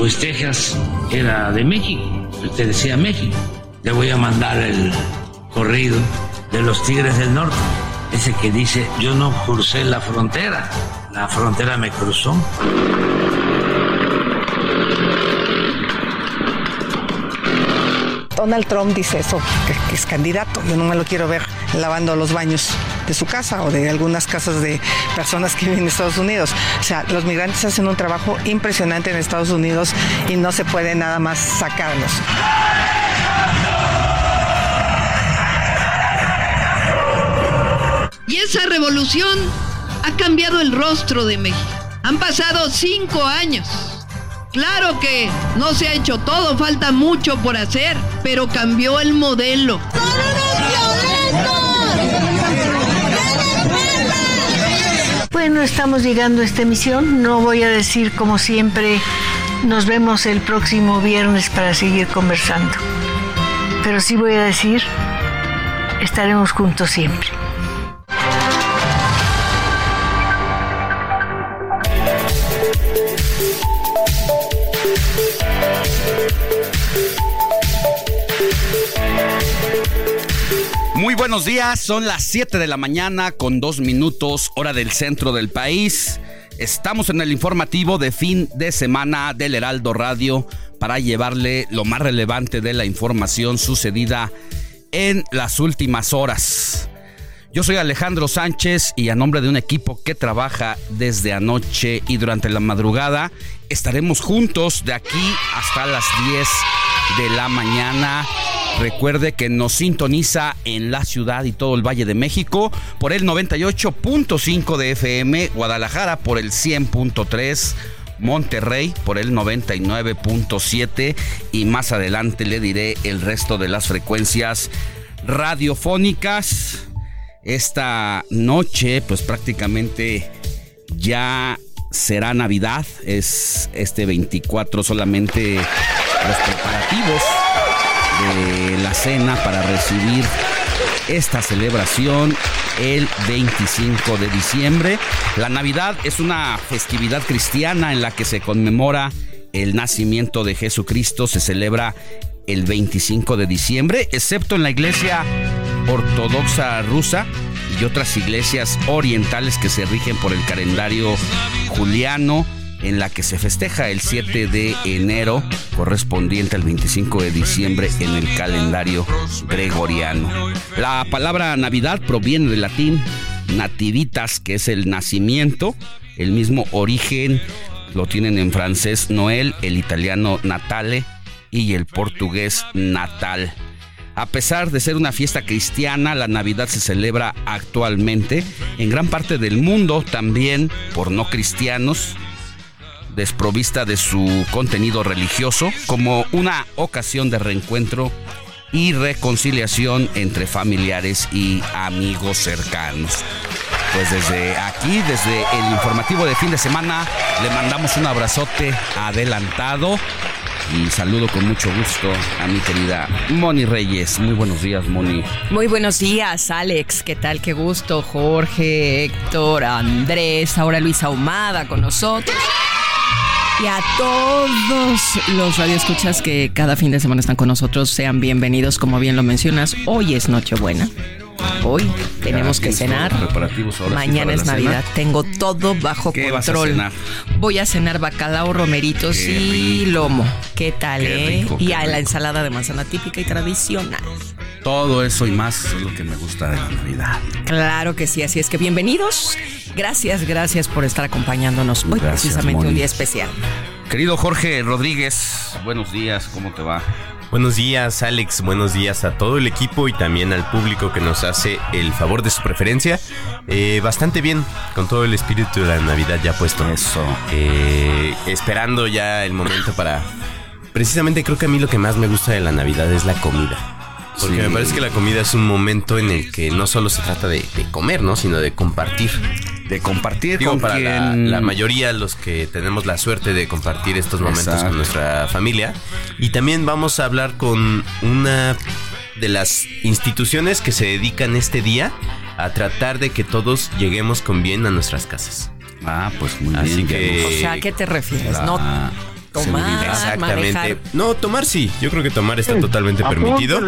Pues Texas era de México, pertenecía a México. Le voy a mandar el corrido de los Tigres del Norte, ese que dice, yo no crucé la frontera, la frontera me cruzó. Donald Trump dice eso, que, es candidato. Yo no me lo quiero ver lavando los baños de su casa o de algunas casas de personas que viven en Estados Unidos. O sea, los migrantes hacen un trabajo impresionante en Estados Unidos y no se puede nada más sacarlos. Y esa revolución ha cambiado el rostro de México. Han pasado cinco años. Claro que no se ha hecho todo, falta mucho por hacer, pero cambió el modelo. Bueno, estamos llegando a esta emisión. No voy a decir como siempre, nos vemos el próximo viernes para seguir conversando. Pero sí voy a decir, estaremos juntos siempre. Muy buenos días, son las 7 de la mañana con dos minutos hora del centro del país. Estamos en el informativo de fin de semana del Heraldo Radio para llevarle lo más relevante de la información sucedida en las últimas horas. Yo soy Alejandro Sánchez y a nombre de un equipo que trabaja desde anoche y durante la madrugada estaremos juntos de aquí hasta las 10 de la mañana Recuerde que nos sintoniza en la ciudad y todo el Valle de México por el 98.5 de FM, Guadalajara por el 100.3. Monterrey por el 99.7 y más adelante le diré el resto de las frecuencias radiofónicas. Esta noche pues prácticamente ya será Navidad, es este 24 solamente los preparativos la cena para recibir esta celebración el 25 de diciembre. La Navidad es una festividad cristiana en la que se conmemora el nacimiento de Jesucristo. Se celebra el 25 de diciembre, excepto en la iglesia ortodoxa rusa y otras iglesias orientales que se rigen por el calendario juliano en la que se festeja el 7 de enero correspondiente al 25 de diciembre en el calendario gregoriano. La palabra Navidad proviene del latín nativitas, que es el nacimiento, el mismo origen lo tienen en francés Noel, el italiano Natale y el portugués Natal. A pesar de ser una fiesta cristiana, la Navidad se celebra actualmente en gran parte del mundo también por no cristianos desprovista de su contenido religioso, como una ocasión de reencuentro y reconciliación entre familiares y amigos cercanos. Pues desde aquí, desde el informativo de fin de semana, le mandamos un abrazote adelantado Y saludo con mucho gusto a mi querida Moni Reyes. Muy buenos días, Moni. Muy buenos días, Alex. ¿Qué tal? Qué gusto. Jorge, Héctor, Andrés, ahora Luis Ahumada con nosotros. Y a todos los radioescuchas que cada fin de semana están con nosotros, sean bienvenidos, como bien lo mencionas. Hoy es Nochebuena. Hoy tenemos que cenar. Mañana es Navidad. Tengo todo bajo ¿Qué control. vas a cenar? Voy a cenar bacalao, romeritos Qué y rico. lomo. ¿Qué tal, Qué eh? rico, y a la ensalada de manzana típica y tradicional. Todo eso y más es lo que me gusta de la Navidad. Claro que sí, así es que bienvenidos. Gracias, gracias por estar acompañándonos hoy, Gracias, precisamente Moni. un día especial. Querido Jorge Rodríguez, buenos días, ¿cómo te va? Buenos días, Alex. Buenos días a todo el equipo y también al público que nos hace el favor de su preferencia. Eh, bastante bien, con todo el espíritu de la Navidad ya puesto. Eso. Eh, esperando ya el momento para... Precisamente creo que a mí lo que más me gusta de la Navidad es la comida. Porque Sí. me parece que la comida es un momento en el que no solo se trata de, de comer, ¿no? Sino de compartir. De compartir Digo, con para la, quien- la mayoría, los que tenemos la suerte de compartir estos momentos Exacto. con nuestra familia. Y también vamos a hablar con una de las instituciones que se dedican este día a tratar de que todos lleguemos con bien a nuestras casas. Ah, pues muy Así bien. que- O sea, ¿a qué te refieres? la No tomar. Exactamente. manejar. No, tomar sí. Yo creo que tomar está totalmente permitido.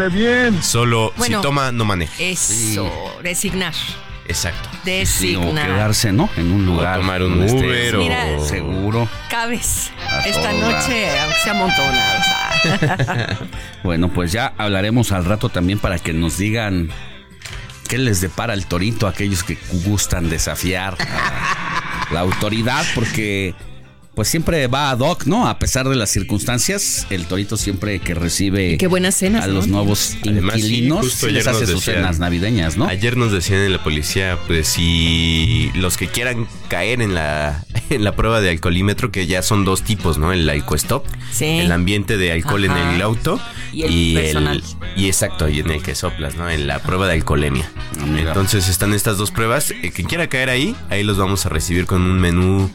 Solo Bueno. si toma, no maneja. Eso, designar, Exacto. Sí, o designar. quedarse, ¿no? En un lugar. tomar un esté Uber Mira. Seguro. Cabes A esta noche, aunque sea amontonados. ah. Bueno, pues ya hablaremos al rato también para que nos digan qué les depara el torito a aquellos que gustan desafiar a la autoridad, porque pues siempre va ad hoc, ¿no? A pesar de las circunstancias, el torito siempre que recibe Y qué buenas cenas, a ¿no? los nuevos Además, inquilinos sí les hace sus decían- cenas navideñas, ¿no? Ayer nos decían en la policía, pues si los que quieran caer en la, en la prueba de alcoholímetro, que ya son dos tipos, ¿no? El alcoestop, Sí. el ambiente de alcohol Ajá. en el auto Y el personal. y exacto, y en el que soplas, ¿no? En la prueba de alcoholemia. Entonces están estas dos pruebas. El que quiera caer ahí, ahí los vamos a recibir con un menú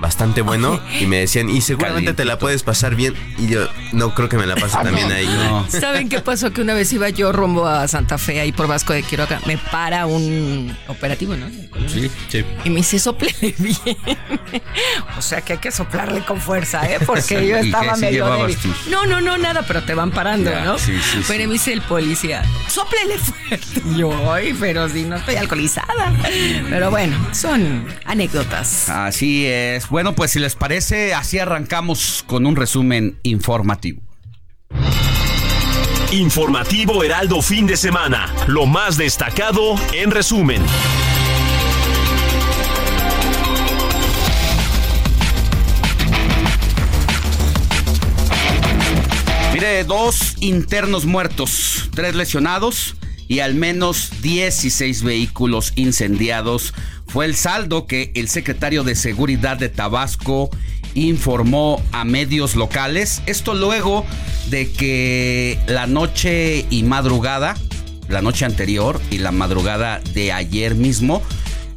bastante bueno. Y me decían, y seguramente te la puedes pasar bien. Y yo no creo que me la pase también ahí. No. ¿Saben qué pasó? Que una vez iba yo rumbo a Santa Fe, ahí por Vasco de Quiroga. Me para un operativo, ¿no? Sí. Sí. Y me dice, soplele bien. o sea que hay que soplarle con fuerza, ¿eh? Porque yo ¿Y estaba medio débil. No, no, no, nada, pero te van parando, Ya, ¿no? sí, sí, pero sí. me dice el policía, soplele fuerte. Y yo, ay, pero si no estoy alcoholizada. Pero bueno, son anécdotas. Así es. Bueno, pues si les parece, así arrancamos con un resumen informativo. Informativo Heraldo fin de semana. Lo más destacado en resumen. Mire, dos internos muertos, tres lesionados y al menos 16 vehículos incendiados. Fue el saldo que el secretario de Seguridad de Tabasco informó a medios locales. Esto luego de que la noche y madrugada, la noche anterior y la madrugada de ayer mismo,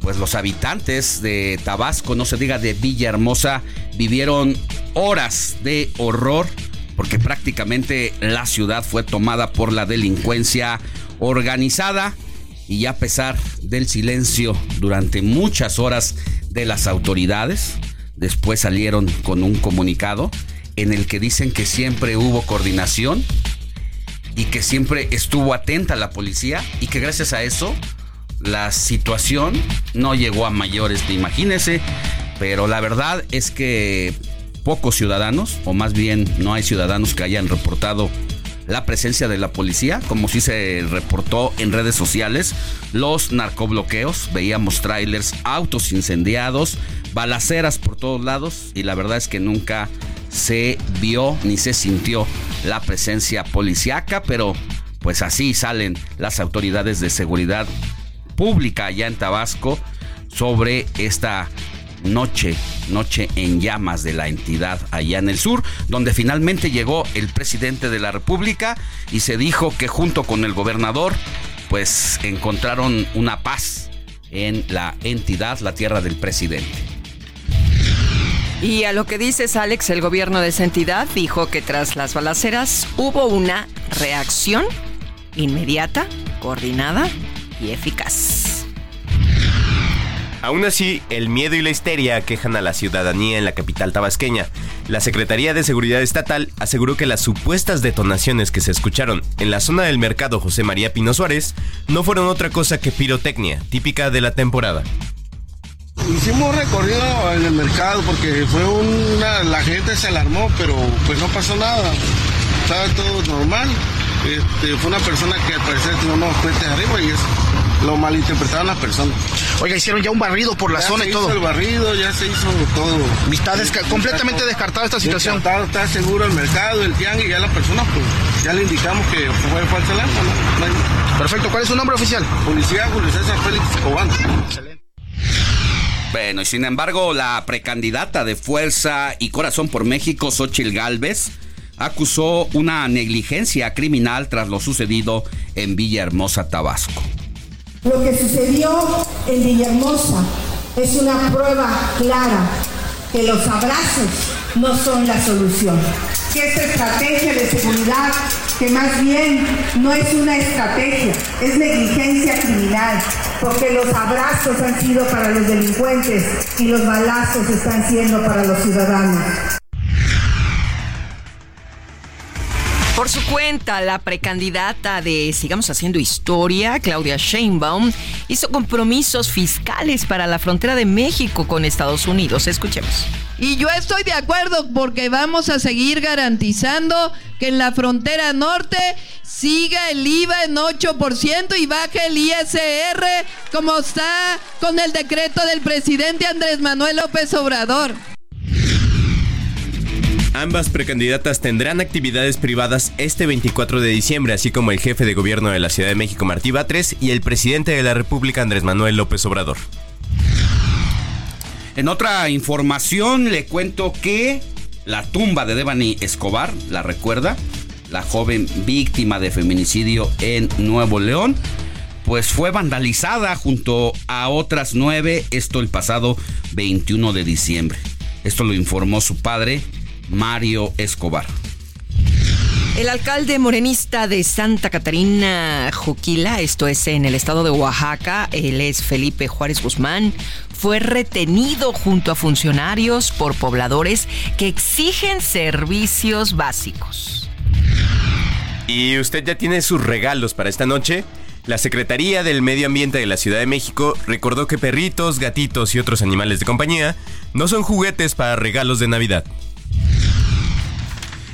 pues los habitantes de Tabasco, no se diga de Villahermosa, vivieron horas de horror porque prácticamente la ciudad fue tomada por la delincuencia organizada y a pesar del silencio durante muchas horas de las autoridades, después salieron con un comunicado en el que dicen que siempre hubo coordinación y que siempre estuvo atenta la policía y que gracias a eso la situación no llegó a mayores, imagínese, pero la verdad es que pocos ciudadanos, o más bien no hay ciudadanos que hayan reportado la presencia de la policía, como si se reportó en redes sociales, los narcobloqueos, veíamos trailers, autos incendiados, balaceras por todos lados y la verdad es que nunca se vio ni se sintió la presencia policiaca, pero pues así salen las autoridades de seguridad pública allá en Tabasco sobre esta noche, noche en llamas de la entidad allá en el sur, donde finalmente llegó el presidente de la República y se dijo que junto con el gobernador, pues encontraron una paz en la entidad, la tierra del presidente. Y a lo que dices, Alex, el gobierno de esa entidad dijo que tras las balaceras hubo una reacción inmediata, coordinada y eficaz. Aún así, el miedo y la histeria quejan a la ciudadanía en la capital tabasqueña. La Secretaría de Seguridad Estatal aseguró que las supuestas detonaciones que se escucharon en la zona del mercado José María Pino Suárez no fueron otra cosa que pirotecnia, típica de la temporada. Hicimos recorrido en el mercado porque fue una. La gente se alarmó, pero pues no pasó nada. Estaba todo normal. Este, fue una persona que al parecer tiró unos cohetes arriba y eso lo malinterpretaron las personas. Oiga, hicieron ya un barrido por la zona y todo. el barrido, ya se hizo todo. Está completamente descartada esta situación. Descartado, está seguro el mercado, el tianguis, ya las personas, pues ya le indicamos que fue falsa alarma. ¿no? Perfecto, ¿cuál es su nombre oficial? Policía Julio César Félix Cobán. Excelente. Bueno, y sin embargo, la precandidata de Fuerza y Corazón por México, Xochil Gálvez, acusó una negligencia criminal tras lo sucedido en Villahermosa, Tabasco. Lo que sucedió en Villahermosa es una prueba clara que los abrazos no son la solución. Que esta estrategia de seguridad, que más bien no es una estrategia, es negligencia criminal, porque los abrazos han sido para los delincuentes y los balazos están siendo para los ciudadanos. Por su cuenta, la precandidata de Sigamos Haciendo Historia, Claudia Sheinbaum, hizo compromisos fiscales para la frontera de México con Estados Unidos. Escuchemos. Y yo estoy de acuerdo porque vamos a seguir garantizando que en la frontera norte siga el IVA en 8% y baje el ISR como está con el decreto del presidente Andrés Manuel López Obrador. Ambas precandidatas tendrán actividades privadas este 24 de diciembre, así como el jefe de gobierno de la Ciudad de México, Martí Batres, y el presidente de la República, Andrés Manuel López Obrador. En otra información le cuento que la tumba de Devani Escobar, ¿la recuerda? La joven víctima de feminicidio en Nuevo León, pues fue vandalizada junto a otras nueve, esto el pasado 21 de diciembre. Esto lo informó su padre, Mario Escobar. El alcalde morenista de Santa Catarina, Joquila, esto es en el estado de Oaxaca, él es Felipe Juárez Guzmán, fue retenido junto a funcionarios por pobladores que exigen servicios básicos. ¿Y usted ya tiene sus regalos para esta noche? La Secretaría del Medio Ambiente de la Ciudad de México recordó que perritos, gatitos y otros animales de compañía no son juguetes para regalos de Navidad.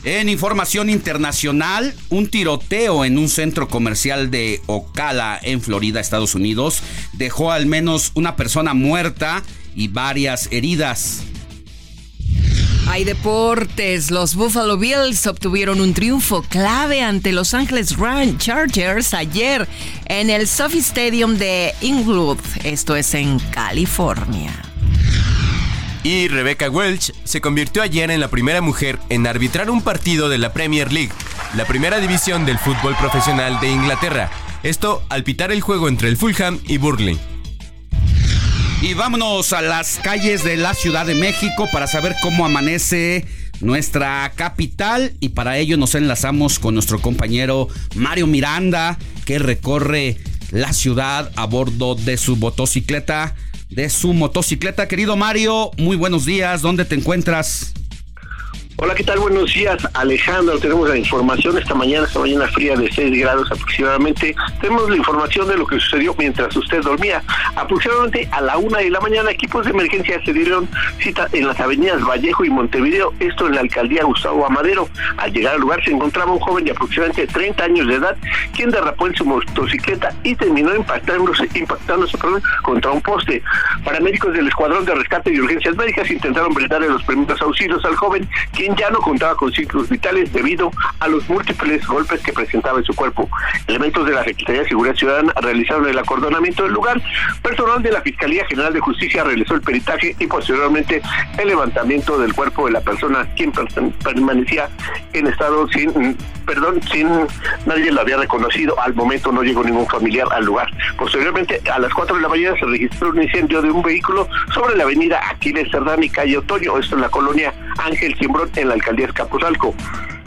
En información internacional, un tiroteo en un centro comercial de Ocala, en Florida, Estados Unidos, dejó al menos una persona muerta y varias heridas. Hay deportes. Los Buffalo Bills obtuvieron un triunfo clave ante Los Angeles Run Chargers ayer en el Sophie Stadium de Inglewood. Esto es en California. Y Rebecca Welch se convirtió ayer en la primera mujer en arbitrar un partido de la Premier League, la primera división del fútbol profesional de Inglaterra. Esto al pitar el juego entre el Fulham y Burnley. Y vámonos a las calles de la Ciudad de México para saber cómo amanece nuestra capital y para ello nos enlazamos con nuestro compañero Mario Miranda que recorre la ciudad a bordo de su motocicleta de su motocicleta. Querido Mario, muy buenos días. ¿Dónde te encuentras? Hola, ¿qué tal? Buenos días, Alejandro. Tenemos la información esta mañana, esta mañana fría de 6 grados aproximadamente. Tenemos la información de lo que sucedió mientras usted dormía. Aproximadamente a la una de la mañana, equipos de emergencia se dieron cita en las avenidas Vallejo y Montevideo, esto en la alcaldía Gustavo Amadero. Al llegar al lugar se encontraba un joven de aproximadamente 30 años de edad, quien derrapó en su motocicleta y terminó impactándose, impactándose contra un poste. Paramédicos del Escuadrón de Rescate y Urgencias Médicas intentaron brindarle los primeros auxilios al joven, quien ya no contaba con ciclos vitales debido a los múltiples golpes que presentaba en su cuerpo. Elementos de la Secretaría de Seguridad Ciudadana realizaron el acordonamiento del lugar. Personal de la Fiscalía General de Justicia realizó el peritaje y posteriormente el levantamiento del cuerpo de la persona quien permanecía en estado sin, perdón, sin nadie lo había reconocido. Al momento no llegó ningún familiar al lugar. Posteriormente, a las 4 de la mañana se registró un incendio de un vehículo sobre la avenida Aquiles Cerdán y calle Otoño, esto en la colonia Ángel Simbrón en la alcaldía Escapuzalco.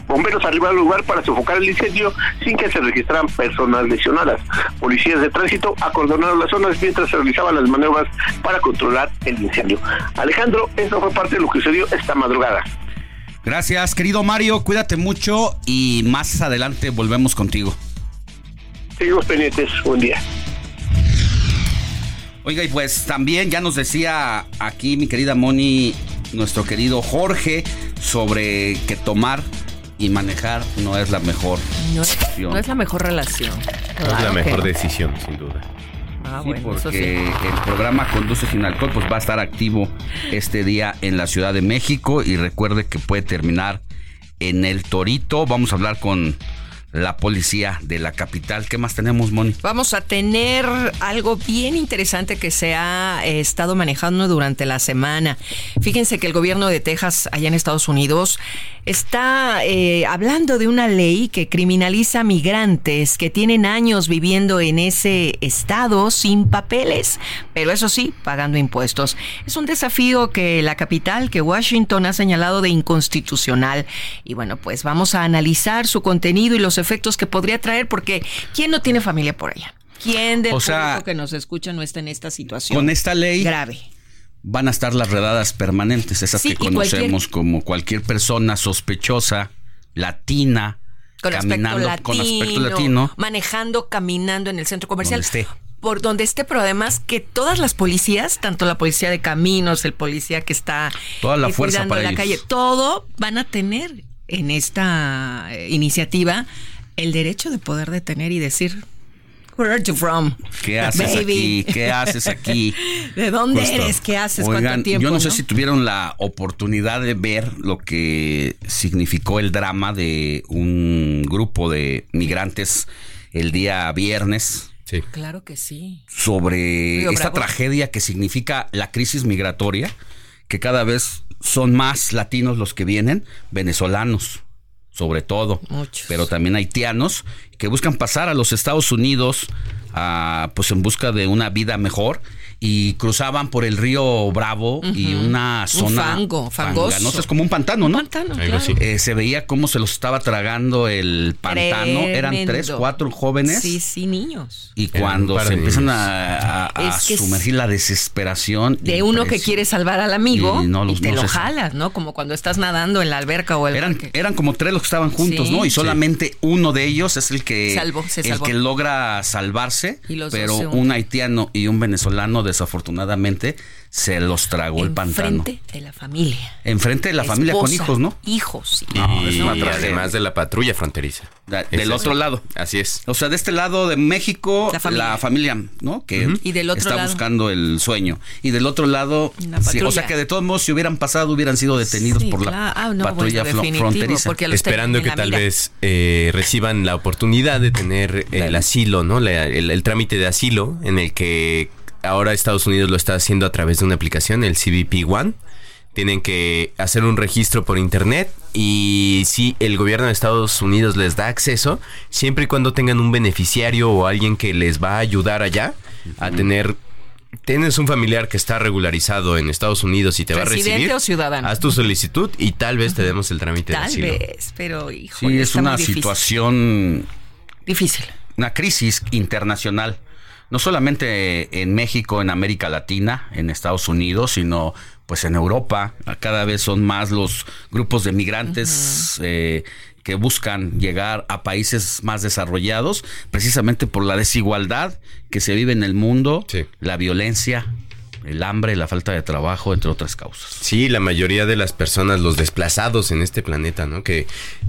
Bomberos arribaron al lugar para sofocar el incendio sin que se registraran personas lesionadas. Policías de tránsito acordonaron las zonas mientras se realizaban las maniobras para controlar el incendio. Alejandro, esto fue parte de lo que sucedió esta madrugada. Gracias, querido Mario. Cuídate mucho y más adelante volvemos contigo. Seguimos pendientes. Buen día. Oiga, y pues también ya nos decía aquí mi querida Moni, nuestro querido Jorge, sobre que tomar y manejar no es la mejor no, no es la mejor relación. no es la mejor decisión, sin duda. Ah, sí, porque el programa Conduce sin alcohol pues va a estar activo este día en la Ciudad de México y recuerde que puede terminar en el Torito. Vamos a hablar con la policía de la capital. ¿Qué más tenemos, Moni? Vamos a tener algo bien interesante que se ha eh, estado manejando durante la semana. Fíjense que el gobierno de Texas, allá en Estados Unidos, está eh, hablando de una ley que criminaliza migrantes que tienen años viviendo en ese estado sin papeles, pero eso sí, pagando impuestos. Es un desafío que la capital, que Washington ha señalado de inconstitucional. Y bueno, pues vamos a analizar su contenido y los efectos que podría traer, porque ¿quién no tiene familia por allá? ¿Quién del público que nos escucha no está en esta situación? Con esta ley grave. Van a estar las redadas permanentes, esas que conocemos como cualquier persona sospechosa, latina, con caminando aspecto con aspecto latino, manejando, caminando en el centro comercial. Donde esté. Por donde esté, pero además que todas las policías, tanto la policía de caminos, el policía que está Toda la eh, fuerza cuidando para la ellos. calle, todo van a tener en esta eh, iniciativa el derecho de poder detener y decir, Where are you from? ¿Qué haces baby?" aquí? ¿Qué haces aquí? ¿De dónde Justo. eres? ¿Qué haces? Oigan, ¿Cuánto tiempo? yo no sé si tuvieron la oportunidad de ver lo que significó el drama de un grupo de migrantes el día viernes Sí. Claro que sí. sobre Río esta Bravo. tragedia que significa la crisis migratoria, que cada vez son más latinos los que vienen, venezolanos sobre todo, Muchos. pero también haitianos que buscan pasar a los Estados Unidos ah, pues en busca de una vida mejor y cruzaban por el río Bravo y una Un zona fango, fangoso. panganosa, es como un pantano, ¿no? Pantano, claro. Eh, se veía cómo se los estaba tragando el pantano. Eran tres, cuatro jóvenes. Sí, sí, niños. Y Eran cuando un se de empiezan a, sumergir la desesperación. De uno que quiere salvar al amigo Y y, no los- te no lo jalas, ¿no? Como cuando estás nadando en la alberca o el Eran, parque. eran como tres los que estaban juntos, Sí. ¿no? Y Sí. solamente uno de ellos es el que, Salvó, se el salvó. que logra salvarse. Y los pero un haitiano y un venezolano, desafortunadamente, se los tragó el pantano. Enfrente de la familia. Enfrente de la familia con hijos, ¿no? Hijos, sí. No, es y una además de la patrulla fronteriza. Da- del otro lado. Así es. O sea, de este lado de México, La la familia. ¿no? Que Y del otro está lado. buscando el sueño. Y del otro lado, La sí, o sea que de todos modos, si hubieran pasado, hubieran sido detenidos Sí, por la. Ah, no, patrulla bueno, fronteriza. Esperando que tal mira. vez eh, reciban la oportunidad de tener el asilo, ¿no? La- el, el trámite de asilo en el que ahora Estados Unidos lo está haciendo a través de una aplicación, el CBP One. Tienen que hacer un registro por internet y si el gobierno de Estados Unidos les da acceso, siempre y cuando tengan un beneficiario o alguien que les va a ayudar allá a tener... Tienes un familiar que está regularizado en Estados Unidos y te va a ¿Residente recibir. o ciudadano? Haz tu solicitud y tal vez te demos el trámite de Tal asilo. vez, pero hijo, Sí, es una situación, difícil. una crisis internacional. No solamente en México, en América Latina, en Estados Unidos, sino pues en Europa. Cada vez son más los grupos de migrantes eh, que buscan llegar a países más desarrollados, precisamente por la desigualdad que se vive en el mundo, Sí. la violencia, el hambre, la falta de trabajo, entre otras causas. Sí, la mayoría de las personas, los desplazados en este planeta, ¿no? Que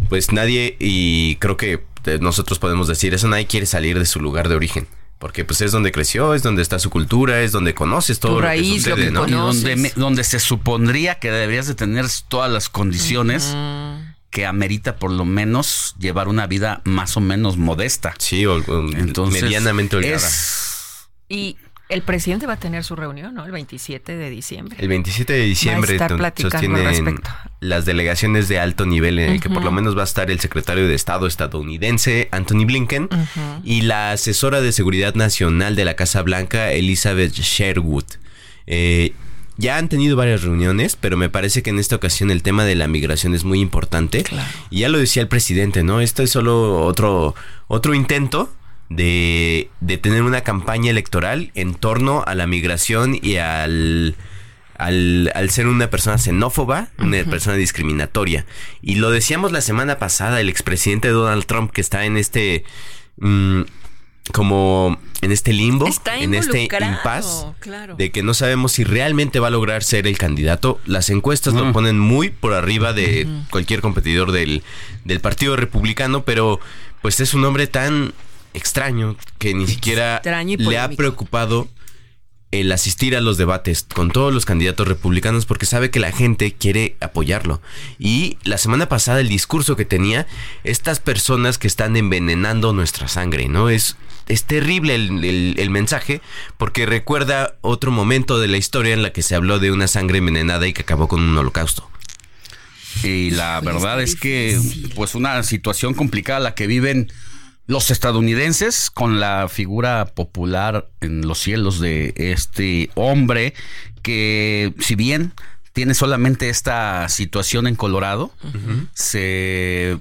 pues nadie, y creo que eh, nosotros podemos decir eso, nadie quiere salir de su lugar de origen. Porque pues es donde creció, es donde está su cultura, es donde conoces todo Tu lo raíz, que lo sucede, que ¿no? donde, me- donde se supondría que deberías de tener todas las condiciones que amerita por lo menos llevar una vida más o menos modesta. Sí, o, Entonces, medianamente holgada. es- Y el presidente va a tener su reunión, ¿no? El 27 de diciembre. El 27 de diciembre al sostienen respecto. las delegaciones de alto nivel en el que por lo menos va a estar el secretario de Estado estadounidense Anthony Blinken y la asesora de seguridad nacional de la Casa Blanca Elizabeth Sherwood. Eh, ya han tenido varias reuniones, pero me parece que en esta ocasión el tema de la migración es muy importante. Y ya lo decía el presidente, ¿no? Esto es solo otro, otro intento de, de tener una campaña electoral en torno a la migración y al, al, al ser una persona xenófoba, una persona discriminatoria. Y lo decíamos la semana pasada, el expresidente Donald Trump que está en este... mm, como en este limbo, Está en este impas claro. de que no sabemos si realmente va a lograr ser el candidato. Las encuestas lo ponen muy por arriba de cualquier competidor del, del Partido Republicano, pero pues es un hombre tan extraño que ni siquiera le ha preocupado el asistir a los debates con todos los candidatos republicanos porque sabe que la gente quiere apoyarlo. Y la semana pasada el discurso que tenía, estas personas que están envenenando nuestra sangre, ¿no? Es, es terrible el, el- el mensaje porque recuerda otro momento de la historia en la que se habló de una sangre envenenada y que acabó con un holocausto. Y la verdad es que, pues, una situación complicada la que viven los estadounidenses con la figura popular en los cielos de este hombre que, si bien tiene solamente esta situación en Colorado, se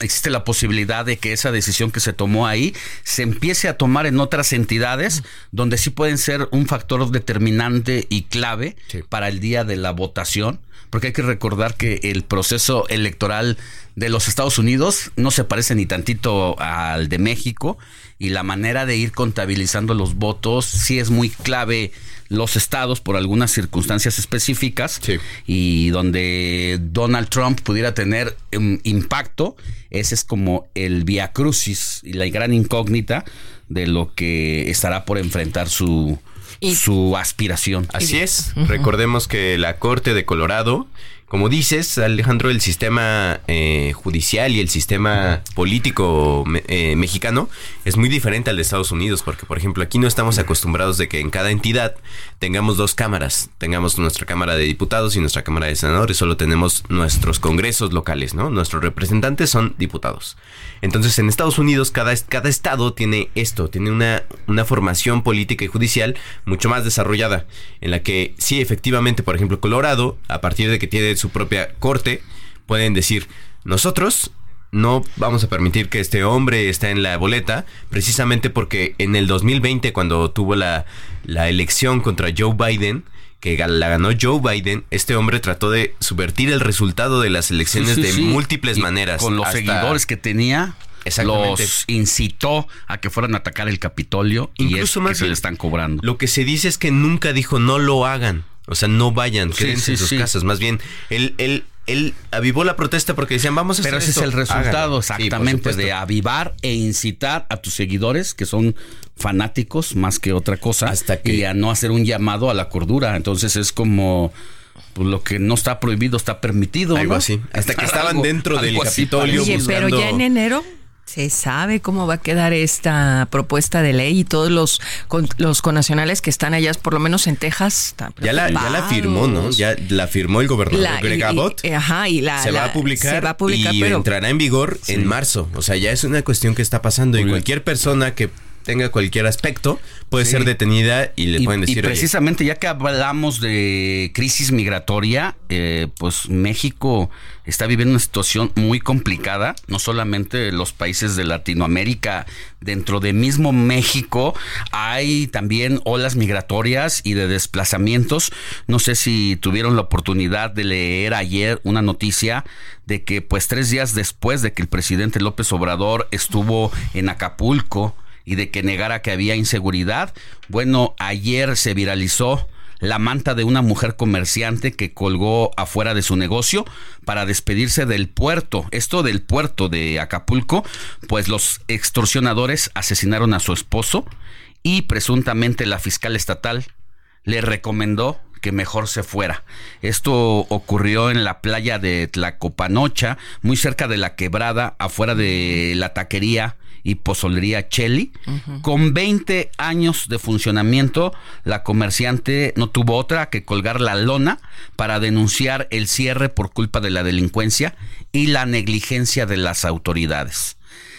existe la posibilidad de que esa decisión que se tomó ahí se empiece a tomar en otras entidades donde sí pueden ser un factor determinante y clave para el día de la votación, porque hay que recordar que el proceso electoral de los Estados Unidos no se parece ni tantito al de México y la manera de ir contabilizando los votos sí es muy clave los estados por algunas circunstancias específicas y donde Donald Trump pudiera tener um, impacto, ese es como el via crucis y la gran incógnita de lo que estará por enfrentar su, su aspiración. Así es. Recordemos que la Corte de Colorado, como dices, Alejandro, el sistema eh, judicial y el sistema político eh, mexicano es muy diferente al de Estados Unidos, porque, por ejemplo, aquí no estamos acostumbrados de que en cada entidad tengamos dos cámaras. Tengamos nuestra Cámara de Diputados y nuestra Cámara de Senadores. Solo tenemos nuestros congresos locales, ¿no? Nuestros representantes son diputados. Entonces, en Estados Unidos, cada, cada estado tiene esto, tiene una, una formación política y judicial mucho más desarrollada, en la que sí, efectivamente, por ejemplo, Colorado, a partir de que tiene su propia corte, pueden decir, nosotros no vamos a permitir que este hombre esté en la boleta, precisamente porque en el 2020, cuando tuvo la, la elección contra Joe Biden, que la ganó Joe Biden, este hombre trató de subvertir el resultado de las elecciones Sí, sí, de sí. múltiples Y maneras. Con los hasta- seguidores que tenía, Exactamente. los incitó a que fueran a atacar el Capitolio y Incluso es que más se le están cobrando. Lo que se dice es que nunca dijo no lo hagan. O sea, no vayan, quédense en sus casas. Más bien, él, él, él avivó la protesta porque decían, vamos a hacer Pero ese esto, es el resultado háganlo". Sí, por exactamente de avivar e incitar a tus seguidores, que son fanáticos más que otra cosa, y a no hacer un llamado a la cordura. Entonces es como pues, lo que no está prohibido está permitido. Algo ¿no? así. Hasta que estaban Algo- dentro del algo Capitolio. Oye, pero ya en enero se sabe cómo va a quedar esta propuesta de ley y todos los, con- los conacionales que están allá, por lo menos en Texas, están Ya la, ya la firmó, ¿no? Ya la firmó el gobernador La- Greg y- Abbott. eh, ajá, y la- se va a publicar, se va a publicar, y pero- entrará en vigor en marzo. O sea, ya es una cuestión que está pasando y cualquier persona que tenga cualquier aspecto puede Sí. ser detenida y le Y- pueden decir, y "Oye, precisamente ya que hablamos de crisis migratoria, eh, pues México está viviendo una situación muy complicada, no solamente los países de Latinoamérica, dentro de mismo México hay también olas migratorias y de desplazamientos. No sé si tuvieron la oportunidad de leer ayer una noticia de que pues tres días después de que el presidente López Obrador estuvo en Acapulco, y de que negara que había inseguridad. Bueno, ayer se viralizó la manta de una mujer comerciante que colgó afuera de su negocio para despedirse del puerto. Esto del puerto de Acapulco, pues los extorsionadores asesinaron a su esposo y presuntamente la fiscal estatal le recomendó que mejor se fuera. Esto ocurrió en la playa de Tlacopanocha, muy cerca de la quebrada, afuera de la taquería y pozolería Cheli. Con 20 años de funcionamiento, la comerciante no tuvo otra que colgar la lona para denunciar el cierre por culpa de la delincuencia y la negligencia de las autoridades.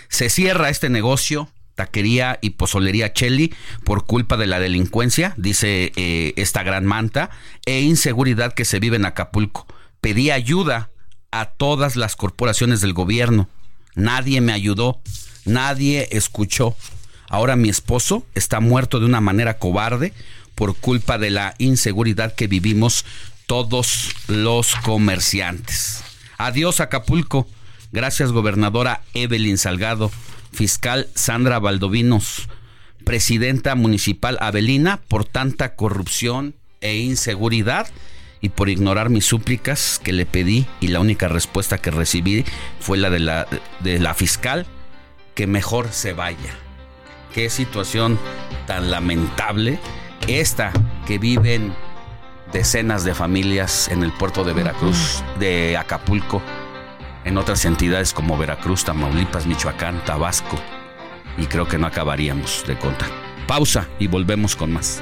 Se cierra este negocio, taquería y pozolería Cheli por culpa de la delincuencia, dice eh, esta gran manta, e inseguridad que se vive en Acapulco. Pedí ayuda a todas las corporaciones del gobierno. Nadie me ayudó. Nadie escuchó. Ahora mi esposo está muerto de una manera cobarde por culpa de la inseguridad que vivimos todos los comerciantes. Adiós Acapulco. Gracias gobernadora Evelyn Salgado, fiscal Sandra Valdovinos, presidenta municipal Avelina por tanta corrupción e inseguridad y por ignorar mis súplicas que le pedí y la única respuesta que recibí fue la de la, de la fiscal que mejor se vaya. Qué situación tan lamentable esta que viven decenas de familias en el puerto de Veracruz, de Acapulco, en otras entidades como Veracruz, Tamaulipas, Michoacán, Tabasco. Y creo que no acabaríamos de contar. Pausa y volvemos con más.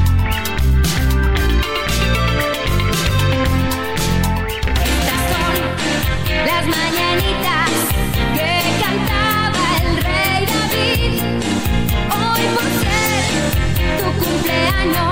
Cumpleaños,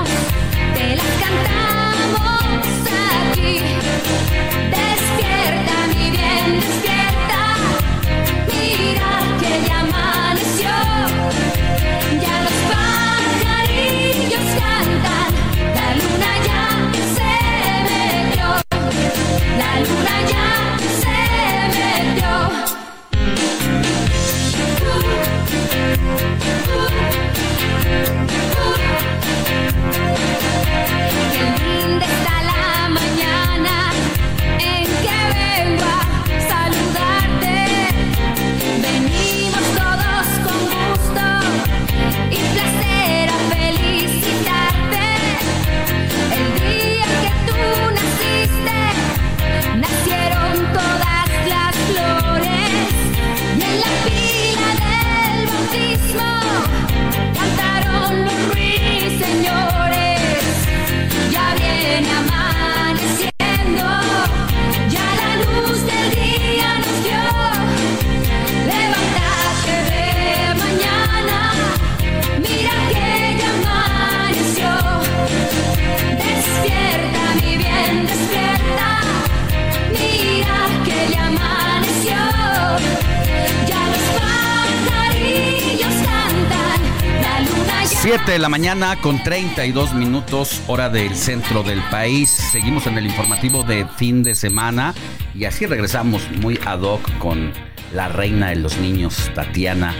7 de la mañana con 32 minutos, hora del centro del país. Seguimos en el informativo de fin de semana y así regresamos muy ad hoc con la reina de los niños, Tatiana,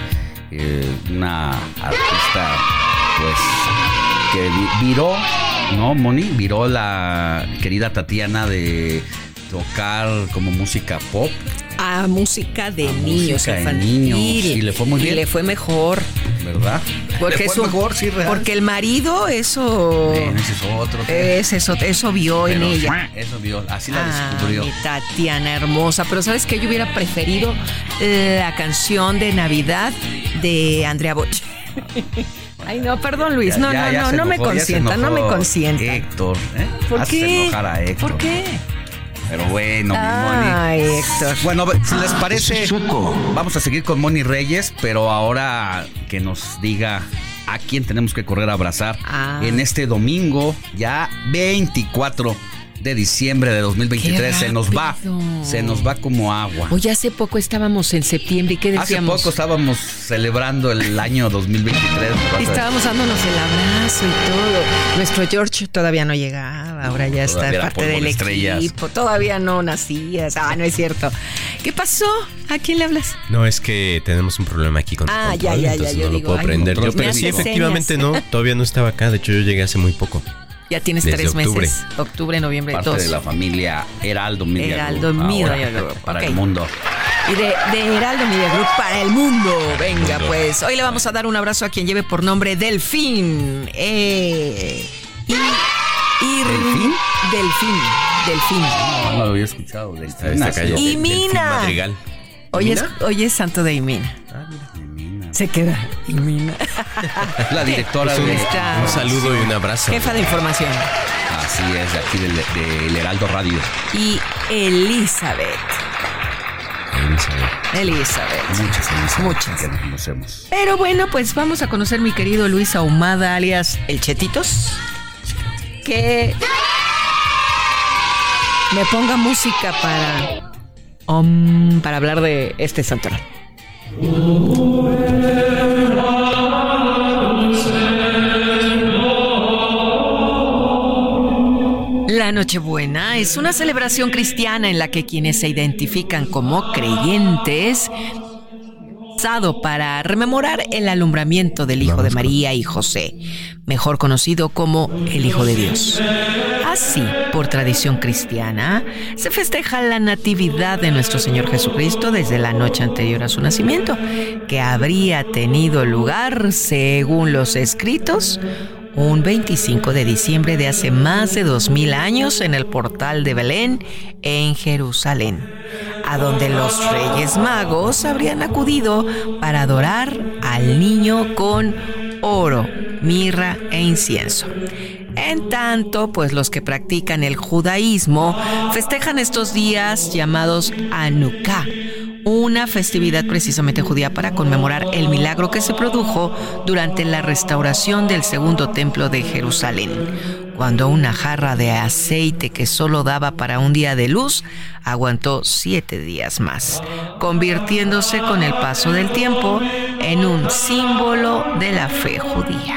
eh, una artista pues que vi- viró, ¿no, Moni? Viró la querida Tatiana de tocar como música pop. A música de niños, música de niños, y le fue muy bien. Y le fue mejor. ¿Verdad? Porque, es mejor, sí, real. porque el marido, eso. Ese es otro. Es eso, eso vio en ella. Eso vio, así la Ah, descubrió. mi Tatiana hermosa, pero sabes que yo hubiera preferido la canción de Navidad de Andrea Boch. Ay, no, perdón, Luis. No, Ya, no, ya no, no me consienta, no me consienta. Héctor, ¿eh? ¿Por qué? enojar a Héctor. ¿Por qué? Pero bueno, mi Ay, Moni. Héctor. Bueno, si les parece, vamos a seguir con Moni Reyes, pero ahora que nos diga a quien tenemos que correr a abrazar Ah. en este domingo, ya 24 de diciembre de 2023. Se nos va, se nos va como agua. Oye, hace poco estábamos en septiembre y ¿qué Hace decíamos? poco estábamos celebrando el año 2023. me vas a Y estábamos dándonos el abrazo y todo. Nuestro George todavía no llegaba, ahora ya está parte del de equipo. Todavía no nacías. Ah, no es cierto. ¿Qué pasó? ¿A quién le hablas? No, es que tenemos un problema aquí con Ah, ya, control, ya, ya, entonces yo no digo, lo puedo prender yo, hace sí, efectivamente no, todavía no estaba acá, de hecho yo llegué hace muy poco. Ya tienes Desde tres octubre. meses. Octubre, noviembre, Parte dos. de la familia Heraldo Media Heraldo Group, Media ahora, Group, Para el mundo. Y de, de Heraldo Media Group para el mundo. Venga, Mundo. pues. Hoy le vamos a dar un abrazo a quien lleve por nombre Delfín. Eh, y, y- ¿Delfín? Delfín. Delfín. No, no lo había escuchado. Del Esta calle. Y Mina. Madrigal. Hoy es, hoy es Santo de Imina. Se queda. La directora de. Está- un saludo y un abrazo. Jefa de información. Así es, de aquí del, del Heraldo Radio. Y Elizabeth. Elizabeth. Muchas Elizabeth Muchas. que nos conocemos. Pero bueno, pues vamos a conocer mi querido Luis Ahumada, alias El Chetitos. Que me ponga música para. Om, para hablar de este santoral. La Nochebuena es una celebración cristiana en la que quienes se identifican como creyentes para rememorar el alumbramiento del Hijo de María y José, mejor conocido como el Hijo de Dios. Así, por tradición cristiana, se festeja la natividad de nuestro Señor Jesucristo desde la noche anterior a su nacimiento, que habría tenido lugar, según los escritos, un 25 de diciembre de hace más de 2000 años en el portal de Belén, en Jerusalén, a donde los Reyes Magos habrían acudido para adorar al niño con oro, mirra e incienso. En tanto, pues los que practican el judaísmo festejan estos días llamados Hanukkah, una festividad precisamente judía para conmemorar el milagro que se produjo durante la restauración del segundo templo de Jerusalén, cuando una jarra de aceite que solo daba para un día de luz aguantó siete días más, convirtiéndose con el paso del tiempo en un símbolo de la fe judía.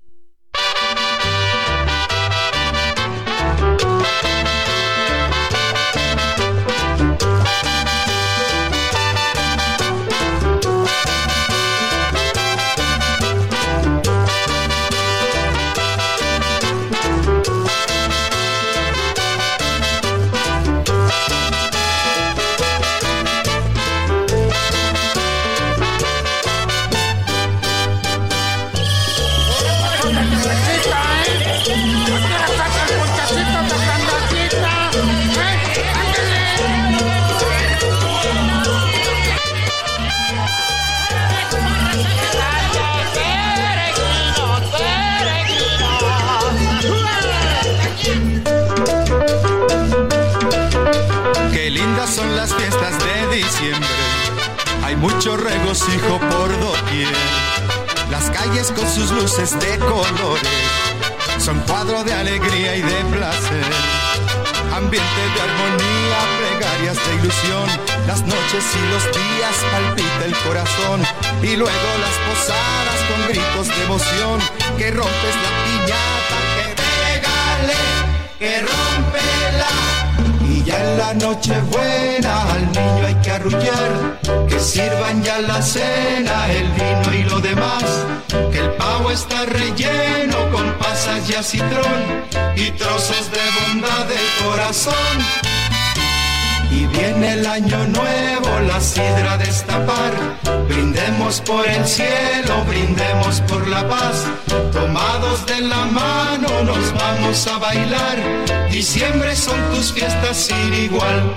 Vamos a bailar. Diciembre son tus fiestas sin igual.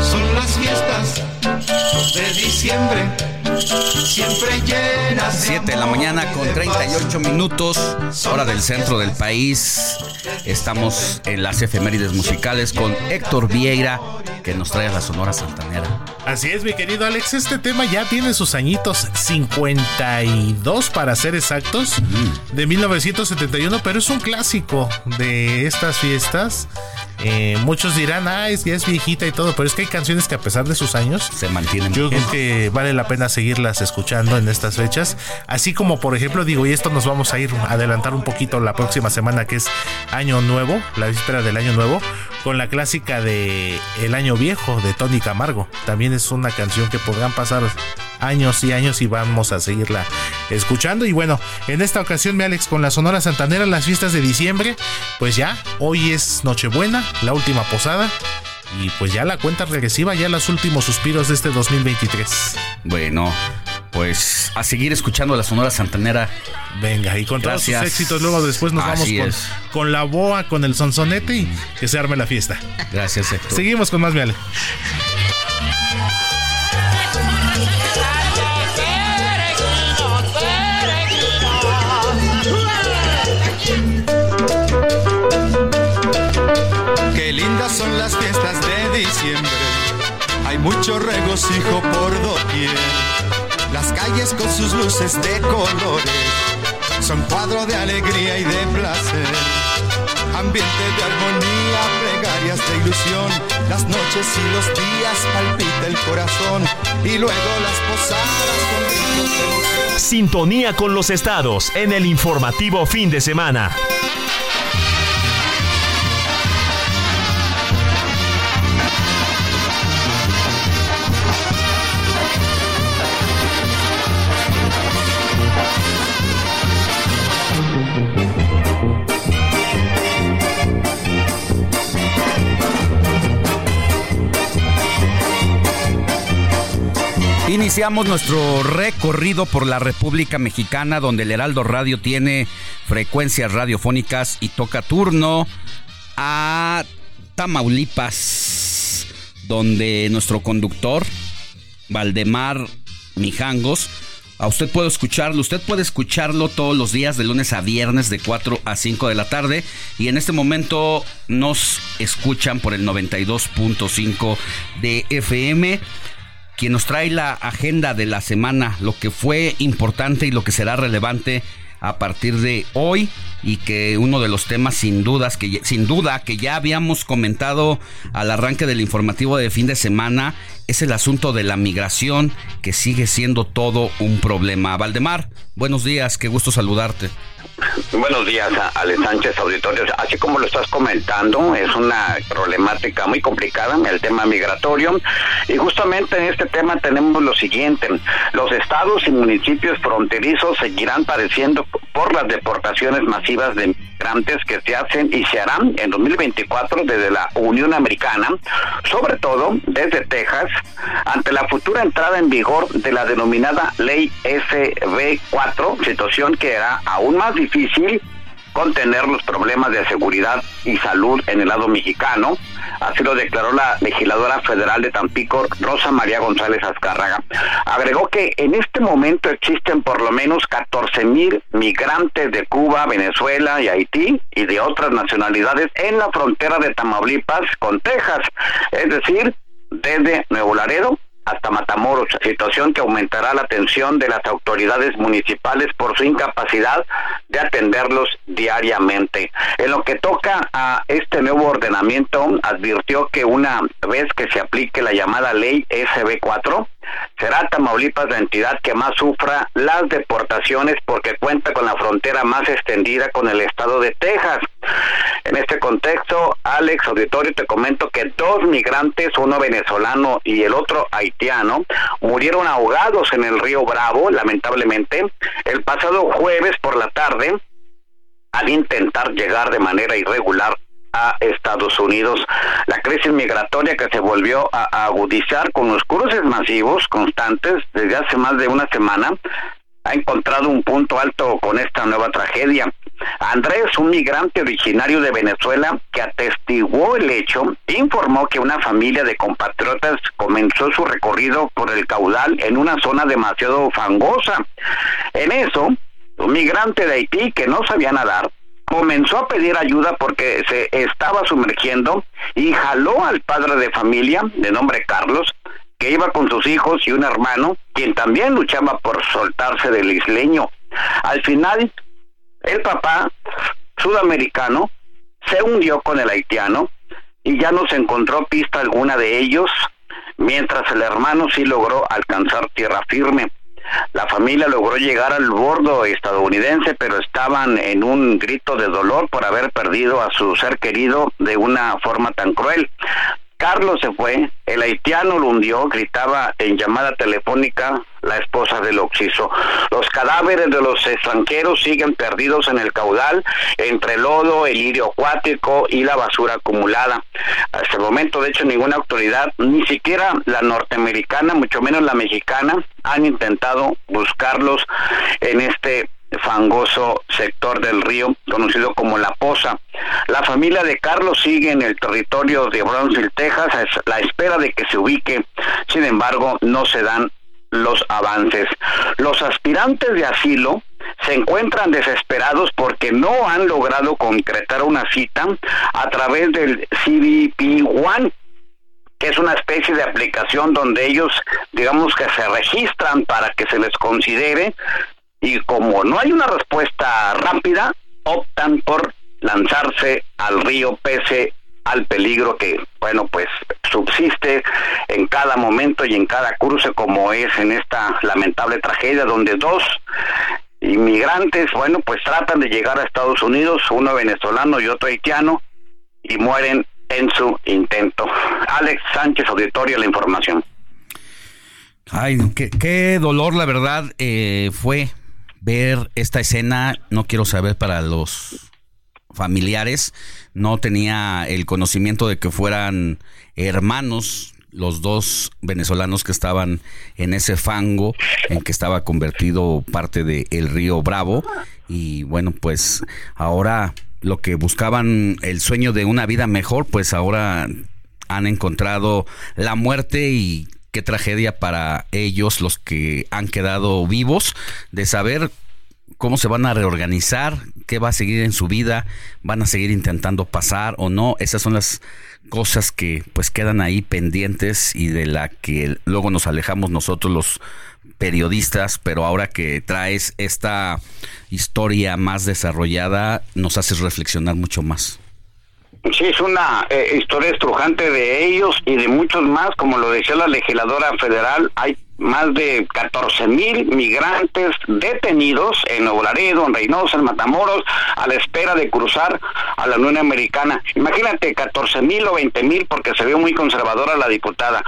Son las fiestas de diciembre. siempre llenas de 7 de la mañana con 38 minutos, hora del centro del país. Estamos en las efemérides musicales con Héctor Vieira, que nos trae a la Sonora Santanera. Así es, mi querido Alex, este tema ya tiene sus añitos, 52 para ser exactos, de 1971, pero es un clásico de estas fiestas. Eh, muchos dirán, ah, es, ya es viejita y todo, pero es que hay canciones que a pesar de sus años se mantienen. Yo creo que vale la pena seguirlas escuchando en estas fechas. Así como, por ejemplo, digo, y esto nos vamos a ir a adelantar un poquito la próxima semana, que es Año Nuevo, la víspera del Año Nuevo, con la clásica de El Año Viejo de Tony Camargo. También es una canción que podrán pasar años y años y vamos a seguirla escuchando. Y bueno, en esta ocasión, me Alex, con la Sonora Santanera, las fiestas de diciembre, pues ya, hoy es Nochebuena, la última posada. Y pues ya la cuenta regresiva, ya los últimos suspiros de este 2023. Bueno, pues a seguir escuchando la Sonora Santanera. Venga, y con todos sus éxitos, luego después nos Así vamos con, con la boa, con el sonsonete y que se arme la fiesta. Gracias, Héctor. Seguimos con más, Miale. Qué lindas son las fiestas de diciembre. Hay mucho regocijo por doquier. Las calles con sus luces de colores son cuadro de alegría y de placer. Ambiente de armonía, plegarias de ilusión. Las noches y los días palpita el corazón. Y luego las posadas con emoción. Sintonía con los estados en el informativo fin de semana. Iniciamos nuestro recorrido por la República Mexicana, donde el Heraldo Radio tiene frecuencias radiofónicas y toca turno a Tamaulipas, donde nuestro conductor, Valdemar Mijangos, a usted puede escucharlo, usted puede escucharlo todos los días de lunes a viernes de 4 a 5 de la tarde y en este momento nos escuchan por el 92.5 de FM quien nos trae la agenda de la semana, lo que fue importante y lo que será relevante a partir de hoy y que uno de los temas sin dudas que sin duda que ya habíamos comentado al arranque del informativo de fin de semana es el asunto de la migración que sigue siendo todo un problema. Valdemar, buenos días, qué gusto saludarte. Buenos días, Ale Sánchez Auditorio. Así como lo estás comentando, es una problemática muy complicada, el tema migratorio. Y justamente en este tema tenemos lo siguiente. Los estados y municipios fronterizos seguirán padeciendo por las deportaciones masivas de migrantes que se hacen y se harán en 2024 desde la Unión Americana, sobre todo desde Texas, ante la futura entrada en vigor de la denominada Ley SB4, situación que hará aún más difícil contener los problemas de seguridad y salud en el lado mexicano. Así lo declaró la legisladora federal de Tampico, Rosa María González Azcárraga. Agregó que en este momento existen por lo menos 14 mil migrantes de Cuba, Venezuela y Haití y de otras nacionalidades en la frontera de Tamaulipas con Texas. Es decir, desde Nuevo Laredo hasta Matamoros, situación que aumentará la atención de las autoridades municipales por su incapacidad de atenderlos diariamente. En lo que toca a este nuevo ordenamiento, advirtió que una vez que se aplique la llamada ley SB4, será Tamaulipas la entidad que más sufra las deportaciones porque cuenta con la frontera más extendida con el estado de Texas. En este contexto, Alex Auditorio, te comento que dos migrantes, uno venezolano y el otro haitiano, murieron ahogados en el río Bravo, lamentablemente, el pasado jueves por la tarde, al intentar llegar de manera irregular a Estados Unidos. La crisis migratoria que se volvió a, agudizar con los cruces masivos constantes desde hace más de una semana ha encontrado un punto alto con esta nueva tragedia. Andrés, un migrante originario de Venezuela que atestiguó el hecho, informó que una familia de compatriotas comenzó su recorrido por el caudal en una zona demasiado fangosa. En eso, un migrante de Haití que no sabía nadar comenzó a pedir ayuda porque se estaba sumergiendo y jaló al padre de familia de nombre Carlos que iba con sus hijos y un hermano quien también luchaba por soltarse del isleño. Al final, el papá sudamericano se hundió con el haitiano y ya no se encontró pista alguna de ellos, mientras el hermano sí logró alcanzar tierra firme. La familia logró llegar al bordo estadounidense, pero estaban en un grito de dolor por haber perdido a su ser querido de una forma tan cruel. Carlos se fue, el haitiano lo hundió, gritaba en llamada telefónica la esposa del occiso. Los cadáveres de los extranjeros siguen perdidos en el caudal, entre el lodo, el lirio acuático y la basura acumulada. Hasta el momento, de hecho, ninguna autoridad, ni siquiera la norteamericana, mucho menos la mexicana, han intentado buscarlos en este fangoso sector del río conocido como La Poza. La familia de Carlos sigue en el territorio de Brownsville, Texas, a la espera de que se ubique. Sin embargo, no se dan los avances. Los aspirantes de asilo se encuentran desesperados porque no han logrado concretar una cita a través del CBP One que es una especie de aplicación donde ellos, digamos que se registran para que se les considere, y como no hay una respuesta rápida, optan por lanzarse al río pese al peligro que, bueno, pues subsiste en cada momento y en cada cruce como es en esta lamentable tragedia donde dos inmigrantes, bueno, pues tratan de llegar a Estados Unidos, uno venezolano y otro haitiano, y mueren en su intento. Alex Sánchez, auditorio, la información. Ay, qué, dolor, la verdad, eh, fue ver esta escena, no quiero saber para los familiares, no tenía el conocimiento de que fueran hermanos los dos venezolanos que estaban en ese fango en que estaba convertido parte del el río Bravo. Y bueno pues ahora lo que buscaban el sueño de una vida mejor pues ahora han encontrado la muerte y qué tragedia para ellos, los que han quedado vivos, de saber cómo se van a reorganizar, qué va a seguir en su vida, van a seguir intentando pasar o no. Esas son las cosas que pues quedan ahí pendientes y de la que luego nos alejamos nosotros los periodistas, pero ahora que traes esta historia más desarrollada, nos haces reflexionar mucho más. Sí, es una eh, historia estrujante de ellos y de muchos más, como lo decía la legisladora federal, hay más de 14 mil migrantes detenidos en Nuevo Laredo, en Reynosa, en Matamoros, a la espera de cruzar a la Unión Americana. Imagínate 14 mil o 20 mil porque se vio muy conservadora la diputada.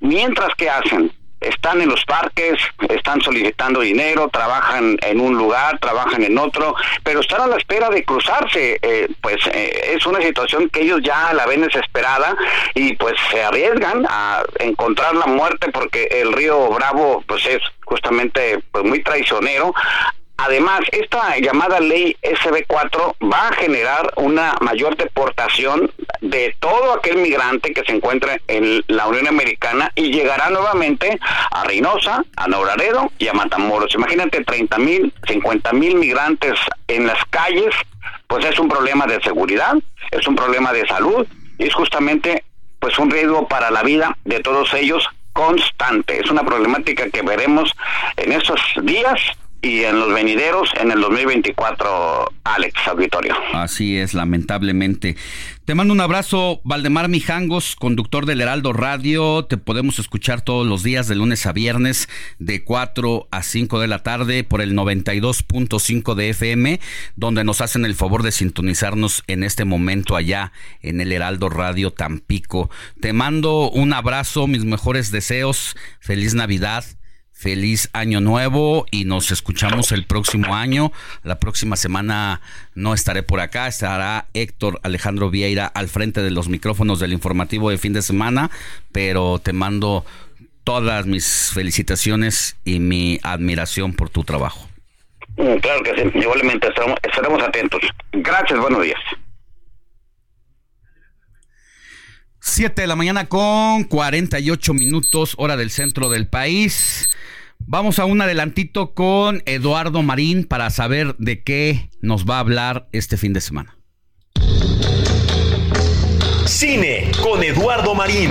Mientras que hacen están en los parques, están solicitando dinero, trabajan en un lugar, trabajan en otro, pero están a la espera de cruzarse. Eh, pues eh, es una situación que ellos ya la ven desesperada y pues se arriesgan a encontrar la muerte porque el río Bravo pues es justamente pues muy traicionero Además, esta llamada ley SB4 va a generar una mayor deportación de todo aquel migrante que se encuentre en la Unión Americana y llegará nuevamente a Reynosa, a Nobraredo y a Matamoros. Imagínate 30 mil, 50 mil migrantes en las calles, pues es un problema de seguridad, es un problema de salud y es justamente pues un riesgo para la vida de todos ellos constante. Es una problemática que veremos en estos días y en los venideros en el 2024, Alex Auditorio. Así es, lamentablemente. Te mando un abrazo, Valdemar Mijangos, conductor del Heraldo Radio. Te podemos escuchar todos los días de lunes a viernes de 4 a 5 de la tarde por el 92.5 de FM, donde nos hacen el favor de sintonizarnos en este momento allá en el Heraldo Radio Tampico. Te mando un abrazo, mis mejores deseos. Feliz Navidad Feliz año nuevo y nos escuchamos el próximo año. La próxima semana no estaré por acá, estará Héctor Alejandro Vieira al frente de los micrófonos del informativo de fin de semana, pero te mando todas mis felicitaciones y mi admiración por tu trabajo. Mm, Claro que sí, igualmente estaremos, estaremos atentos. Gracias, buenos días. 7 de la mañana con 48 minutos, hora del centro del país. Vamos a un adelantito con Eduardo Marín para saber de qué nos va a hablar este fin de semana. Cine con Eduardo Marín.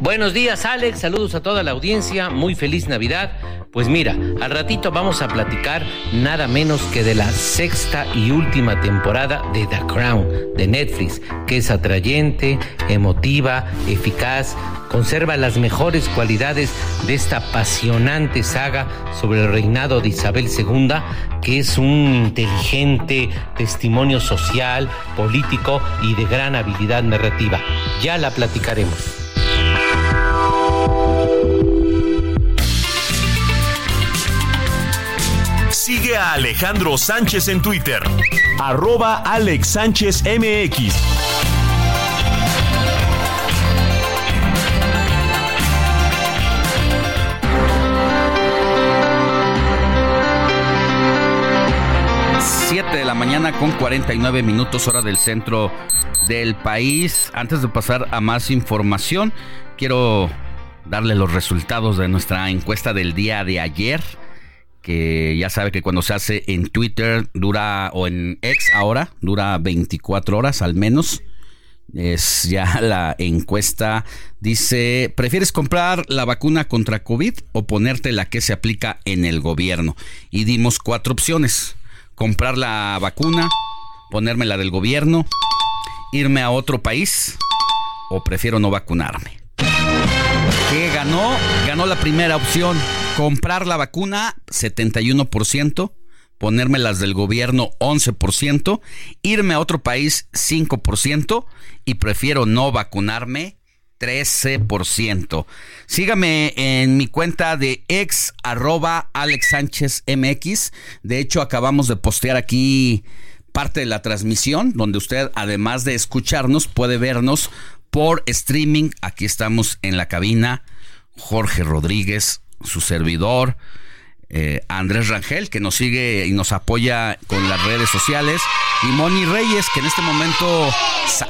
Buenos días Alex, saludos a toda la audiencia, muy feliz Navidad. Pues mira, al ratito vamos a platicar nada menos que de la sexta y última temporada de The Crown de Netflix, que es atrayente, emotiva, eficaz, conserva las mejores cualidades de esta apasionante saga sobre el reinado de Isabel II, que es un inteligente testimonio social, político y de gran habilidad narrativa. Ya la platicaremos. Alejandro Sánchez en Twitter. Arroba Alex Sánchez MX. Siete de la mañana con 49 minutos hora del centro del país. Antes de pasar a más información, quiero darle los resultados de nuestra encuesta del día de ayer que ya sabe que cuando se hace en Twitter dura, o en X ahora, dura 24 horas al menos. Es ya la encuesta. Dice, ¿prefieres comprar la vacuna contra COVID o ponerte la que se aplica en el gobierno? Y dimos cuatro opciones. Comprar la vacuna, ponerme la del gobierno, irme a otro país o prefiero no vacunarme. ¿Qué ganó? Ganó la primera opción. Comprar la vacuna, 71%. Ponerme las del gobierno, 11%. Irme a otro país, 5%. Y prefiero no vacunarme, 13%. Sígame en mi cuenta de ex arroba Alex Sánchez MX. De hecho, acabamos de postear aquí parte de la transmisión, donde usted, además de escucharnos, puede vernos por streaming. Aquí estamos en la cabina. Jorge Rodríguez, su servidor. eh, Andrés Rangel, que nos sigue y nos apoya con las redes sociales. Y Moni Reyes, que en este momento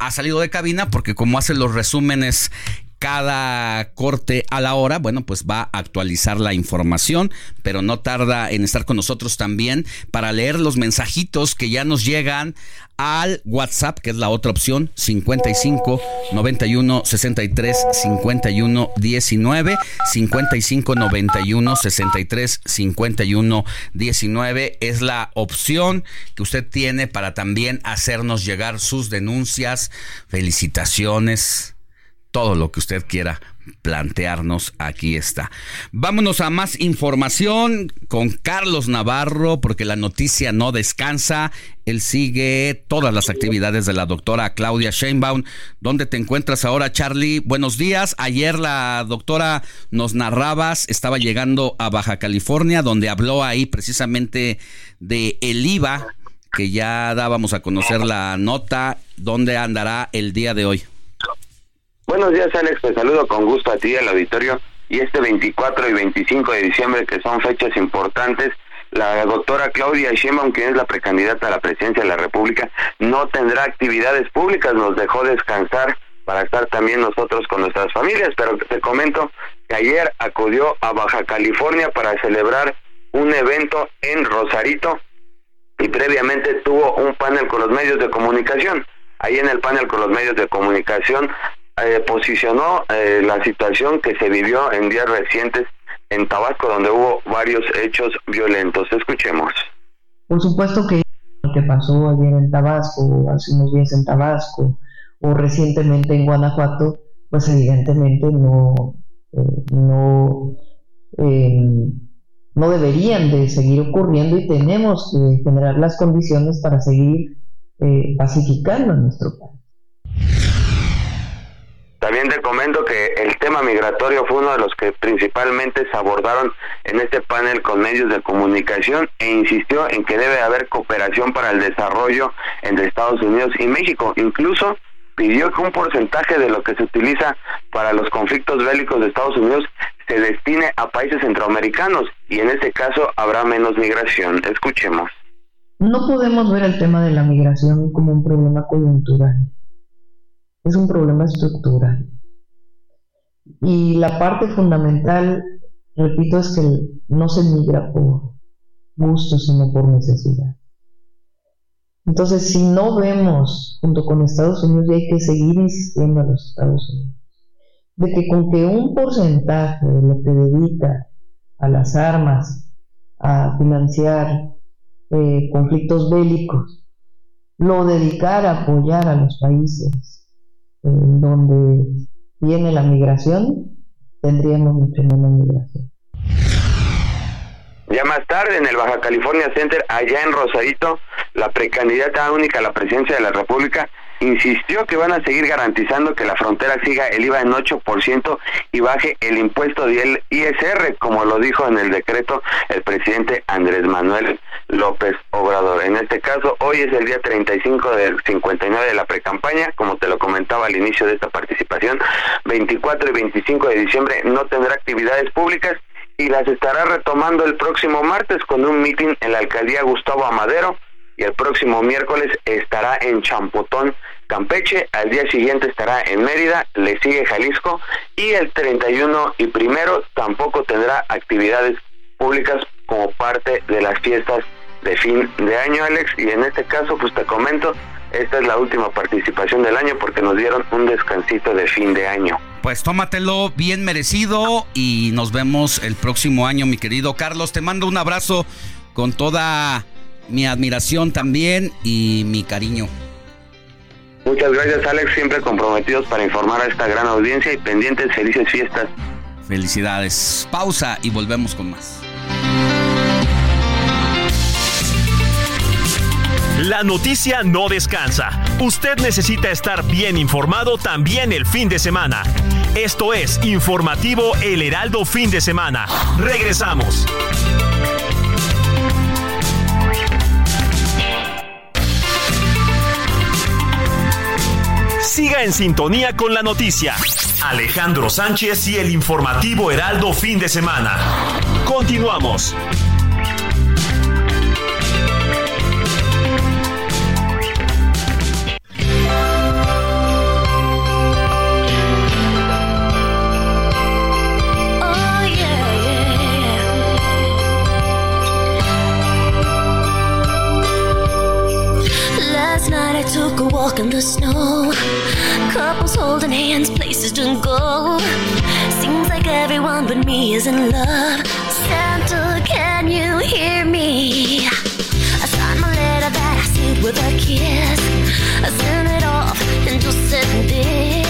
ha salido de cabina porque como hace los resúmenes cada corte a la hora, bueno, pues va a actualizar la información, pero no tarda en estar con nosotros también para leer los mensajitos que ya nos llegan al WhatsApp, que es la otra opción, 55 91 63 51 19, 55 91 63 51 19 es la opción que usted tiene para también hacernos llegar sus denuncias, felicitaciones, todo lo que usted quiera plantearnos, aquí está. Vámonos a más información con Carlos Navarro, porque la noticia no descansa. Él sigue todas las actividades de la doctora Claudia Sheinbaum. ¿Dónde te encuentras ahora, Charlie? Buenos días. Ayer la doctora nos narrabas, estaba llegando a Baja California, donde habló ahí precisamente de el IVA, que ya dábamos a conocer la nota. ¿Dónde andará el día de hoy? Buenos días, Alex. Te saludo con gusto a ti y al auditorio. Y este 24 y 25 de diciembre, que son fechas importantes, la doctora Claudia Sheinbaum, quien es la precandidata a la presidencia de la República, no tendrá actividades públicas. Nos dejó descansar para estar también nosotros con nuestras familias. Pero te comento que ayer acudió a Baja California para celebrar un evento en Rosarito y previamente tuvo un panel con los medios de comunicación. Ahí en el panel con los medios de comunicación eh, posicionó eh, la situación que se vivió en días recientes en Tabasco, donde hubo varios hechos violentos. Escuchemos. Por supuesto que lo que pasó ayer en Tabasco, hace unos días en Tabasco, o recientemente en Guanajuato, pues evidentemente no, eh, no, eh, no deberían de seguir ocurriendo y tenemos que generar las condiciones para seguir eh, pacificando nuestro país. También te comento que el tema migratorio fue uno de los que principalmente se abordaron en este panel con medios de comunicación e insistió en que debe haber cooperación para el desarrollo entre Estados Unidos y México. Incluso pidió que un porcentaje de lo que se utiliza para los conflictos bélicos de Estados Unidos se destine a países centroamericanos y en este caso habrá menos migración. Escuchemos. No podemos ver el tema de la migración como un problema coyuntural. Es un problema estructural. Y la parte fundamental, repito, es que no se migra por gusto, sino por necesidad. Entonces, si no vemos junto con Estados Unidos, y hay que seguir insistiendo a los Estados Unidos, de que con que un porcentaje de lo que dedica a las armas, a financiar eh, conflictos bélicos, lo dedicara a apoyar a los países donde viene la migración, tendríamos mucho menos migración. Ya más tarde, en el Baja California Center, allá en Rosarito, la precandidata única a la presidencia de la República insistió que van a seguir garantizando que la frontera siga el IVA en 8% y baje el impuesto del ISR, como lo dijo en el decreto el presidente Andrés Manuel López Obrador. En este caso, hoy es el día 35 del 59 de la precampaña, como te lo comentaba al inicio de esta participación, 24 y 25 de diciembre no tendrá actividades públicas y las estará retomando el próximo martes con un mitin en la alcaldía Gustavo Amadero y el próximo miércoles estará en Champotón, Campeche, al día siguiente estará en Mérida, le sigue Jalisco y el 31 y primero tampoco tendrá actividades públicas como parte de las fiestas de fin de año, Alex, y en este caso pues te comento, esta es la última participación del año porque nos dieron un descansito de fin de año. Pues tómatelo bien merecido y nos vemos el próximo año, mi querido Carlos. Te mando un abrazo con toda mi admiración también y mi cariño. Muchas gracias Alex, siempre comprometidos para informar a esta gran audiencia y pendientes felices fiestas. Felicidades. Pausa y volvemos con más. La noticia no descansa. Usted necesita estar bien informado también el fin de semana. Esto es Informativo El Heraldo Fin de Semana. Regresamos. Siga en sintonía con la noticia. Alejandro Sánchez y el informativo Heraldo fin de semana. Continuamos. Oh, walk in the snow. Couples holding hands, places to go. Seems like everyone but me is in love. Santa, can you hear me? I signed my letter that I sealed with a kiss. I sent it off and just said this.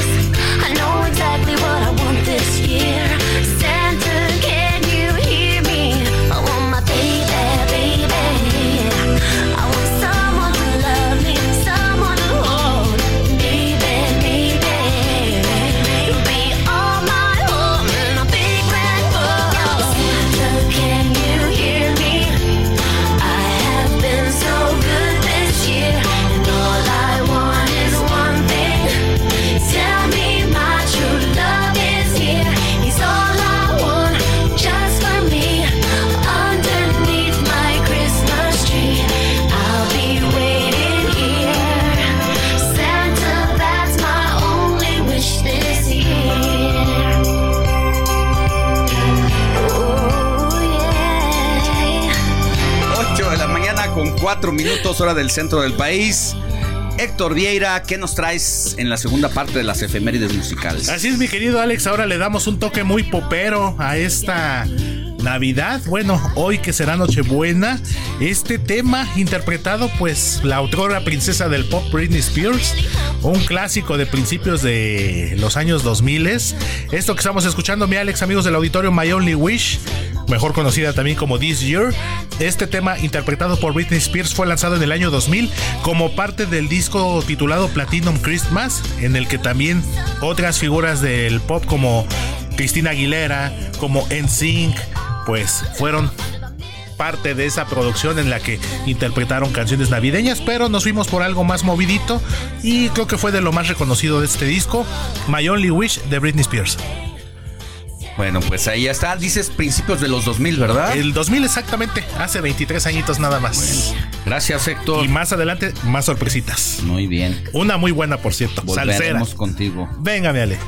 4 minutos hora del centro del país. Héctor Vieira, ¿qué nos traes en la segunda parte de las efemérides musicales? Así es, mi querido Alex. Ahora le damos un toque muy popero a esta Navidad. Bueno, hoy que será Nochebuena. Este tema interpretado, pues, la autora princesa del pop Britney Spears. Un clásico de principios de los años 2000. Esto que estamos escuchando, mi Alex, amigos del auditorio My Only Wish. mejor conocida también como This Year. Este tema interpretado por Britney Spears fue lanzado en el año 2000 como parte del disco titulado Platinum Christmas, en el que también otras figuras del pop como Cristina Aguilera, como NSYNC, pues fueron parte de esa producción en la que interpretaron canciones navideñas, pero nos fuimos por algo más movidito y creo que fue de lo más reconocido de este disco, My Only Wish de Britney Spears. Bueno, pues ahí ya está. Dices principios de los 2000, ¿verdad? El 2000 exactamente, hace 23 añitos nada más. gracias, Héctor. Y más adelante, más sorpresitas. Muy bien. Una muy buena, por cierto. Volveremos contigo. Venga, mi Ale.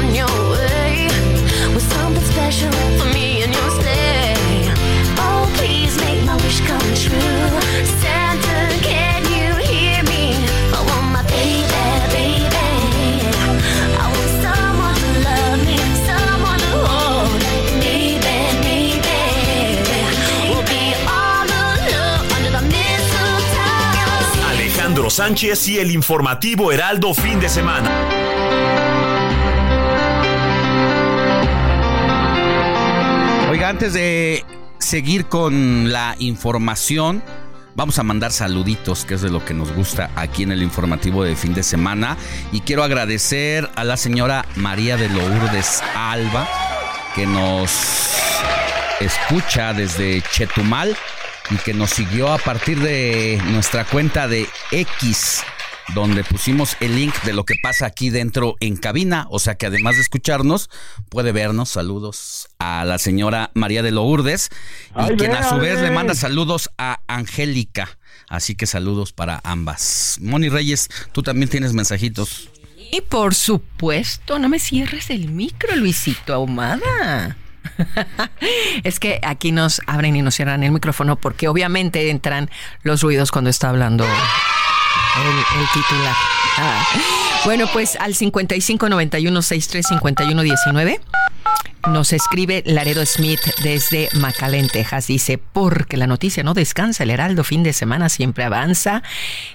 My. Alejandro Sánchez y el informativo Heraldo fin de semana. Antes de seguir con la información, vamos a mandar saluditos, que es de lo que nos gusta aquí en el informativo de fin de semana. Y quiero agradecer a la señora María de Lourdes Alba, que nos escucha desde Chetumal y que nos siguió a partir de nuestra cuenta de X donde pusimos el link de lo que pasa aquí dentro en cabina, o sea que además de escucharnos, puede vernos. Saludos a la señora María de Lourdes, y Ay, quien a su vez le manda saludos a Angélica. Así que saludos para ambas. Moni Reyes, tú también tienes mensajitos. Y por supuesto, no me cierres el micro, Luisito Ahumada. es que aquí nos abren y nos cierran el micrófono porque obviamente entran los ruidos cuando está hablando el, titular. Ah. Bueno, pues al 55 91 63 51 19 nos escribe Laredo Smith desde McAllen, Texas. Dice, porque la noticia no descansa, el Heraldo fin de semana siempre avanza.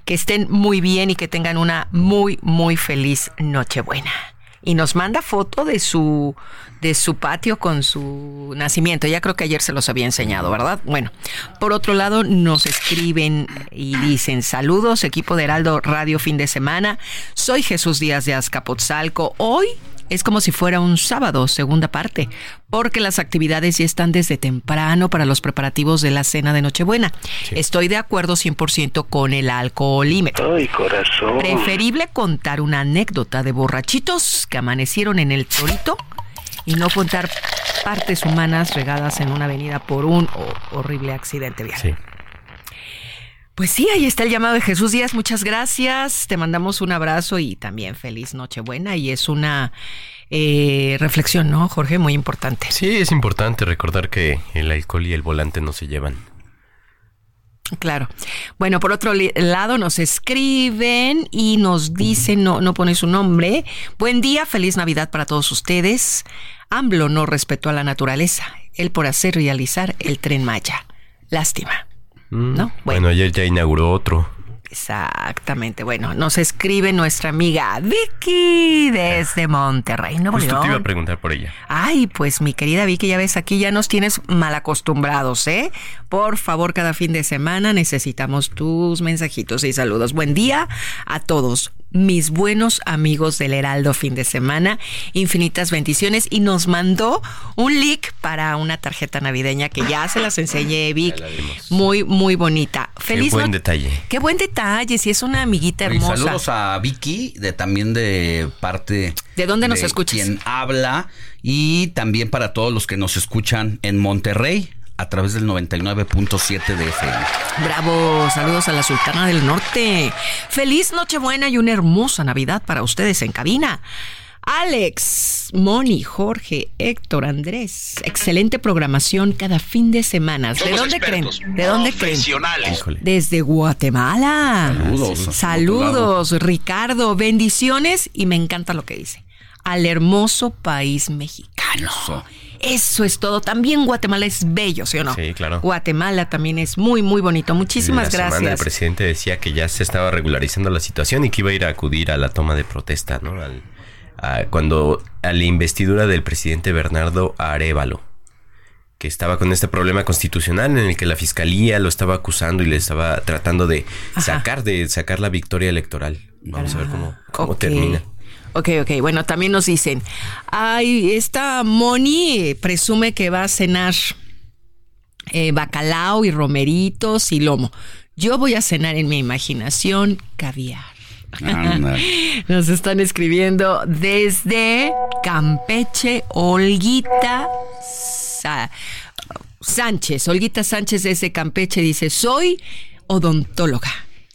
Que estén muy bien y que tengan una muy, muy feliz Nochebuena. Y nos manda foto de su, de su patio con su nacimiento. Ya creo que ayer se los había enseñado, ¿verdad? Bueno, por otro lado, nos escriben y dicen, saludos, equipo de Heraldo Radio fin de semana. Soy Jesús Díaz de Azcapotzalco. Hoy es como si fuera un sábado, segunda parte, porque las actividades ya están desde temprano para los preparativos de la cena de Nochebuena. Estoy de acuerdo 100% con el alcoholímetro. Ay, corazón. Preferible contar una anécdota de borrachitos que amanecieron en el torito y no contar partes humanas regadas en una avenida por un ho- horrible accidente vial. Pues sí, ahí está el llamado de Jesús Díaz. Muchas gracias. Te mandamos un abrazo y también feliz Nochebuena. Y es una eh, reflexión, ¿no, Jorge? Muy importante. Sí, es importante recordar que el alcohol y el volante no se llevan. Claro. Bueno, por otro lado nos escriben y nos dicen, no, no pone su nombre. Buen día, feliz Navidad para todos ustedes. AMLO no respetó a la naturaleza, él por hacer realizar el tren Maya. Lástima. Mm, No, bueno. ayer ya inauguró otro. Exactamente. Bueno, nos escribe nuestra amiga Vicky desde Monterrey, Nuevo Justo te iba a León. preguntar por ella. Ay, pues mi querida Vicky, ya ves, aquí ya nos tienes mal acostumbrados, ¿eh? Por favor, cada fin de semana necesitamos tus mensajitos y saludos. Buen día a todos. Mis buenos amigos del Heraldo fin de semana, infinitas bendiciones y nos mandó un link para una tarjeta navideña que ya se las enseñé, Vic. Muy, muy bonita. Feliz Qué buen no- detalle. Qué buen detalle, si es una amiguita Y hermosa. saludos a Vicky, de también de parte ¿De dónde nos escuchas? Quien habla y también para todos los que nos escuchan en Monterrey a través del 99.7 de FM. Bravo, saludos a la Sultana del Norte. Feliz Nochebuena y una hermosa Navidad para ustedes en cabina. Alex, Moni, Jorge, Héctor, Andrés. Excelente programación cada fin de semana. ¿De Somos dónde creen? ¿De dónde creen? profesionales. Desde Guatemala. Saludos. Saludos, Ricardo. Bendiciones y me encanta lo que dice. Al hermoso país mexicano. Eso es todo. También Guatemala es bello, ¿sí o no? Sí, claro. Guatemala también es muy, muy bonito. Muchísimas la semana el gracias. presidente decía que ya se estaba regularizando la situación y que iba a ir a acudir a la toma de protesta, ¿no? Al, a- cuando a la investidura del presidente Bernardo Arevalo, que estaba con este problema constitucional en el que la fiscalía lo estaba acusando y le estaba tratando de sacar de sacar la victoria electoral. Vamos a ver cómo, cómo termina. Ok, ok. Bueno, también nos dicen, ay, esta Moni presume que va a cenar eh, bacalao y romeritos y lomo. Yo voy a cenar en mi imaginación caviar. Anda. Nos están escribiendo desde Campeche, Olguita Sa- Sánchez. Olguita Sánchez desde Campeche dice, soy odontóloga.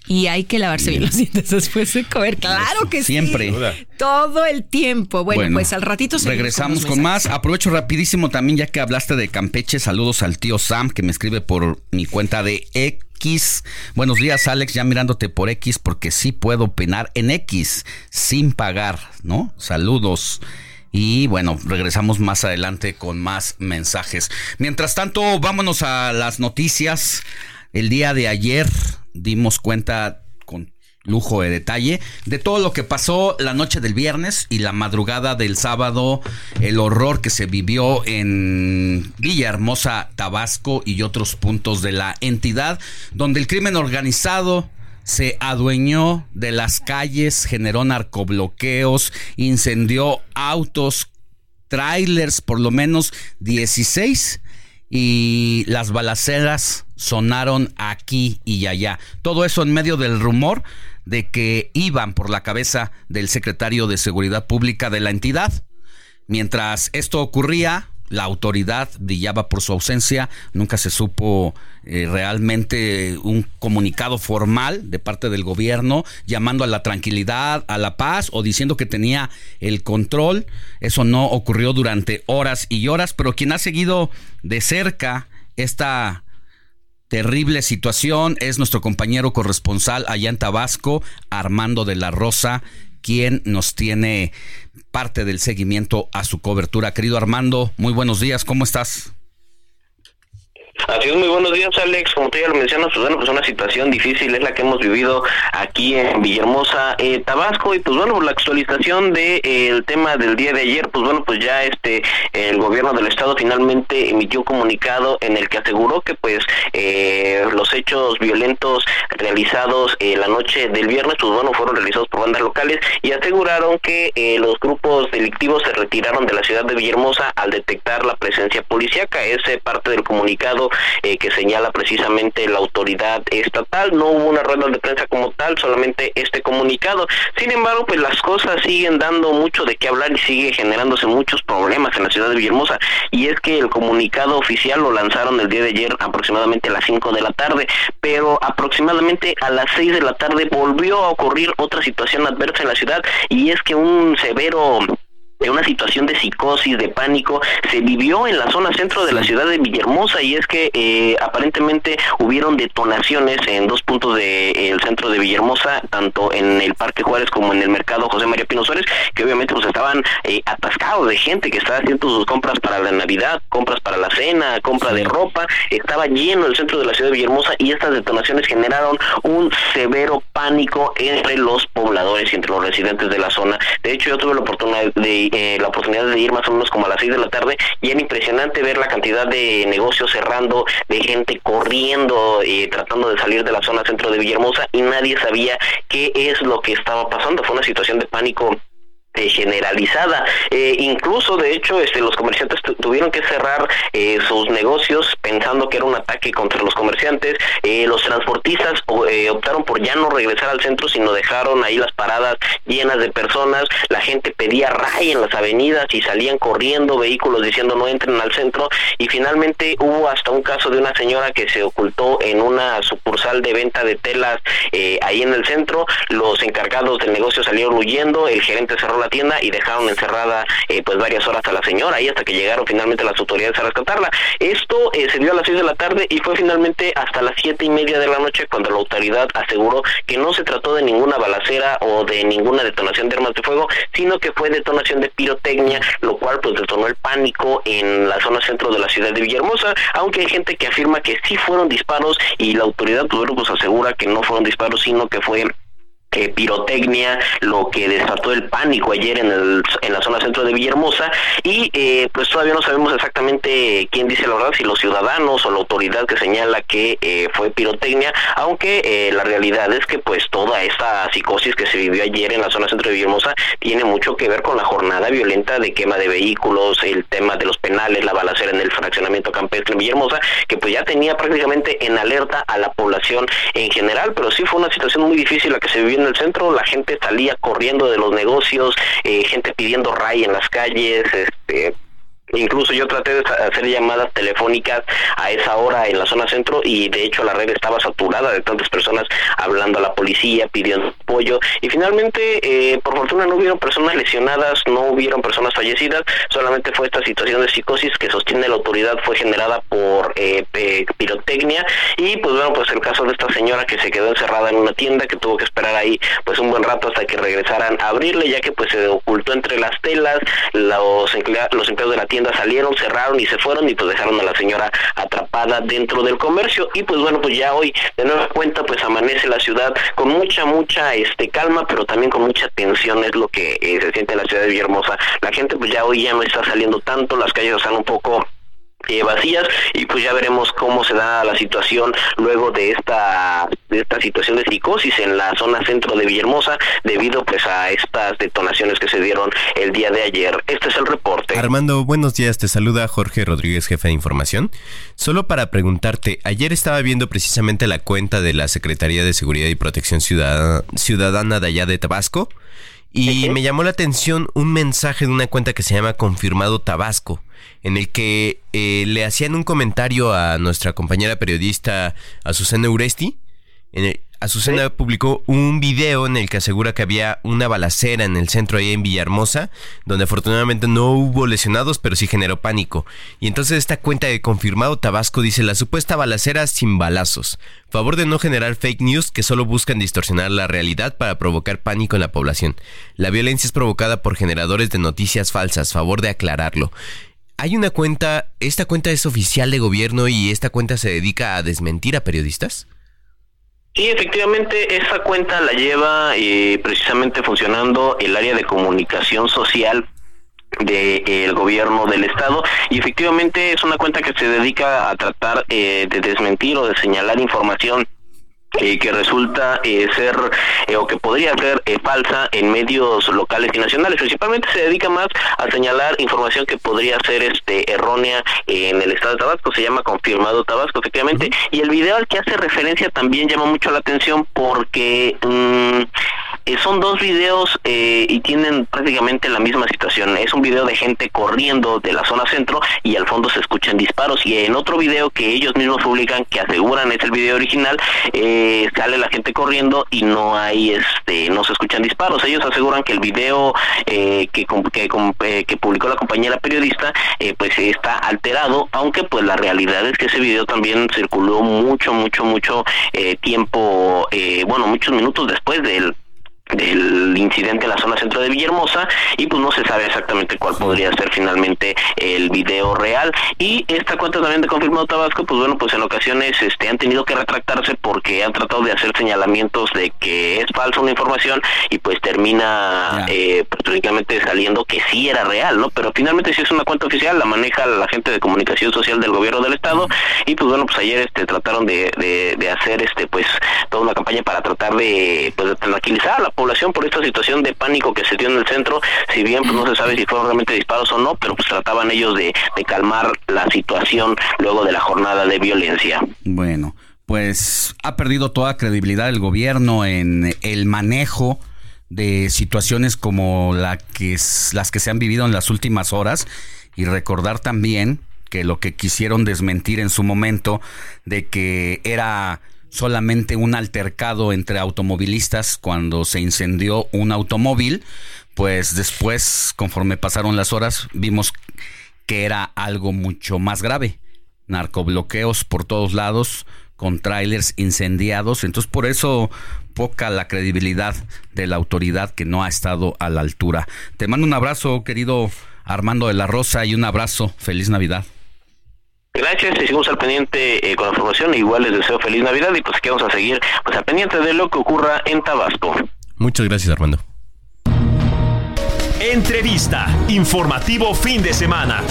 Y hay que lavarse bien los dientes después de comer. Claro que Siempre. sí. Todo el tiempo. Bueno, pues al ratito seguimos regresamos con, más. Aprovecho rapidísimo también ya que hablaste de Campeche. Saludos al tío Sam que me escribe por mi cuenta de X. Buenos días, Alex. Ya mirándote por X porque sí puedo opinar en X sin pagar, ¿no? Saludos. Y bueno, regresamos más adelante con más mensajes. Mientras tanto, vámonos a las noticias. El día de ayer dimos cuenta con lujo de detalle de todo lo que pasó la noche del viernes y la madrugada del sábado, el horror que se vivió en Villahermosa, Tabasco y otros puntos de la entidad, donde el crimen organizado se adueñó de las calles, generó narcobloqueos, incendió autos, trailers, por lo menos 16 y las balaceras sonaron aquí y allá. Todo eso en medio del rumor de que iban por la cabeza del secretario de Seguridad Pública de la entidad. Mientras esto ocurría, la autoridad brillaba por su ausencia, nunca se supo eh, realmente un comunicado formal de parte del gobierno llamando a la tranquilidad, a la paz o diciendo que tenía el control. Eso no ocurrió durante horas y horas, pero quien ha seguido de cerca esta terrible situación es nuestro compañero corresponsal allá en Tabasco, Armando de la Rosa, quien nos tiene parte del seguimiento a su cobertura. Querido Armando, muy buenos días, ¿cómo estás? Así es, muy buenos días, Alex. Como tú ya lo mencionas, pues bueno, pues una situación difícil es la que hemos vivido aquí en Villahermosa, eh, Tabasco. Y pues bueno, por la actualización del de, el tema del día de ayer, pues bueno, pues ya este el gobierno del estado finalmente emitió un comunicado en el que aseguró que pues eh, los hechos violentos realizados eh, la noche del viernes, pues bueno, fueron realizados por bandas locales y aseguraron que eh, los grupos delictivos se retiraron de la ciudad de Villahermosa al detectar la presencia policíaca. Es eh, parte del comunicado eh, que señala precisamente la autoridad estatal. No hubo una rueda de prensa como tal, solamente este comunicado. Sin embargo, pues las cosas siguen dando mucho de qué hablar y sigue generándose muchos problemas en la ciudad de Villahermosa. Y es que el comunicado oficial lo lanzaron el día de ayer aproximadamente a las 5 de la tarde, pero aproximadamente a las 6 de la tarde volvió a ocurrir otra situación adversa en la ciudad y es que un severo de una situación de psicosis, de pánico, se vivió en la zona centro de la ciudad de Villahermosa y es que eh, aparentemente hubieron detonaciones en dos puntos del centro de Villahermosa, tanto en el Parque Juárez como en el mercado José María Pino Suárez, que obviamente pues estaban eh, atascados de gente que estaba haciendo sus compras para la Navidad, compras para la cena, compra de ropa, estaba lleno el centro de la ciudad de Villahermosa y estas detonaciones generaron un severo pánico entre los pobladores y entre los residentes de la zona. De hecho, yo tuve la oportunidad de eh, la oportunidad de ir más o menos como a las 6 de la tarde y era impresionante ver la cantidad de negocios cerrando, de gente corriendo, eh, tratando de salir de la zona centro de Villahermosa y nadie sabía qué es lo que estaba pasando. Fue una situación de pánico eh, generalizada. Eh, incluso, de hecho, este, los comerciantes tu- tuvieron que cerrar eh, sus negocios pensando que era un ataque contra los comerciantes. Eh, los transportistas optaron por ya no regresar al centro, sino dejaron ahí las paradas llenas de personas. La gente pedía ray en las avenidas y salían corriendo vehículos diciendo no entren al centro. Y finalmente hubo hasta un caso de una señora que se ocultó en una sucursal de venta de telas ahí en el centro. Los encargados del negocio salieron huyendo. El gerente cerró la tienda y dejaron encerrada eh, pues varias horas a la señora ahí hasta que llegaron finalmente las autoridades a rescatarla. Esto eh, se dio a las 6 de la tarde y fue finalmente hasta las siete y media de la noche cuando la autoridad aseguró que no se trató de ninguna balacera o de ninguna detonación de armas de fuego, sino que fue detonación de pirotecnia, lo cual pues detonó el pánico en la zona centro de la ciudad de Villahermosa, aunque hay gente que afirma que sí fueron disparos y la autoridad pues, pues asegura que no fueron disparos, sino que fue eh, pirotecnia, lo que desató el pánico ayer en, el, en la zona centro de Villahermosa y eh, pues todavía no sabemos exactamente quién dice la verdad, si los ciudadanos o la autoridad que señala que eh, fue pirotecnia, aunque la realidad es que pues toda esta psicosis que se vivió ayer en la zona centro de Villahermosa tiene mucho que ver con la jornada violenta de quema de vehículos, el tema de los penales, la balacera en el fraccionamiento campestre en Villahermosa, que pues ya tenía prácticamente en alerta a la población en general, pero sí fue una situación muy difícil la que se vivió en el centro, la gente salía corriendo de los negocios, eh, gente pidiendo ray en las calles, este Incluso yo traté de hacer llamadas telefónicas a esa hora en la zona centro y de hecho la red estaba saturada de tantas personas hablando a la policía, pidiendo apoyo. Y finalmente eh, por fortuna no hubieron personas lesionadas, no hubieron personas fallecidas, solamente fue esta situación de psicosis que sostiene la autoridad fue generada por eh, pirotecnia. Y pues bueno pues el caso de esta señora que se quedó encerrada en una tienda que tuvo que esperar ahí pues un buen rato hasta que regresaran a abrirle ya que pues se ocultó entre las telas los, los empleados de la tienda salieron, cerraron y se fueron y pues dejaron a la señora atrapada dentro del comercio y pues bueno, pues ya hoy de nueva cuenta pues amanece la ciudad con mucha, mucha este calma, pero también con mucha tensión es lo que eh, se siente en la ciudad de Villahermosa. La gente pues ya hoy ya no está saliendo tanto, las calles están un poco eh, vacías y pues ya veremos cómo se da la situación luego de esta de esta situación de psicosis en la zona centro de Villahermosa debido pues a estas detonaciones que se dieron el día de ayer. Este es el reporte. Armando, buenos días, te saluda Jorge Rodríguez, jefe de información. Solo para preguntarte, ayer estaba viendo precisamente la cuenta de la Secretaría de Seguridad y Protección Ciudadana, Ciudadana de allá de Tabasco y me llamó la atención un mensaje de una cuenta que se llama Confirmado Tabasco en el que eh, le hacían un comentario a nuestra compañera periodista Azucena Uresti. En Azucena publicó un video en el que asegura que había una balacera en el centro ahí en Villahermosa, donde afortunadamente no hubo lesionados, pero sí generó pánico. Y entonces esta cuenta de confirmado Tabasco dice la supuesta balacera sin balazos. Favor de no generar fake news que solo buscan distorsionar la realidad para provocar pánico en la población. La violencia es provocada por generadores de noticias falsas. Favor de aclararlo hay una cuenta, esta cuenta es oficial de gobierno y esta cuenta se dedica a desmentir a periodistas. Sí, efectivamente, esa cuenta la lleva eh, precisamente funcionando el área de comunicación social del gobierno del estado. Y efectivamente es una cuenta que se dedica a tratar eh, de desmentir o de señalar información eh, que resulta eh, ser eh, o que podría ser falsa en medios locales y nacionales. Principalmente se dedica más a señalar información que podría ser este errónea en el estado de Tabasco. Se llama confirmado Tabasco, efectivamente. Y el video al que hace referencia también llama mucho la atención porque mm, son dos videos y tienen prácticamente la misma situación. Es un video de gente corriendo de la zona centro y al fondo se escuchan disparos. Y en otro video que ellos mismos publican, que aseguran es el video original, eh, sale la gente corriendo y no hay este no se escuchan disparos ellos aseguran que el video eh, que, eh, que, publicó la compañera periodista eh, pues está alterado aunque pues la realidad es que ese video también circuló mucho mucho mucho tiempo bueno muchos minutos después del del incidente en la zona centro de Villahermosa y pues no se sabe exactamente cuál podría ser finalmente el video real. Y esta cuenta también de confirmado Tabasco pues bueno pues en ocasiones este han tenido que retractarse porque han tratado de hacer señalamientos de que es falsa una información y pues termina eh, prácticamente saliendo que sí era real no pero finalmente si es una cuenta oficial la maneja la gente de comunicación social del gobierno del estado y pues bueno pues ayer este trataron de, de, hacer este pues toda una campaña para tratar de pues de tranquilizar a la población por esta situación de pánico que se dio en el centro, si bien pues, no se sabe si fueron realmente disparos o no, pero pues trataban ellos de, de calmar la situación luego de la jornada de violencia. Bueno, pues ha perdido toda credibilidad el gobierno en el manejo de situaciones como la que es, las que se han vivido en las últimas horas y recordar también que lo que quisieron desmentir en su momento de que era solamente un altercado entre automovilistas cuando se incendió un automóvil, pues después, conforme pasaron las horas, vimos que era algo mucho más grave. Narcobloqueos por todos lados, con trailers incendiados. Entonces, por eso poca la credibilidad de la autoridad que no ha estado a la altura. Te mando un abrazo, querido Armando de la Rosa, y un abrazo. Feliz Navidad. Gracias, y seguimos al pendiente eh, con la información. Igual les deseo feliz Navidad y pues que vamos a seguir pues al pendiente de lo que ocurra en Tabasco. Muchas gracias, Armando. Entrevista. Informativo fin de semana.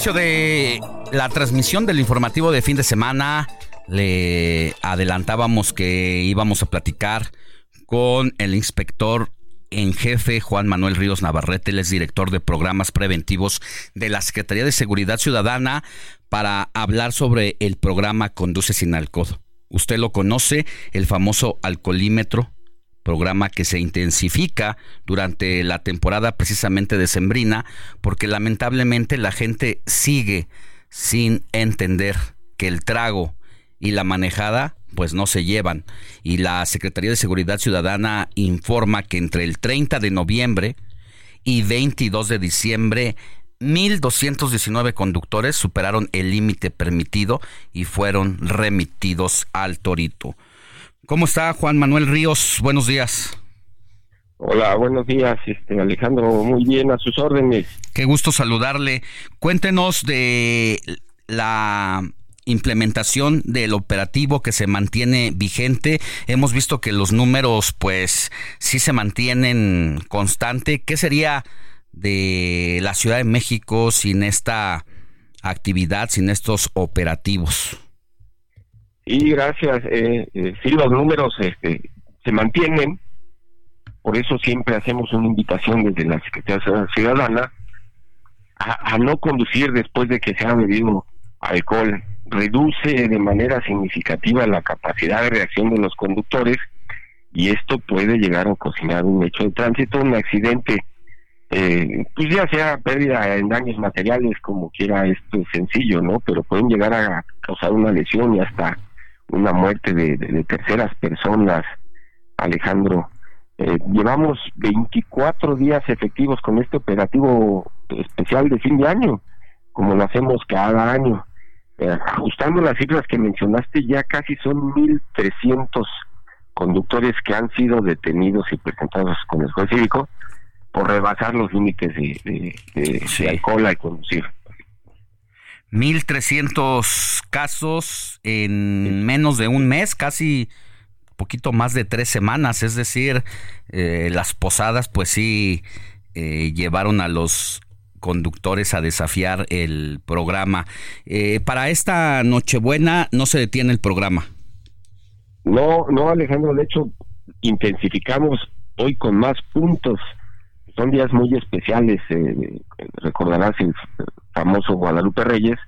Inicio de la transmisión del informativo de fin de semana, le adelantábamos que íbamos a platicar con el inspector en jefe Juan Manuel Ríos Navarrete, él es director de programas preventivos de la Secretaría de Seguridad Ciudadana, para hablar sobre el programa Conduce sin alcohol. Usted lo conoce, el famoso alcoholímetro, programa que se intensifica durante la temporada precisamente decembrina, porque lamentablemente la gente sigue sin entender que el trago y la manejada pues no se llevan. Y la Secretaría de Seguridad Ciudadana informa que entre el 30 de noviembre y 22 de diciembre 1.219 conductores superaron el límite permitido y fueron remitidos al Torito. ¿Cómo está Juan Manuel Ríos? Buenos días. Hola, buenos días, este Alejandro, muy bien, a sus órdenes. Qué gusto saludarle. Cuéntenos de la implementación del operativo que se mantiene vigente. Hemos visto que los números pues sí se mantienen constante. ¿Qué sería de la Ciudad de México sin esta actividad, sin estos operativos? Y gracias. Eh, eh, sí, los números este, se mantienen. Por eso siempre hacemos una invitación desde la Secretaría Ciudadana a, no conducir después de que se ha bebido alcohol. Reduce de manera significativa la capacidad de reacción de los conductores y esto puede llegar a ocasionar un hecho de tránsito, un accidente, eh, pues ya sea pérdida en daños materiales, como quiera, esto es sencillo, ¿no? Pero pueden llegar a causar una lesión y hasta una muerte de, de- de terceras personas, Alejandro. Eh, llevamos 24 días efectivos con este operativo especial de fin de año, como lo hacemos cada año. Eh, ajustando las cifras que mencionaste, ya casi son 1.300 conductores que han sido detenidos y presentados con el juez cívico por rebasar los límites de, de- de- de alcohol al conducir. 1.300 casos en menos de un mes, casi poquito más de tres semanas, es decir, eh, las posadas pues sí eh, llevaron a los conductores a desafiar el programa. Eh, para esta Nochebuena no se detiene el programa. No, no, Alejandro, de hecho, intensificamos hoy con más puntos. Son días muy especiales, eh, recordarás el famoso Guadalupe Reyes.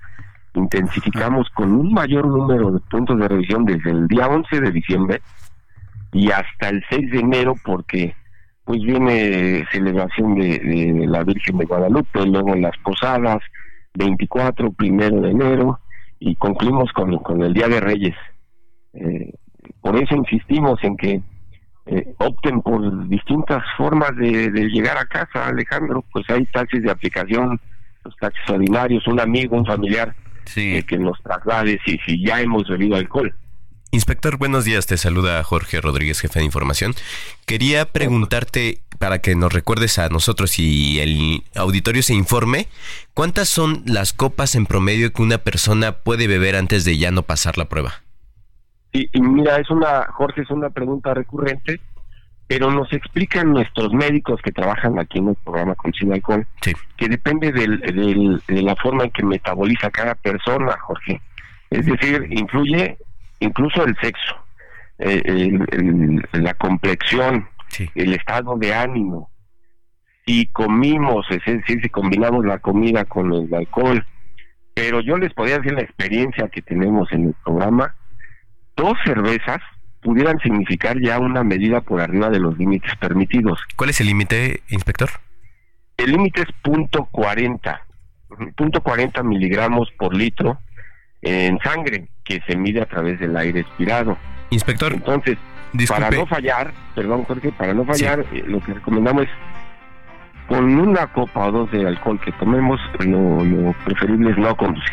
Intensificamos con un mayor número de puntos de revisión desde el día 11 de diciembre y hasta el 6 de enero, porque pues viene celebración de, de la Virgen de Guadalupe, luego las posadas, 24, primero de enero, y concluimos con, con el Día de Reyes. Eh, por eso insistimos en que eh, opten por distintas formas de, de llegar a casa, Alejandro. Pues hay taxis de aplicación, los taxis ordinarios, un amigo, un familiar eh, que nos traslade si, si ya hemos bebido alcohol. Inspector, buenos días. Te saluda Jorge Rodríguez, jefe de información. Quería preguntarte, para que nos recuerdes a nosotros y el auditorio se informe, ¿cuántas son las copas en promedio que una persona puede beber antes de ya no pasar la prueba? Y, y mira, es una, Jorge, es una pregunta recurrente, pero nos explican nuestros médicos que trabajan aquí en el programa con Sin Alcohol, que depende del, del- de la forma en que metaboliza cada persona, Jorge. Es decir, influye incluso el sexo, eh, el- el- la complexión, el estado de ánimo. Si comimos, es decir, si combinamos la comida con el alcohol, pero yo les podría decir la experiencia que tenemos en el programa, dos cervezas pudieran significar ya una medida por arriba de los límites permitidos. ¿Cuál es el límite, inspector? El límite es punto 40, punto 40 miligramos por litro en sangre que se mide a través del aire expirado. Inspector, entonces disculpe. para no fallar, perdón Jorge, para no fallar, eh, lo que recomendamos es con una copa o dos de alcohol que tomemos, lo, lo preferible es no conducir.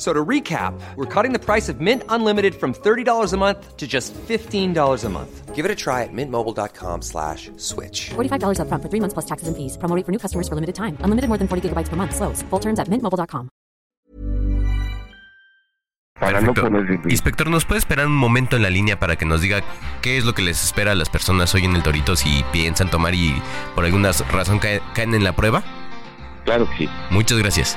So to recap, we're cutting the price of Mint Unlimited from $30 a month to just $15 a month. Give it a try at mintmobile.com slash switch. $45 upfront for three months plus taxes and fees. Promo rate for new customers for limited time. Unlimited more than 40 gigabytes per month. Slows. Full terms at mintmobile.com. Perfecto. Inspector, ¿nos puede esperar un momento en la línea para que nos diga qué es lo que les espera a las personas hoy en el Torito si piensan tomar y por alguna razón cae- caen en la prueba? Claro que sí. Muchas gracias.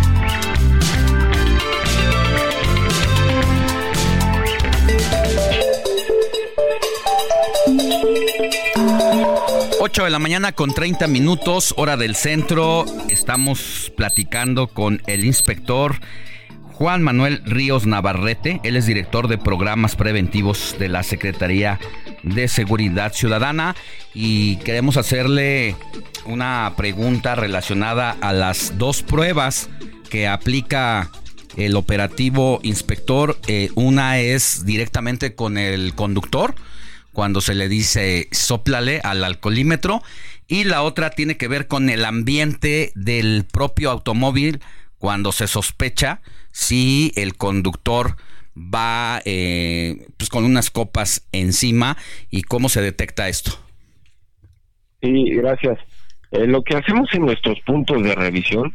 8 de la mañana con 30 minutos, hora del centro. Estamos platicando con el inspector Juan Manuel Ríos Navarrete. Él es director de programas preventivos de la Secretaría de Seguridad Ciudadana y queremos hacerle una pregunta relacionada a las dos pruebas que aplica el operativo inspector. Eh, una es directamente con el conductor cuando se le dice soplale al alcoholímetro y la otra tiene que ver con el ambiente del propio automóvil cuando se sospecha si el conductor va eh, pues con unas copas encima y cómo se detecta esto. Sí, gracias. Eh, lo que hacemos en nuestros puntos de revisión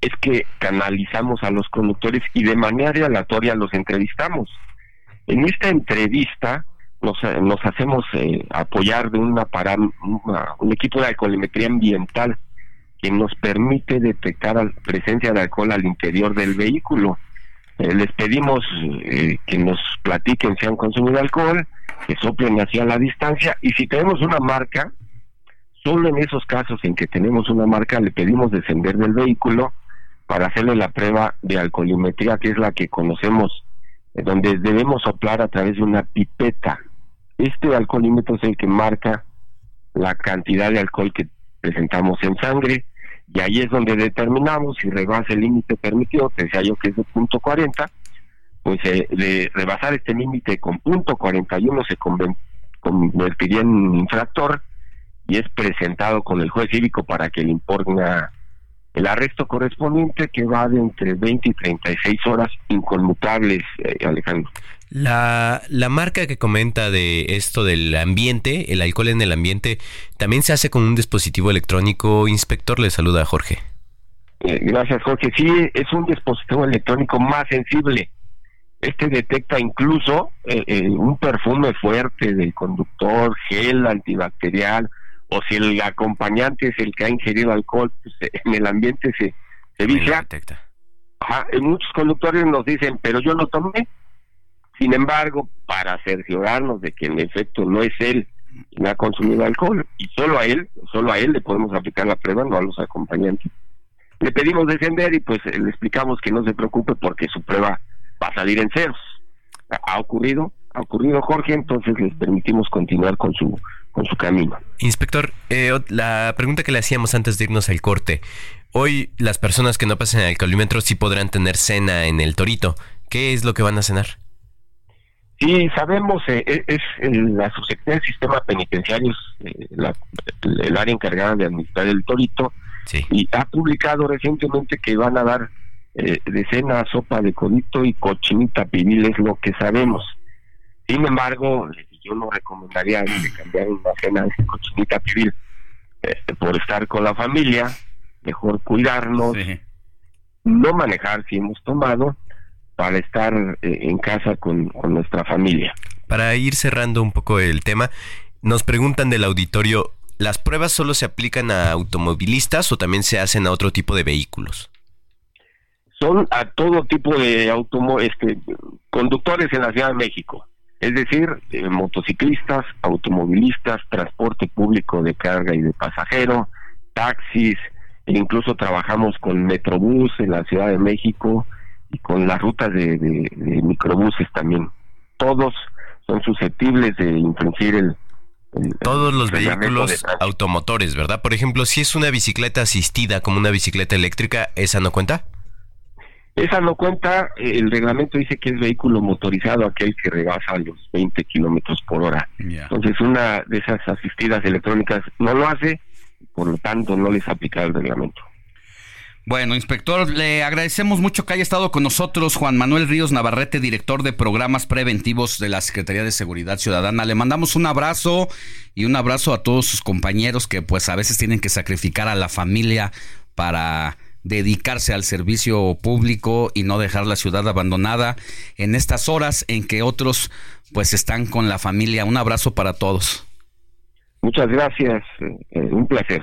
es que canalizamos a los conductores y de manera aleatoria los entrevistamos. En esta entrevista nos, eh, nos hacemos eh, apoyar de una una- un equipo de alcoholimetría ambiental que nos permite detectar al- presencia de alcohol al interior del vehículo. Eh, les pedimos eh, que nos platiquen si han consumido alcohol, que soplen hacia la distancia y si tenemos una marca, solo en esos casos en que tenemos una marca le pedimos descender del vehículo para hacerle la prueba de alcoholimetría, que es la que conocemos, donde debemos soplar a través de una pipeta. Este alcoholímetro es el que marca la cantidad de alcohol que presentamos en sangre y ahí es donde determinamos si rebasa el límite permitido, te decía yo que es de punto 40, pues eh, de rebasar este límite con punto 41 se convertiría en infractor y es presentado con el juez cívico para que le imponga el arresto correspondiente que va de entre 20 y 36 horas inconmutables, eh, Alejandro. La, la marca que comenta de esto del ambiente, el alcohol en el ambiente, también se hace con un dispositivo electrónico. Inspector, le saluda Jorge. Eh, gracias, Jorge. Sí, es un dispositivo electrónico más sensible. Este detecta incluso eh, eh, un perfume fuerte del conductor, gel antibacterial, o si el acompañante es el que ha ingerido alcohol, pues, en el ambiente se, se vicia. Ajá, muchos conductores nos dicen, pero yo no tomé. Sin embargo, para cerciorarnos de que en efecto no es él quien ha consumido alcohol, y solo a él, solo a él le podemos aplicar la prueba, no a los acompañantes. Le pedimos descender y pues le explicamos que no se preocupe porque su prueba va a salir en ceros. Ha- ocurrido, ha ocurrido Jorge, entonces les permitimos continuar con su con su camino. Inspector, eh, la pregunta que le hacíamos antes de irnos al corte. Hoy las personas que no pasen el alcoholímetro sí podrán tener cena en el torito. ¿Qué es lo que van a cenar? Sí, sabemos, eh, eh, es el- la Subsecretaría del Sistema Penitenciario, eh, la- el, área encargada de administrar el torito, y ha publicado recientemente que van a dar eh, de cena sopa de codito y cochinita pibil, es lo que sabemos. Sin embargo, yo no recomendaría de cambiar una cena de cochinita pibil eh, por estar con la familia, mejor cuidarnos, no manejar si hemos tomado, para estar eh, en casa con, con nuestra familia. Para ir cerrando un poco el tema, Nos preguntan del auditorio, ¿las pruebas solo se aplican a automovilistas o también se hacen a otro tipo de vehículos? Son a todo tipo de automo este, conductores en la Ciudad de México. Es decir, eh, motociclistas, automovilistas, transporte público de carga y de pasajero, taxis, e incluso trabajamos con Metrobús en la Ciudad de México y con las rutas de, de microbuses también. Todos son susceptibles de infringir el, todos los vehículos automotores, ¿verdad? Por ejemplo, si es una bicicleta asistida como una bicicleta eléctrica, ¿esa no cuenta? Esa no cuenta, el reglamento dice que es vehículo motorizado aquel que rebasa los 20 kilómetros por hora. Entonces, una de esas asistidas electrónicas no lo hace, por lo tanto, no les aplica el reglamento. Bueno, inspector, le agradecemos mucho que haya estado con nosotros Juan Manuel Ríos Navarrete, director de programas preventivos de la Secretaría de Seguridad Ciudadana. Le mandamos un abrazo y un abrazo a todos sus compañeros que pues a veces tienen que sacrificar a la familia para dedicarse al servicio público y no dejar la ciudad abandonada en estas horas en que otros pues están con la familia. Un abrazo para todos. Muchas gracias, eh, un placer.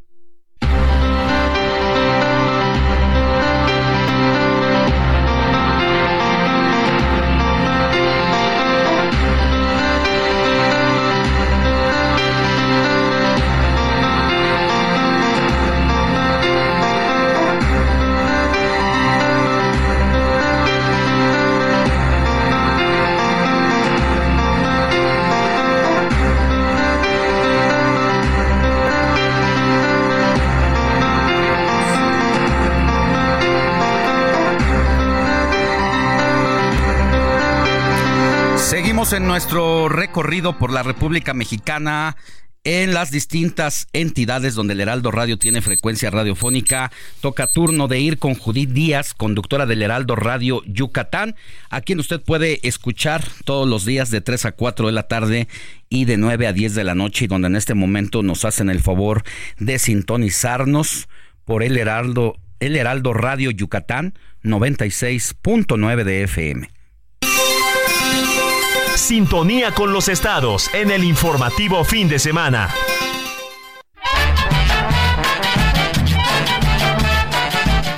En nuestro recorrido por la República Mexicana en las distintas entidades donde el Heraldo Radio tiene frecuencia radiofónica. Toca turno de ir con Judith Díaz, conductora del Heraldo Radio Yucatán, a quien usted puede escuchar todos los días de 3 a 4 de la tarde y de 9 a 10 de la noche, y donde en este momento nos hacen el favor de sintonizarnos por el Heraldo, el Heraldo Radio Yucatán 96.9 de FM. Sintonía con los estados en el informativo fin de semana.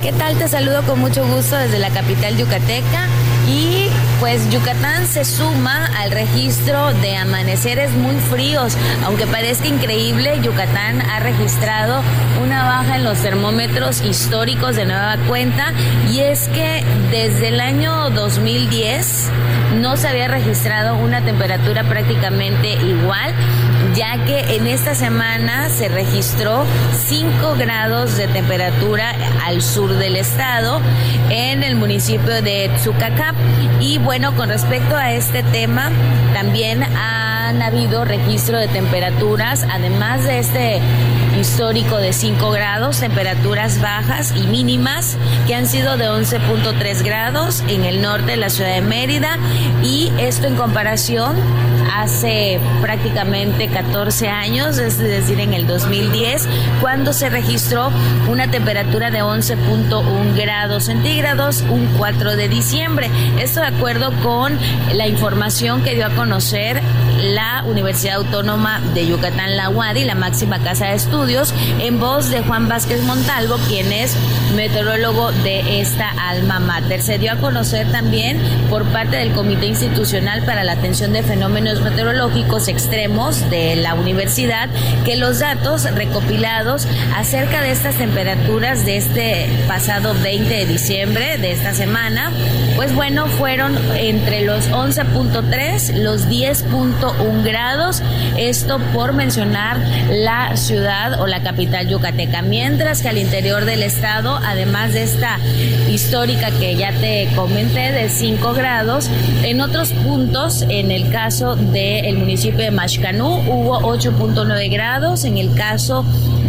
¿Qué tal? Te saludo con mucho gusto desde la capital yucateca y pues Yucatán se suma al registro de amaneceres muy fríos. Aunque parezca increíble, Yucatán ha registrado una baja en los termómetros históricos de nueva cuenta y es que desde el año 2010 no se había registrado una temperatura prácticamente igual ya que en esta semana se registró 5 grados de temperatura al sur del estado en el municipio de Tzucacap. Y bueno, con respecto a este tema, también han habido registro de temperaturas, además de este histórico de 5 grados, temperaturas bajas y mínimas que han sido de 11.3 grados en el norte de la ciudad de Mérida y esto en comparación hace prácticamente 14 años, es decir, en el 2010, cuando se registró una temperatura de 11.1 grados centígrados un 4 de diciembre. Esto de acuerdo con la información que dio a conocer la Universidad Autónoma de Yucatán, la UADI, la máxima casa de estudios, en voz de Juan Vázquez Montalvo, quien es meteorólogo de esta alma mater. Se dio a conocer también por parte del Comité Institucional para la Atención de Fenómenos Meteorológicos Extremos de la universidad que los datos recopilados acerca de estas temperaturas de este pasado 20 de diciembre de esta semana, pues bueno, fueron entre los 11.3, los 10.1 grados, esto por mencionar la ciudad o la capital yucateca, mientras que al interior del estado, además de esta histórica que ya te comenté de 5 grados, en otros puntos, en el caso del municipio de Mashcanú, hubo 8.9 grados, en el caso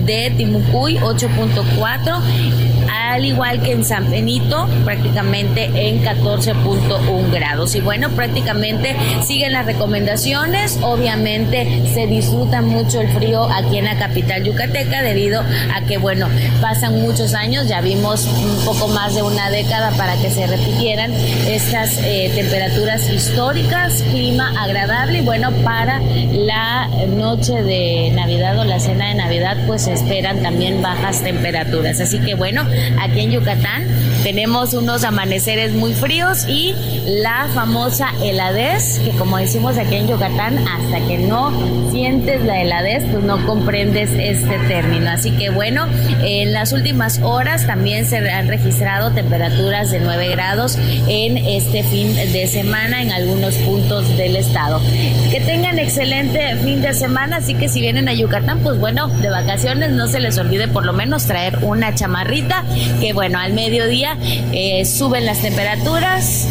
de Timucuy 8.4 al igual que en San Benito, prácticamente en 14.1 grados. Y bueno, prácticamente siguen las recomendaciones. Obviamente se disfruta mucho el frío aquí en la capital yucateca debido a que, bueno, pasan muchos años, ya vimos un poco más de una década para que se repitieran estas eh, temperaturas históricas, clima agradable y bueno, para la noche de Navidad o la cena de Navidad pues esperan también bajas temperaturas. Así que bueno, aquí en Yucatán tenemos unos amaneceres muy fríos y la famosa heladez, que como decimos aquí en Yucatán, hasta que no sientes la heladez, pues no comprendes este término. Así que bueno, en las últimas horas también se han registrado temperaturas de 9 grados en este fin de semana en algunos puntos del estado. Que tengan excelente fin de semana, así que si vienen a Yucatán, pues bueno, de vacaciones no se les olvide por lo menos traer una chamarrita, que bueno, al mediodía eh, suben las temperaturas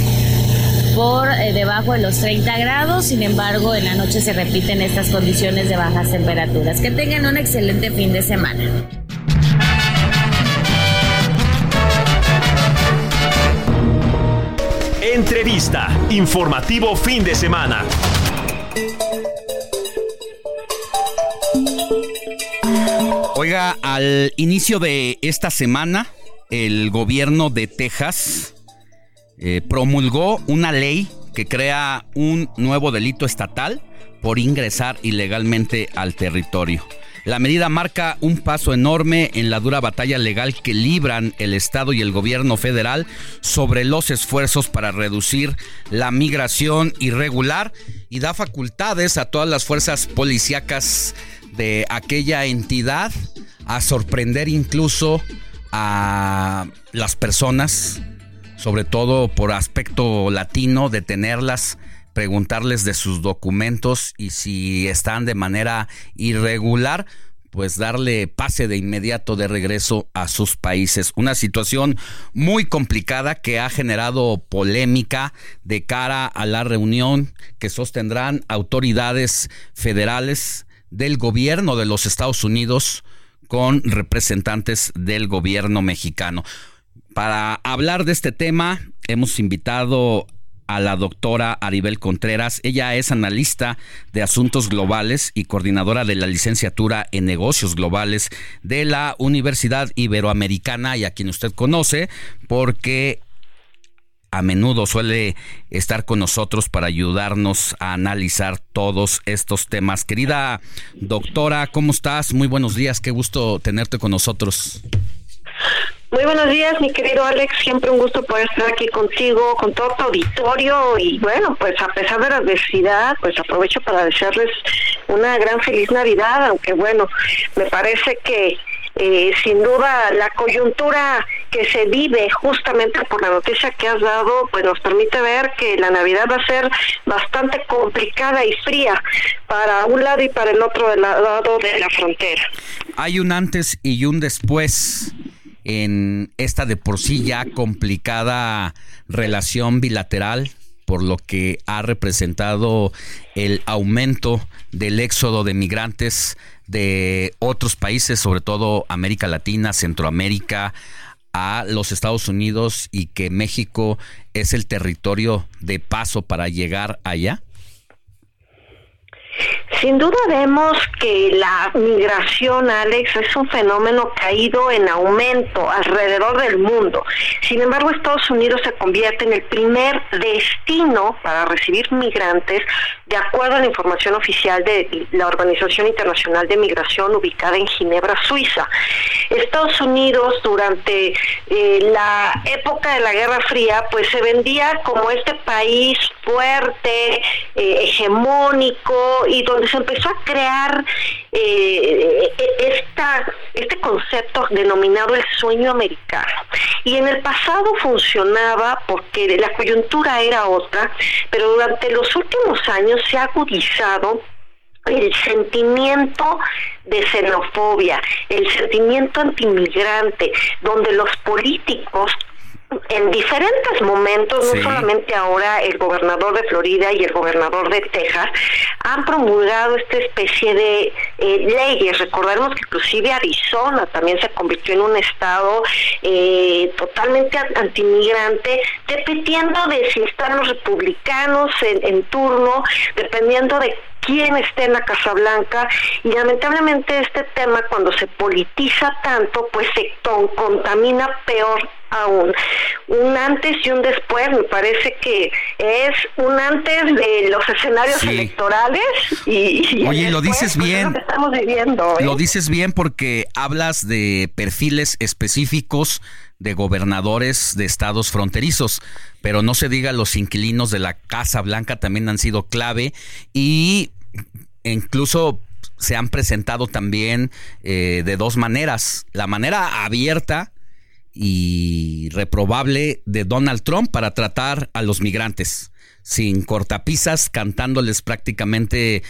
por eh, debajo de los 30 grados, sin embargo en la noche se repiten estas condiciones de bajas temperaturas. Que tengan un excelente fin de semana. Entrevista. Informativo fin de semana. Al inicio de esta semana, el gobierno de Texas eh, promulgó una ley que crea un nuevo delito estatal por ingresar ilegalmente al territorio. La medida marca un paso enorme en la dura batalla legal que libran el Estado y el gobierno federal sobre los esfuerzos para reducir la migración irregular y da facultades a todas las fuerzas policíacas de aquella entidad a sorprender incluso a las personas, sobre todo por aspecto latino, detenerlas preguntarles de sus documentos y si están de manera irregular, pues darle pase de inmediato de regreso a sus países. Una situación muy complicada que ha generado polémica de cara a la reunión que sostendrán autoridades federales del gobierno de los Estados Unidos con representantes del gobierno mexicano. Para hablar de este tema, hemos invitado a la doctora Aribel Contreras. Ella es analista de asuntos globales y coordinadora de la licenciatura en negocios globales de la Universidad Iberoamericana y a quien usted conoce porque a menudo suele estar con nosotros para ayudarnos a analizar todos estos temas. Querida doctora, ¿cómo estás? Muy buenos días, qué gusto tenerte con nosotros. Muy buenos días, mi querido Alex. Siempre un gusto poder estar aquí contigo, con todo tu auditorio. Y bueno, pues a pesar de la adversidad, pues aprovecho para desearles una gran feliz Navidad, aunque bueno, me parece que eh, sin duda la coyuntura que se vive justamente por la noticia que has dado, pues nos permite ver que la Navidad va a ser bastante complicada y fría para un lado y para el otro lado de la frontera. Hay un antes y un después en esta de por sí ya complicada relación bilateral por lo que ha representado el aumento del éxodo de migrantes de otros países, sobre todo América Latina, Centroamérica, a los Estados Unidos y que México es el territorio de paso para llegar allá? Sin duda vemos que la migración, Alex, es un fenómeno caído en aumento alrededor del mundo. Sin embargo, Estados Unidos se convierte en el primer destino para recibir migrantes, de acuerdo a la información oficial de la Organización Internacional de Migración ubicada en Ginebra, Suiza. Estados Unidos, durante eh, la época de la Guerra Fría, pues se vendía como este país fuerte, eh, hegemónico y donde se empezó a crear eh, este concepto denominado el sueño americano. Y en el pasado funcionaba porque la coyuntura era otra, pero durante los últimos años se ha agudizado el sentimiento de xenofobia, el sentimiento antimigrante, donde los políticos en diferentes momentos, Sí. no solamente ahora el gobernador de Florida y el gobernador de Texas, han promulgado esta especie de eh, leyes. Recordaremos que inclusive Arizona también se convirtió en un estado eh, totalmente an- antimigrante, dependiendo de si están los republicanos en, en turno, dependiendo de quién esté en la Casa Blanca y lamentablemente este tema cuando se politiza tanto pues se con- contamina peor aún. Un antes y un después me parece que es un antes de los escenarios Sí. electorales y, y Oye, lo dices pues, es bien. lo que estamos viviendo. ¿eh? Lo dices bien porque hablas de perfiles específicos de gobernadores de estados fronterizos, pero no se diga los inquilinos de la Casa Blanca también han sido clave y incluso se han presentado también eh, de dos maneras. La manera abierta y reprobable de Donald Trump para tratar a los migrantes, sin cortapisas, cantándoles prácticamente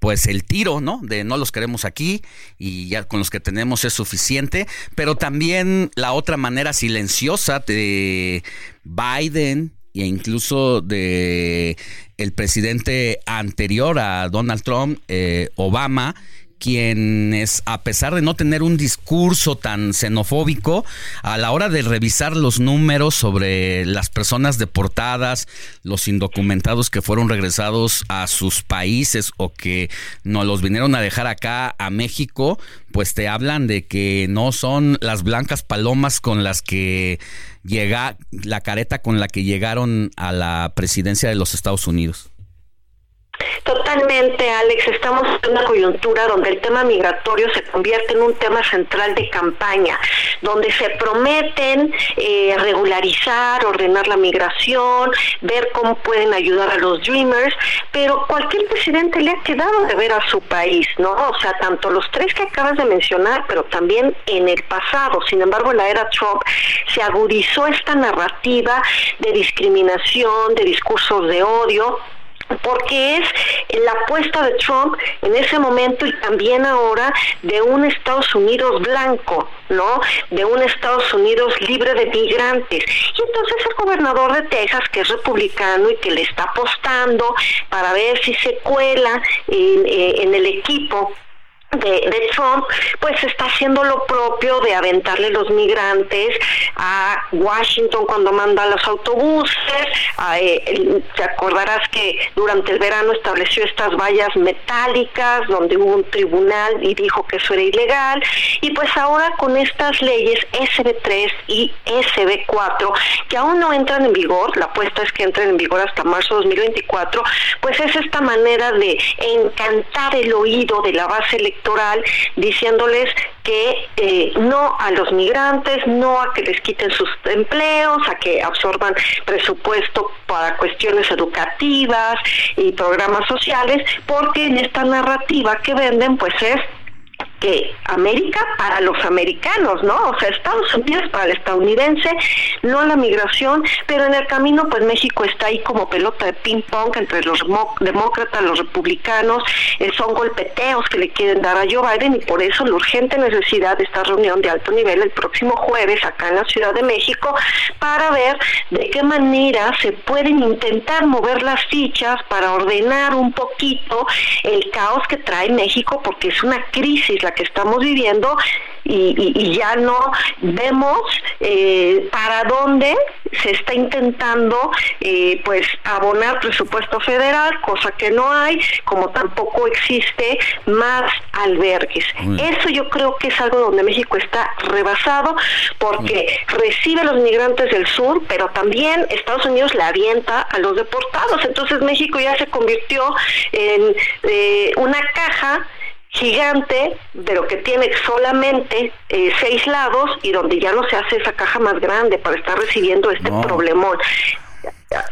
pues el tiro, ¿no? De no los queremos aquí y ya con los que tenemos es suficiente, pero también la otra manera silenciosa de Biden e incluso de el presidente anterior a Donald Trump, eh, Obama, quienes, a pesar de no tener un discurso tan xenofóbico, a la hora de revisar los números sobre las personas deportadas, los indocumentados que fueron regresados a sus países o que nos los vinieron a dejar acá a México, pues te hablan de que no son las blancas palomas con las que llega la careta con la que llegaron a la presidencia de los Estados Unidos. Totalmente, Alex. Estamos en una coyuntura donde el tema migratorio se convierte en un tema central de campaña, donde se prometen eh, regularizar, ordenar la migración, ver cómo pueden ayudar a los Dreamers, pero cualquier presidente le ha quedado de ver a su país, ¿no? O sea, tanto los tres que acabas de mencionar, pero también en el pasado. Sin embargo, en la era Trump se agudizó esta narrativa de discriminación, de discursos de odio porque es la apuesta de Trump en ese momento y también ahora de un Estados Unidos blanco, ¿no? De un Estados Unidos libre de migrantes. Y entonces el gobernador de Texas, que es republicano y que le está apostando para ver si se cuela en, eh, en el equipo de, de Trump, pues está haciendo lo propio de aventarle los migrantes a Washington cuando manda los autobuses. eh, te acordarás que durante el verano estableció estas vallas metálicas donde hubo un tribunal y dijo que eso era ilegal. Y pues ahora con estas leyes SB3 y SB4, que aún no entran en vigor, la apuesta es que entren en vigor hasta marzo de 2024, pues es esta manera de encantar el oído de la base electoral diciéndoles que eh, no a los migrantes, no a que les quiten sus empleos, a que absorban presupuesto para cuestiones educativas y programas sociales, porque en esta narrativa que venden pues es que América para los americanos, ¿no? O sea, Estados Unidos para el estadounidense, no la migración, pero en el camino pues México está ahí como pelota de ping pong entre los demócratas, los republicanos, eh, son golpeteos que le quieren dar a Joe Biden y por eso la urgente necesidad de esta reunión de alto nivel el próximo jueves acá en la Ciudad de México para ver de qué manera se pueden intentar mover las fichas para ordenar un poquito el caos que trae México porque es una crisis la que estamos viviendo y, y- y ya no vemos eh, para dónde se está intentando eh, pues abonar presupuesto federal, cosa que no hay, como tampoco existe más albergues. Eso yo creo que es algo donde México está rebasado porque recibe a los migrantes del sur, pero también Estados Unidos le avienta a los deportados. Entonces México ya se convirtió en eh, una caja gigante, pero que tiene solamente eh, seis lados y donde ya no se hace esa caja más grande para estar recibiendo este No. problemón.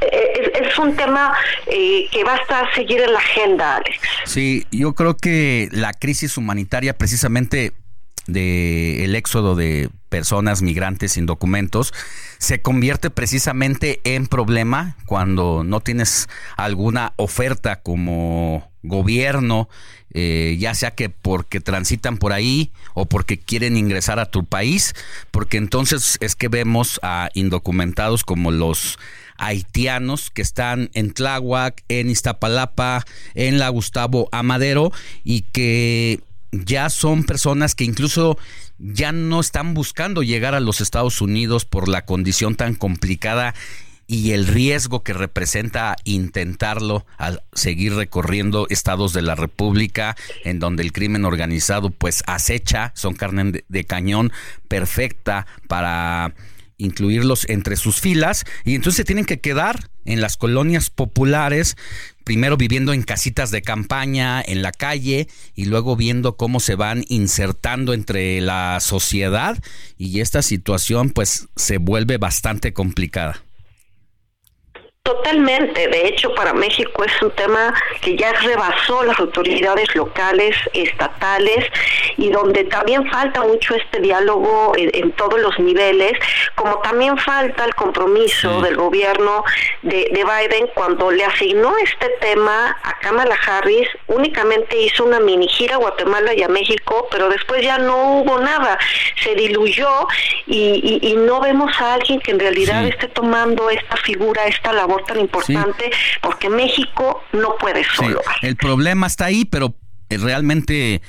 Eh, Es, es un tema eh, que va a estar seguir en la agenda, Alex. Sí, yo creo que la crisis humanitaria precisamente de el éxodo de personas migrantes sin documentos se convierte precisamente en problema cuando no tienes alguna oferta como gobierno, eh, ya sea que porque transitan por ahí o porque quieren ingresar a tu país, porque entonces es que vemos a indocumentados como los haitianos que están en Tláhuac, en Iztapalapa, en la Gustavo Amadero y que ya son personas que incluso ya no están buscando llegar a los Estados Unidos por la condición tan complicada y el riesgo que representa intentarlo al seguir recorriendo estados de la República en donde el crimen organizado pues acecha, son carne de, cañón perfecta para incluirlos entre sus filas y entonces tienen que quedar en las colonias populares, primero viviendo en casitas de campaña, en la calle y luego viendo cómo se van insertando entre la sociedad y esta situación pues se vuelve bastante complicada. Totalmente, de hecho para México es un tema que ya rebasó las autoridades locales, estatales y donde también falta mucho este diálogo en, todos los niveles, como también falta el compromiso del gobierno de, Biden cuando le asignó este tema a Kamala Harris, únicamente hizo una mini gira a Guatemala y a México, pero después ya no hubo nada, se diluyó y, no vemos a alguien que en realidad esté tomando esta figura, esta labor tan importante porque México no puede solo. El problema está ahí, pero eh, realmente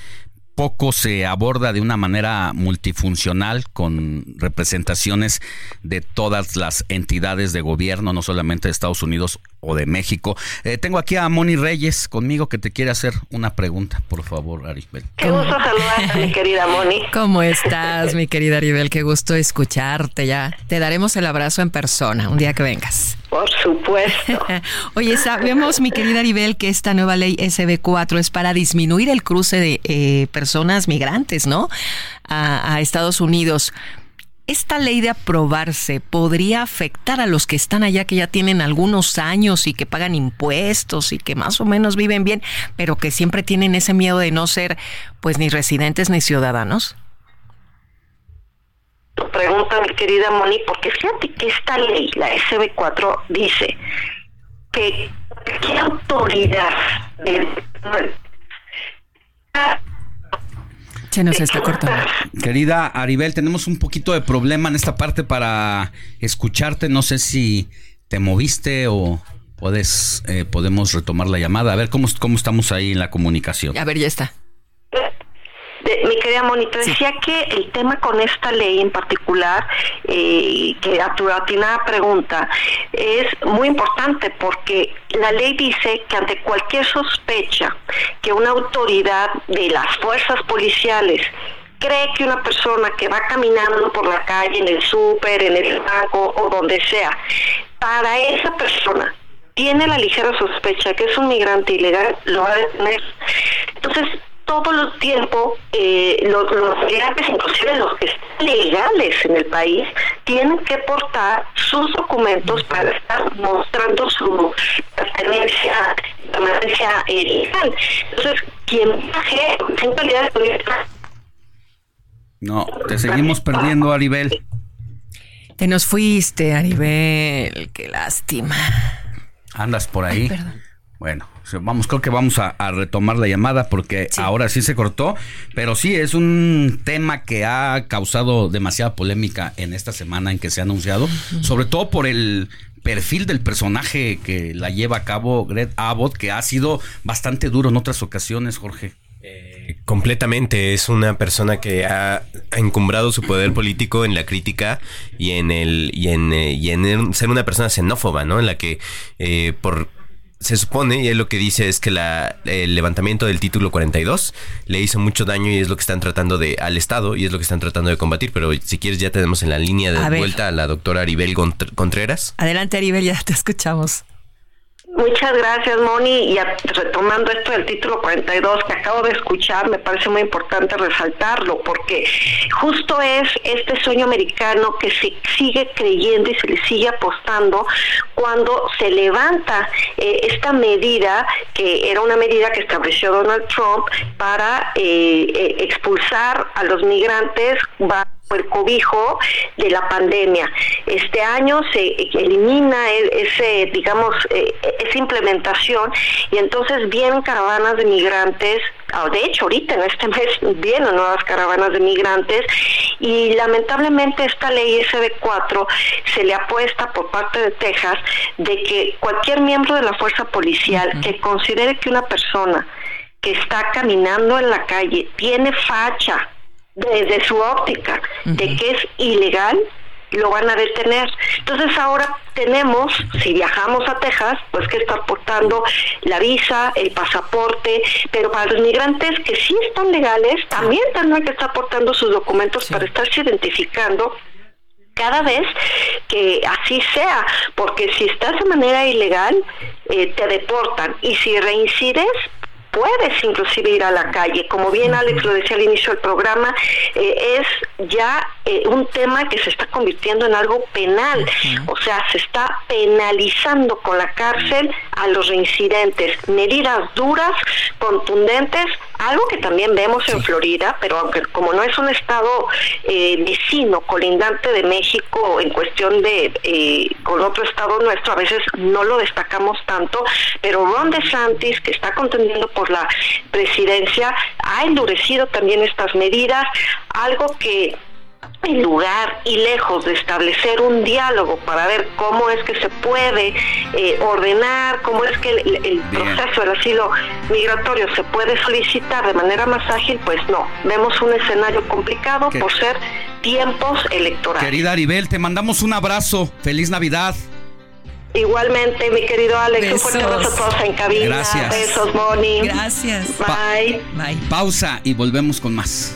poco se aborda de una manera multifuncional con representaciones de todas las entidades de gobierno, no solamente de Estados Unidos o de México. Eh, tengo aquí a Moni Reyes conmigo que te quiere hacer una pregunta, por favor, Aribel. Qué gusto saludarte, mi querida Moni. ¿Cómo estás, mi querida Aribel? Qué gusto escucharte ya. Te daremos el abrazo en persona un día que vengas. Por supuesto. Oye, sabemos, mi querida Aribel, que esta nueva ley SB4 es para disminuir el cruce de eh, personas migrantes, ¿no? A, Estados Unidos. ¿Esta ley de aprobarse podría afectar a los que están allá, que ya tienen algunos años y que pagan impuestos y que más o menos viven bien, pero que siempre tienen ese miedo de no ser, pues, ni residentes ni ciudadanos? Pregunta, mi querida Moni, porque fíjate que esta ley, la SB4, dice que qué autoridad se nos está cortando. Querida Aribel, tenemos un poquito de problema en esta parte para escucharte. No sé si te moviste o puedes, eh, podemos retomar la llamada. A ver cómo, cómo estamos ahí en la comunicación. A ver, ya está mi querida Monito, decía que el tema con esta ley en particular, eh, que a tu atinada pregunta, es muy importante porque la ley dice que ante cualquier sospecha que una autoridad de las fuerzas policiales cree que una persona que va caminando por la calle, en el súper, en el banco o donde sea, para esa persona tiene la ligera sospecha que es un migrante ilegal, lo va a detener. Entonces, todo el tiempo eh, los, los migrantes, inclusive los que están legales en el país, tienen que portar sus documentos para estar mostrando su pertenencia, pertenencia eh, legal. Entonces, quien viaje en calidad de No, te seguimos perdiendo, Aribel. Te nos fuiste, Aribel. Qué lástima. ¿Andas por ahí? Bueno, vamos, creo que vamos a, retomar la llamada porque ahora sí se cortó, pero sí es un tema que ha causado demasiada polémica en esta semana en que se ha anunciado, sobre todo por el perfil del personaje que la lleva a cabo Greg Abbott, que ha sido bastante duro en otras ocasiones, Jorge. Eh, completamente, es una persona que ha, encumbrado su poder político en la crítica y en el y en, eh, y en ser una persona xenófoba, ¿no? En la que eh, por se supone, y es lo que dice, es que la, el levantamiento del título 42 le hizo mucho daño y es lo que están tratando de al Estado y es lo que están tratando de combatir. Pero si quieres, ya tenemos en la línea de vuelta a la doctora Aribel Contreras. Adelante, Aribel, ya te escuchamos. Muchas gracias, Moni. Y retomando esto del título 42 que acabo de escuchar, me parece muy importante resaltarlo, porque justo es este sueño americano que se sigue creyendo y se le sigue apostando cuando se levanta eh, esta medida, que era una medida que estableció Donald Trump para eh, eh, expulsar a los migrantes el cobijo de la pandemia. Este año se elimina e- ese, digamos, eh, esa implementación y entonces vienen caravanas de migrantes, ah, de hecho ahorita en este mes vienen nuevas caravanas de migrantes y lamentablemente esta ley SB4 se le apuesta por parte de Texas de que cualquier miembro de la fuerza policial que considere que una persona que está caminando en la calle tiene facha desde su óptica de que es ilegal, lo van a detener. Entonces ahora tenemos, si viajamos a Texas, pues que está aportando la visa, el pasaporte, pero para los migrantes que sí están legales, también tendrán que estar aportando sus documentos para estarse identificando cada vez que así sea, porque si estás de manera ilegal, eh, te deportan. Y si reincides, puedes inclusive ir a la calle. Como bien Alex lo decía al inicio del programa, eh, es ya eh, un tema que se está convirtiendo en algo penal. O sea, se está penalizando con la cárcel a los reincidentes. Medidas duras, contundentes, algo que también vemos en Florida, pero aunque como no es un estado eh, vecino, colindante de México en cuestión de eh, con otro estado nuestro, a veces no lo destacamos tanto, pero Ron DeSantis, que está contendiendo por la presidencia, ha endurecido también estas medidas, algo que en lugar y lejos de establecer un diálogo para ver cómo es que se puede eh, ordenar, cómo es que el, el proceso del asilo migratorio se puede solicitar de manera más ágil, pues no. Vemos un escenario complicado ¿Qué? por ser tiempos electorales. Querida Aribel, te mandamos un abrazo. Feliz Navidad. Igualmente, mi querido Alex, un fuerte abrazo a todos en cabina. Gracias. Besos, Moni. Gracias. Bye. Pausa y volvemos con más.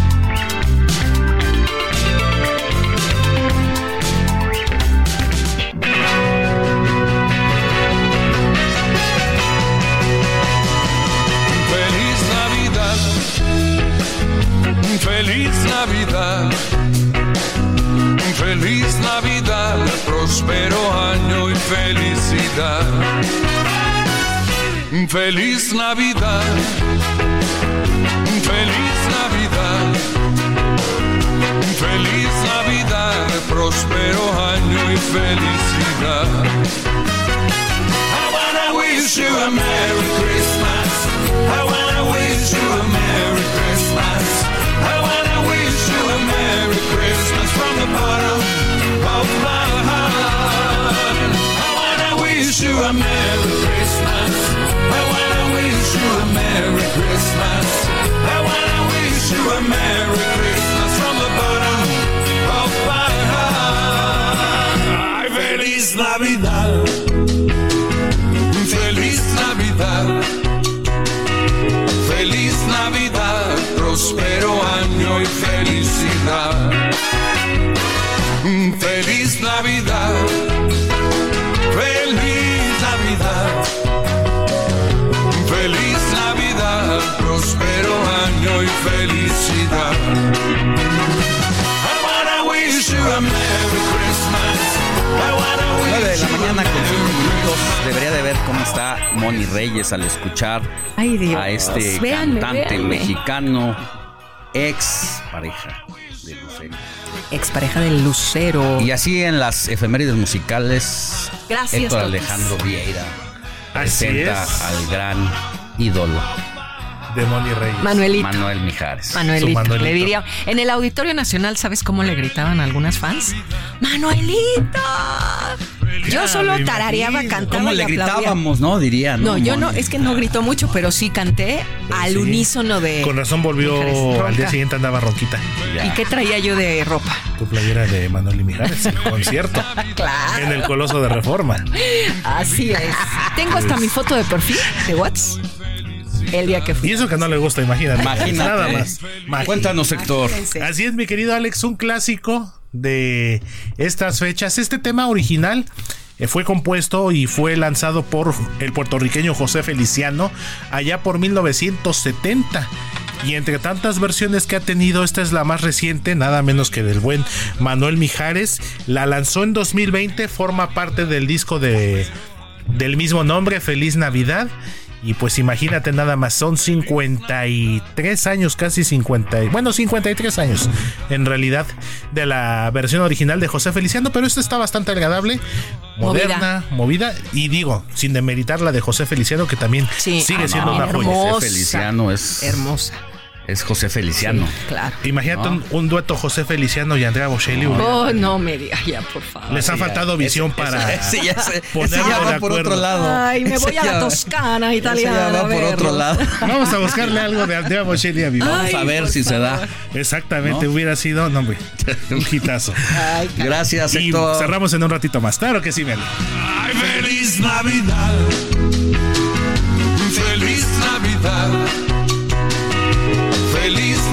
Navidad, feliz Navidad, próspero año y felicidad. Feliz Navidad, feliz Navidad, feliz Navidad, próspero año y felicidad. I wanna wish you a Merry Christmas. I wanna Feliz Navidad. Está Moni Reyes al escuchar Ay, Dios. a este Véanme, cantante véanme. mexicano, ex pareja de Lucero. Expareja del Lucero. Y así en las efemérides musicales, Gracias, Héctor. Alejandro Vieira Así presenta es. al gran ídolo De Moni Reyes. Manuelito. Manuel Mijares. Manuelito. le diría. En el Auditorio Nacional, ¿sabes cómo le gritaban a algunas fans? ¡Manuelito! Yo solo tarareaba, cantaba ¿Cómo y le aplaudía. gritábamos, no? Diría, ¿no? No, yo no, es que no gritó mucho, pero sí canté al Sí. unísono de. Con razón volvió Mijares, al día siguiente andaba ronquita. ¿Y qué traía yo de ropa? Tu playera de Manuel y Mijares, el concierto. Claro. En el Coloso de Reforma. Así es. Tengo hasta mi foto de perfil de WhatsApp. El día que fui. Y eso que no le gusta, imagínate. Imagínate. Nada más. Imagínate. Cuéntanos, Héctor. Así es, mi querido Alex, un clásico de estas fechas. Este tema original eh, fue compuesto y fue lanzado por el puertorriqueño José Feliciano allá por 1970. Y entre tantas versiones que ha tenido, esta es la más reciente, nada menos que del buen Manuel Mijares. La lanzó en 2020, forma parte del disco de, del mismo nombre, Feliz Navidad. Y pues imagínate nada más, son 53 años, casi 50, bueno, 53 años en realidad de la versión original de José Feliciano, pero esta está bastante agradable, moderna, movida, y digo, sin demeritar la de José Feliciano, que también sigue siendo una joya. José Feliciano es hermosa. Es José Feliciano. claro. Imagínate un, un dueto José Feliciano y Andrea Bocelli. Oh, no me digas ya, por favor. Les ha faltado visión para ese ya se- ponerlo ese ya va de por acuerdo. otro lado. Ay, me voy a la Toscana italiana. ya va a por otro lado. Vamos a buscarle algo de Andrea Bocelli a mi. Vamos a ver si se da. Exactamente, ¿No? hubiera sido, no, hombre, un hitazo. Gracias, Y Héctor. cerramos en un ratito más. Claro que sí, Meli. Ay, feliz Navidad. Feliz Navidad.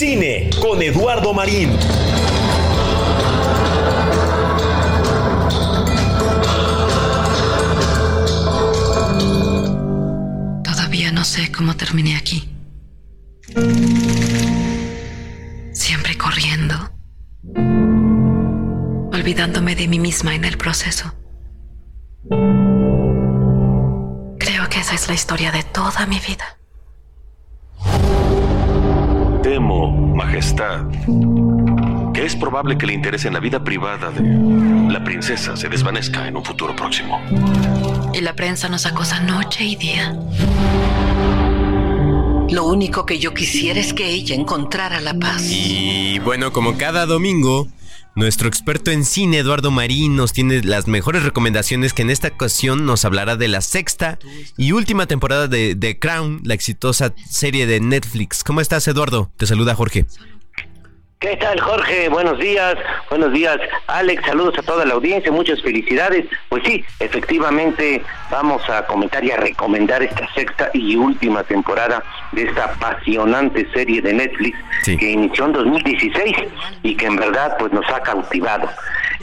Cine con Eduardo Marín. Todavía no sé cómo terminé aquí. Siempre corriendo. Olvidándome de mí misma en el proceso. Creo que esa es la historia de toda mi vida. Temo, Majestad, que es probable que el interés en la vida privada de la princesa se desvanezca en un futuro próximo. Y la prensa nos acosa noche y día. Lo único que yo quisiera es que ella encontrara la paz. Y bueno, como cada domingo, nuestro experto en cine, Eduardo Marín, nos tiene las mejores recomendaciones que en esta ocasión nos hablará de la sexta y última temporada de The Crown, la exitosa serie de Netflix. ¿Cómo estás, Eduardo? Te saluda Jorge. ¿Qué tal, Jorge? Buenos días, buenos días, Alex. Saludos a toda la audiencia, muchas felicidades. Pues sí, efectivamente, vamos a comentar y a recomendar esta sexta y última temporada de esta apasionante serie de Netflix que inició en 2016 y que en verdad pues nos ha cautivado.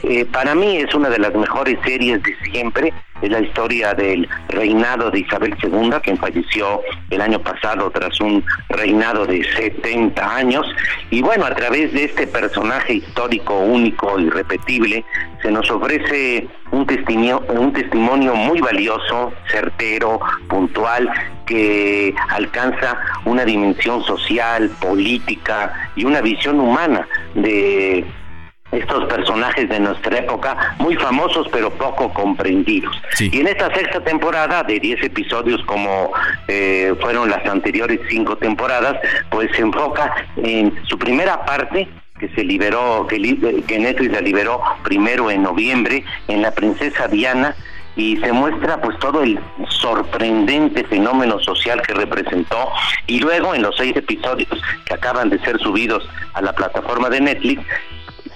Eh, para mí es una de las mejores series de siempre. Es la historia del reinado de Isabel II, quien falleció el año pasado tras un reinado de 70 años. Y bueno, a través de este personaje histórico, único, irrepetible, se nos ofrece un testimonio, un testimonio muy valioso, certero, puntual, que alcanza una dimensión social, política y una visión humana de estos personajes de nuestra época, muy famosos pero poco comprendidos. Y en esta sexta temporada, de 10 episodios como eh, fueron las anteriores cinco temporadas, pues se enfoca en su primera parte, que se liberó, que, que Netflix la liberó primero en noviembre, en la princesa Diana, y se muestra pues todo el sorprendente fenómeno social que representó y luego en los seis episodios que acaban de ser subidos a la plataforma de Netflix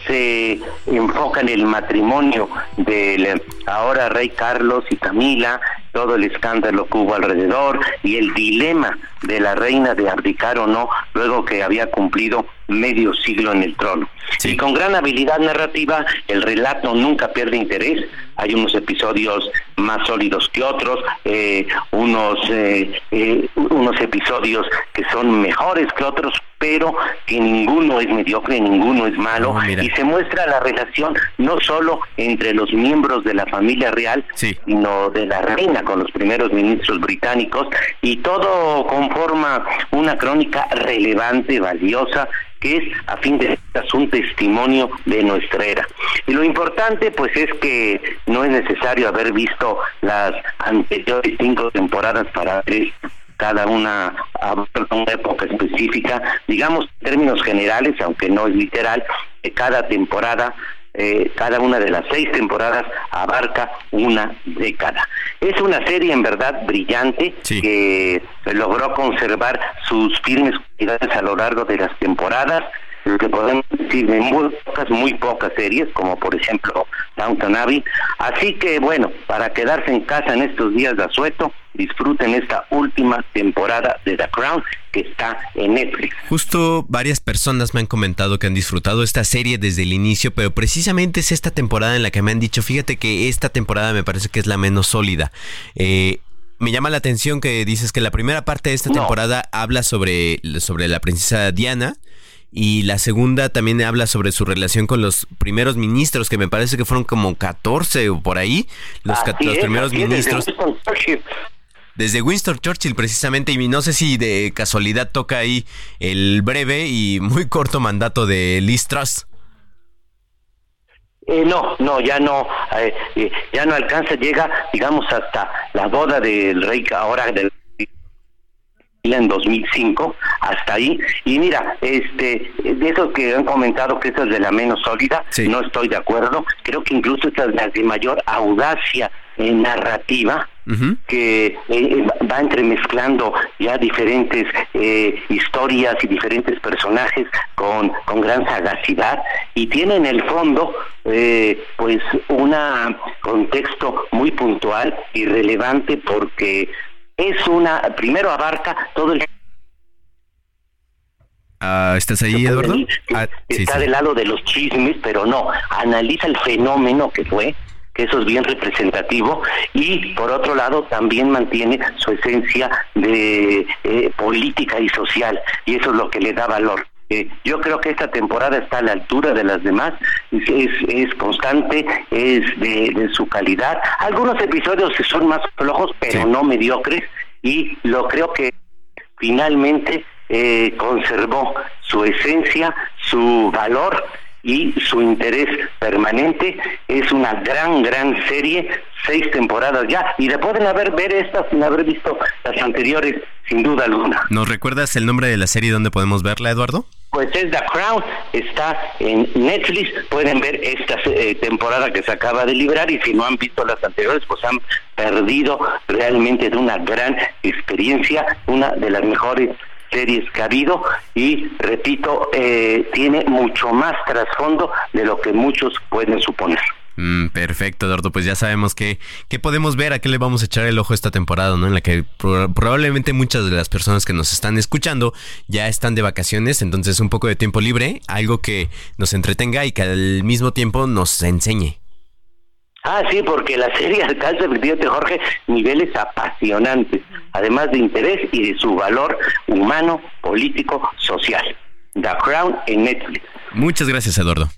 se enfoca en el matrimonio del ahora rey Carlos y Camila, todo el escándalo que hubo alrededor y el dilema de la reina de abdicar o no luego que había cumplido medio siglo en el trono. Y con gran habilidad narrativa, el relato nunca pierde interés. Hay unos episodios más sólidos que otros, eh, unos eh, eh, unos episodios que son mejores que otros, pero que ninguno es mediocre, ninguno es malo, y se muestra la relación no solo entre los miembros de la familia real, sino de la reina con los primeros ministros británicos, y todo conforma una crónica relevante, valiosa, que es a fin de cuentas un testimonio de nuestra era. Y lo importante pues es que no es necesario haber visto las anteriores cinco temporadas para ver cada una abarca una época específica, digamos en términos generales, aunque no es literal, cada temporada eh, cada una de las seis temporadas abarca una década. Es una serie en verdad brillante que logró conservar sus firmes cualidades a lo largo de las temporadas, lo que podemos decir de muy pocas, muy pocas series, como por ejemplo Downton Abbey. Así que bueno, para quedarse en casa en estos días de asueto, disfruten esta última temporada de The Crown que está en Netflix. Justo varias personas me han comentado que han disfrutado esta serie desde el inicio, pero precisamente es esta temporada en la que me han dicho, fíjate que esta temporada me parece que es la menos sólida. Eh, me llama la atención que dices que la primera parte de esta temporada habla sobre, sobre la princesa Diana y la segunda también habla sobre su relación con los primeros ministros, que me parece que fueron como 14 o por ahí, los, los primeros ministros. Desde Winston Churchill precisamente, y no sé si de casualidad toca ahí el breve y muy corto mandato de Liz Truss. Eh, no, no, ya no, eh, eh, ya no alcanza, llega, digamos, hasta la boda del rey, ahora del en 2005 hasta ahí. Y mira este de esos que han comentado que esa es de la menos sólida no estoy de acuerdo. Creo que incluso esta es la de mayor audacia en narrativa que eh, va entremezclando ya diferentes eh, historias y diferentes personajes con, con gran sagacidad. Y tiene en el fondo eh, pues un contexto muy puntual y relevante porque es una, primero abarca todo el Ah, ¿Estás ahí, Eduardo? Ah, está del lado de los chismes, pero no, analiza el fenómeno que fue, que eso es bien representativo, y por otro lado también mantiene su esencia de eh, política y social, y eso es lo que le da valor. Eh, yo creo que esta temporada está a la altura de las demás, es, es, constante, es de, su calidad. Algunos episodios son más flojos, pero no mediocres, y lo creo que finalmente eh, conservó su esencia, su valor y su interés permanente. Es una gran, gran serie, seis temporadas ya, y le pueden haber ver esta sin haber visto las anteriores, sin duda alguna. ¿Nos recuerdas el nombre de la serie donde podemos verla, Eduardo? Pues es The Crown, está en Netflix, pueden ver esta eh, temporada que se acaba de librar y si no han visto las anteriores, pues han perdido realmente de una gran experiencia, una de las mejores series que ha habido y, repito, eh, tiene mucho más trasfondo de lo que muchos pueden suponer. Mm, perfecto, Eduardo. Pues ya sabemos que, que, podemos ver, a qué le vamos a echar el ojo esta temporada, ¿no? En la que probablemente muchas de las personas que nos están escuchando ya están de vacaciones, entonces un poco de tiempo libre, algo que nos entretenga y que al mismo tiempo nos enseñe. Ah, sí, porque la serie alcanza, efectivamente, Jorge, niveles apasionantes, además de interés y de su valor humano, político, social. The Crown en Netflix. Muchas gracias, Eduardo.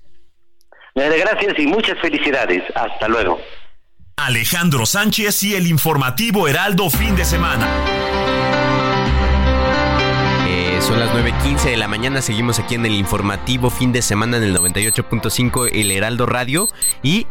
Gracias y muchas felicidades. Hasta luego. Alejandro Sánchez y el informativo Heraldo fin de semana. Eh, son las 9.15 de la mañana, seguimos aquí en el informativo fin de semana en el 98.5 El Heraldo Radio y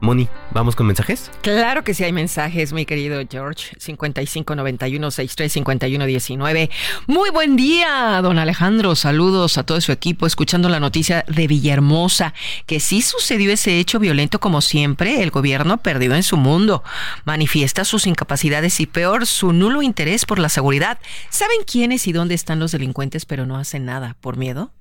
Moni, ¿vamos con mensajes? Claro que sí hay mensajes, mi querido George. 5591-635119. Muy buen día, don Alejandro. Saludos a todo su equipo, escuchando la noticia de Villahermosa, que sí sucedió ese hecho violento como siempre. El gobierno perdido en su mundo. Manifiesta sus incapacidades y peor, su nulo interés por la seguridad. ¿Saben quiénes y dónde están los delincuentes, pero no hacen nada? ¿Por miedo?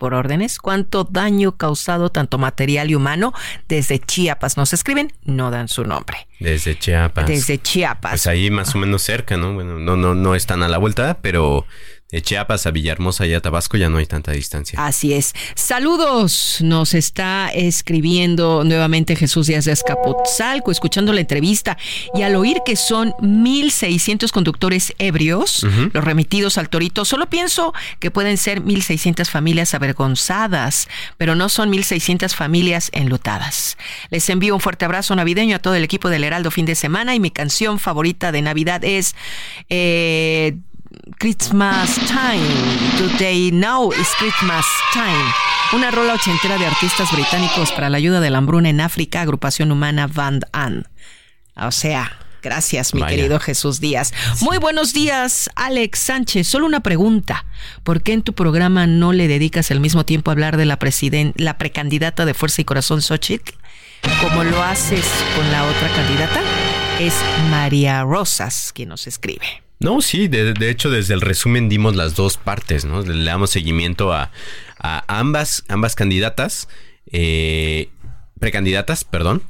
Por órdenes, cuánto daño causado tanto material y humano desde Chiapas. Nos escriben, no dan su nombre. Desde Chiapas. Desde Chiapas. Pues ahí más o menos cerca, ¿no? Bueno, no, no, no están a la vuelta, pero de Chiapas a Villahermosa y a Tabasco ya no hay tanta distancia. Así es. Saludos. Nos está escribiendo nuevamente Jesús Díaz de Escapotzalco, escuchando la entrevista y al oír que son 1.600 conductores ebrios, los remitidos al Torito, solo pienso que pueden ser 1.600 familias avergonzadas, pero no son 1.600 familias enlutadas. Les envío un fuerte abrazo navideño a todo el equipo del Heraldo fin de semana y mi canción favorita de Navidad es... Eh, Christmas Time. Today Now is Christmas Time. Una rola ochentera de artistas británicos para la ayuda de la hambruna en África, agrupación humana Van An. O sea, Gracias, mi Vaya. querido Jesús Díaz. Muy buenos días, Alex Sánchez. Solo una pregunta. ¿Por qué en tu programa no le dedicas al mismo tiempo a hablar de la, la precandidata de Fuerza y Corazón Xochitl? Como lo haces con la otra candidata. Es María Rosas quien nos escribe. No, sí, de, de hecho desde el resumen dimos las dos partes, ¿no? Le damos seguimiento a, a ambas, ambas candidatas, eh, precandidatas, perdón.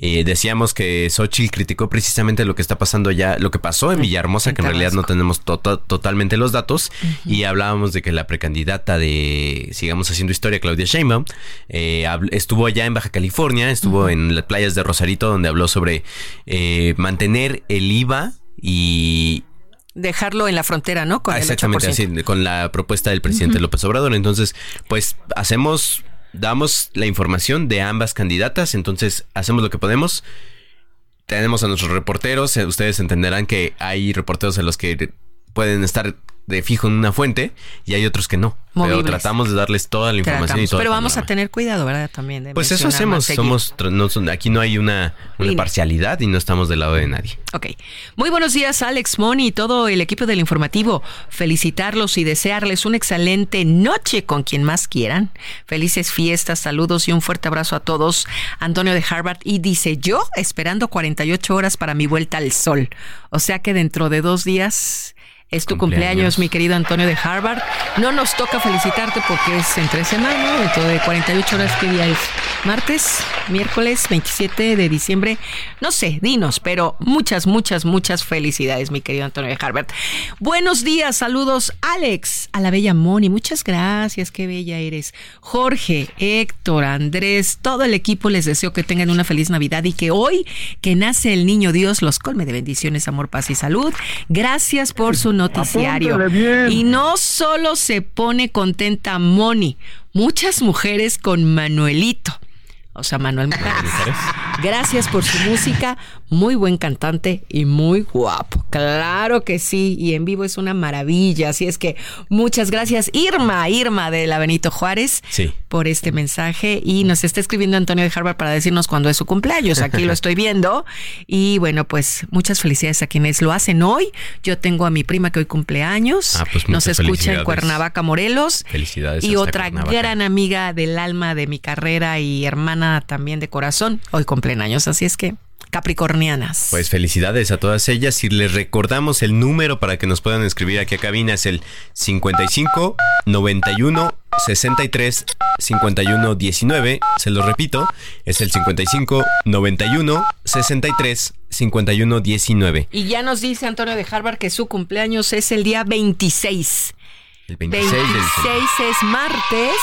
Eh, decíamos que Xochitl criticó precisamente lo que está pasando allá, lo que pasó en Villahermosa, en que en realidad no tenemos to- to- totalmente los datos, y hablábamos de que la precandidata de Sigamos Haciendo Historia, Claudia Sheinbaum, eh, estuvo allá en Baja California, estuvo en las playas de Rosarito, donde habló sobre eh, mantener el IVA y, Dejarlo en la frontera, ¿no? Con Ah, el Exactamente, 8%. así, con la propuesta del presidente. López Obrador. Entonces, pues hacemos, damos la información de ambas candidatas, entonces hacemos lo que podemos. Tenemos a nuestros reporteros, eh, ustedes entenderán que hay reporteros en los que pueden estar de fijo en una fuente y hay otros que no. Movibles. Pero tratamos de darles toda la información y todo. Pero vamos a tener cuidado, ¿verdad? También. de Pues eso hacemos, somos, no aquí no hay una, una parcialidad y no estamos del lado de nadie. Ok. Muy buenos días, Alex Moni y todo el equipo del informativo. Felicitarlos y desearles una excelente noche con quien más quieran. Felices fiestas, saludos y un fuerte abrazo a todos. Antonio de Harvard y dice yo esperando 48 horas para mi vuelta al sol. O sea que dentro de dos días es tu cumpleaños, mi querido Antonio de Harvard. No nos toca felicitarte porque es entre semana, dentro de 48 horas, ¿qué día es? ¿Martes? ¿Miércoles? ¿27 de diciembre? No sé, dinos, pero muchas, muchas, muchas felicidades, mi querido Antonio de Harvard. Buenos días, saludos, Alex, a la bella Moni, muchas gracias, qué bella eres. Jorge, Héctor, Andrés, todo el equipo les deseo que tengan una feliz Navidad y que hoy, que nace el niño Dios, los colme de bendiciones, amor, paz y salud. Gracias por su noticiario. Bien. Y no solo se pone contenta Moni, muchas mujeres con Manuelito. O sea, Manuel Mujeres. Gracias por su música, muy buen cantante y muy guapo. Claro que sí, y en vivo es una maravilla. Así es que muchas gracias, Irma, Irma de la Benito Juárez, Sí. por este mensaje. Y nos está escribiendo Antonio de Harvard para decirnos cuándo es su cumpleaños. Aquí lo estoy viendo. Y bueno, pues muchas felicidades a quienes lo hacen hoy. Yo tengo a mi prima que hoy cumpleaños. Ah, pues nos escucha en. Cuernavaca, Morelos. Felicidades. Y otra Cuernavaca. gran amiga del alma de mi carrera y hermana también de corazón, hoy años, así es que capricornianas. Pues felicidades a todas ellas y les recordamos el número para que nos puedan escribir aquí a cabina es el 55 91 63 51 19. Se lo repito, es el 55 91 63 51 19. Y ya nos dice Antonio de Harvard que su cumpleaños es el día 26. El 26 del 26 es martes.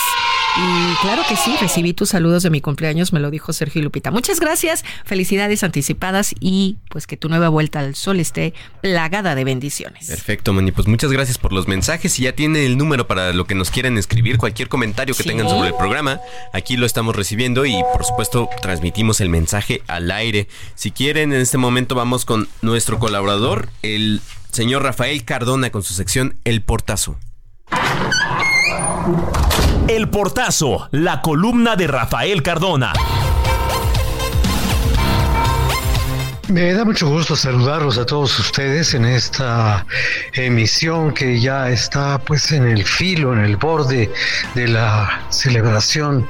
Y claro que sí, recibí tus saludos de mi cumpleaños, me lo dijo Sergio Lupita. Muchas gracias, felicidades anticipadas y pues que tu nueva vuelta al sol esté plagada de bendiciones. Perfecto, Moni. Pues muchas gracias por los mensajes y ya tiene el número para lo que nos quieran escribir, cualquier comentario que Sí. tengan sobre el programa. Aquí lo estamos recibiendo y por supuesto transmitimos el mensaje al aire. Si quieren, en este momento vamos con nuestro colaborador, el señor Rafael Cardona, con su sección El Portazo. El Portazo, la columna de Rafael Cardona. Me da mucho gusto saludarlos a todos ustedes en esta emisión que ya está pues en el filo, en el borde de la celebración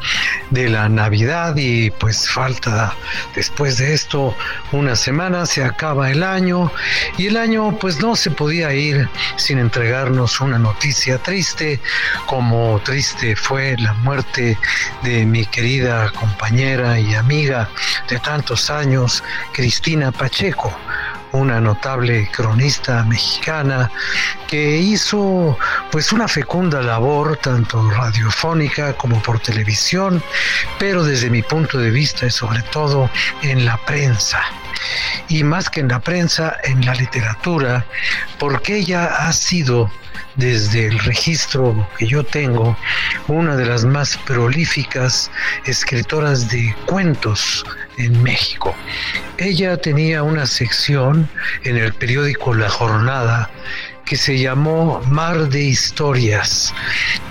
de la Navidad y pues falta después de esto una semana, se acaba el año y el año pues no se podía ir sin entregarnos una noticia triste como triste fue la muerte de mi querida compañera y amiga de tantos años, Cristina Pacheco, una notable cronista mexicana que hizo pues una fecunda labor tanto radiofónica como por televisión, pero desde mi punto de vista y sobre todo en la prensa. Y más que en la prensa, en la literatura, porque ella ha sido desde el registro que yo tengo, una de las más prolíficas escritoras de cuentos en México. Ella tenía una sección en el periódico La Jornada que se llamó Mar de Historias.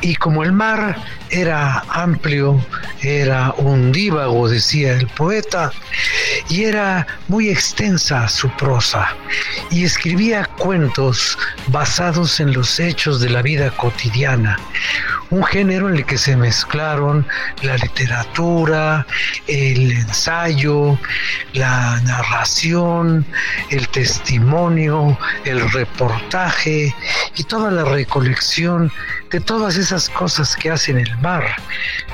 Y como el mar era amplio, era undívago, decía el poeta, y era muy extensa su prosa y escribía cuentos basados en los hechos de la vida cotidiana, un género en el que se mezclaron la literatura, el ensayo, la narración, el testimonio, el reportaje y toda la recolección de todas esas cosas que hacen el mar,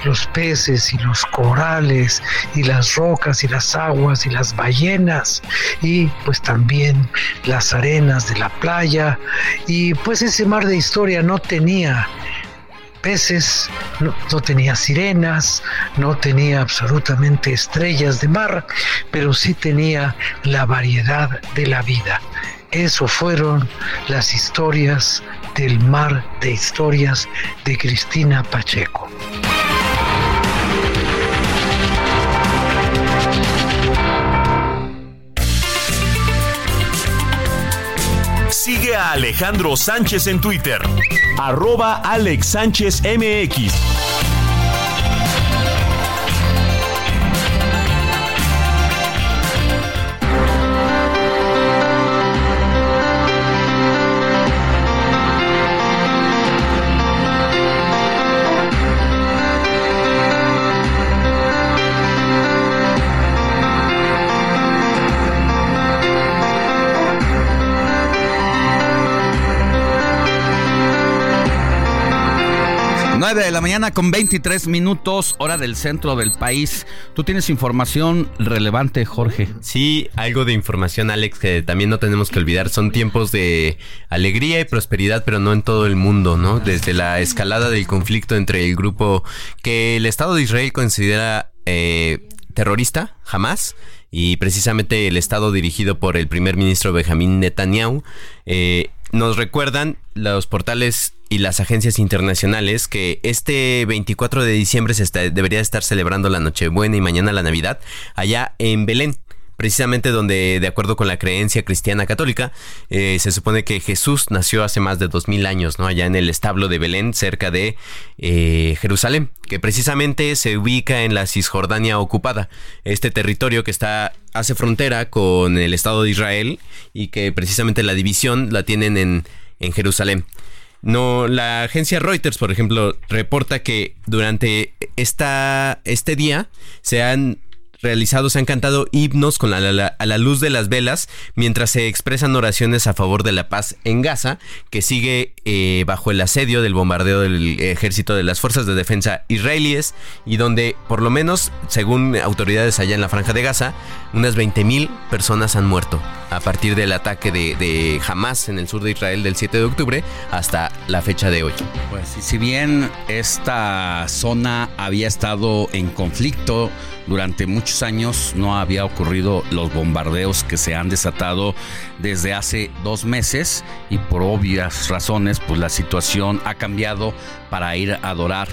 los peces y los corales y las rocas y las aguas y las ballenas y pues también las arenas de la playa y pues ese mar de historia no tenía peces, no, no, tenía sirenas, no tenía absolutamente estrellas de mar, pero sí tenía la variedad de la vida. Eso fueron las historias del mar de historias de Cristina Pacheco. Sigue a Alejandro Sánchez en Twitter, arroba Alex Sánchez MX. 9 de la mañana con 23 minutos, hora del centro del país. Tú tienes información relevante, Jorge. Sí, algo de información, Alex, que también no tenemos que olvidar. Son tiempos de alegría y prosperidad, pero no en todo el mundo, ¿no? Desde la escalada del conflicto entre el grupo que el Estado de Israel considera eh, terrorista, jamás, y precisamente el Estado dirigido por el primer ministro Benjamín Netanyahu, eh, nos recuerdan los portales y las agencias internacionales que este 24 de diciembre se debería estar celebrando la Nochebuena y mañana la Navidad allá en Belén precisamente donde, de acuerdo con la creencia cristiana católica, eh, se supone que Jesús nació hace más de dos mil años, ¿no? Allá en el establo de Belén, cerca de eh, Jerusalén, que precisamente se ubica en la Cisjordania ocupada, este territorio que está hace frontera con el Estado de Israel y que precisamente la división la tienen en, en Jerusalén. No, la agencia Reuters, por ejemplo, reporta que durante esta, este día se han realizados han cantado himnos con la, a la luz de las velas mientras se expresan oraciones a favor de la paz en Gaza, que sigue eh, bajo el asedio del bombardeo del ejército de las fuerzas de defensa israelíes y donde por lo menos, según autoridades allá en la franja de Gaza, unas 20.000 personas han muerto a partir del ataque de, de, Hamas en el sur de Israel del 7 de octubre hasta la fecha de hoy. Pues si bien esta zona había estado en conflicto durante muchos años no había ocurrido los bombardeos que se han desatado desde hace dos meses y por obvias razones pues la situación ha cambiado para ir a adorar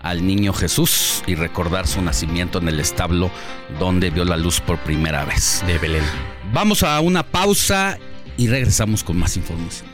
al niño Jesús y recordar su nacimiento en el establo donde vio la luz por primera vez. De Belén. Vamos a una pausa y regresamos con más información.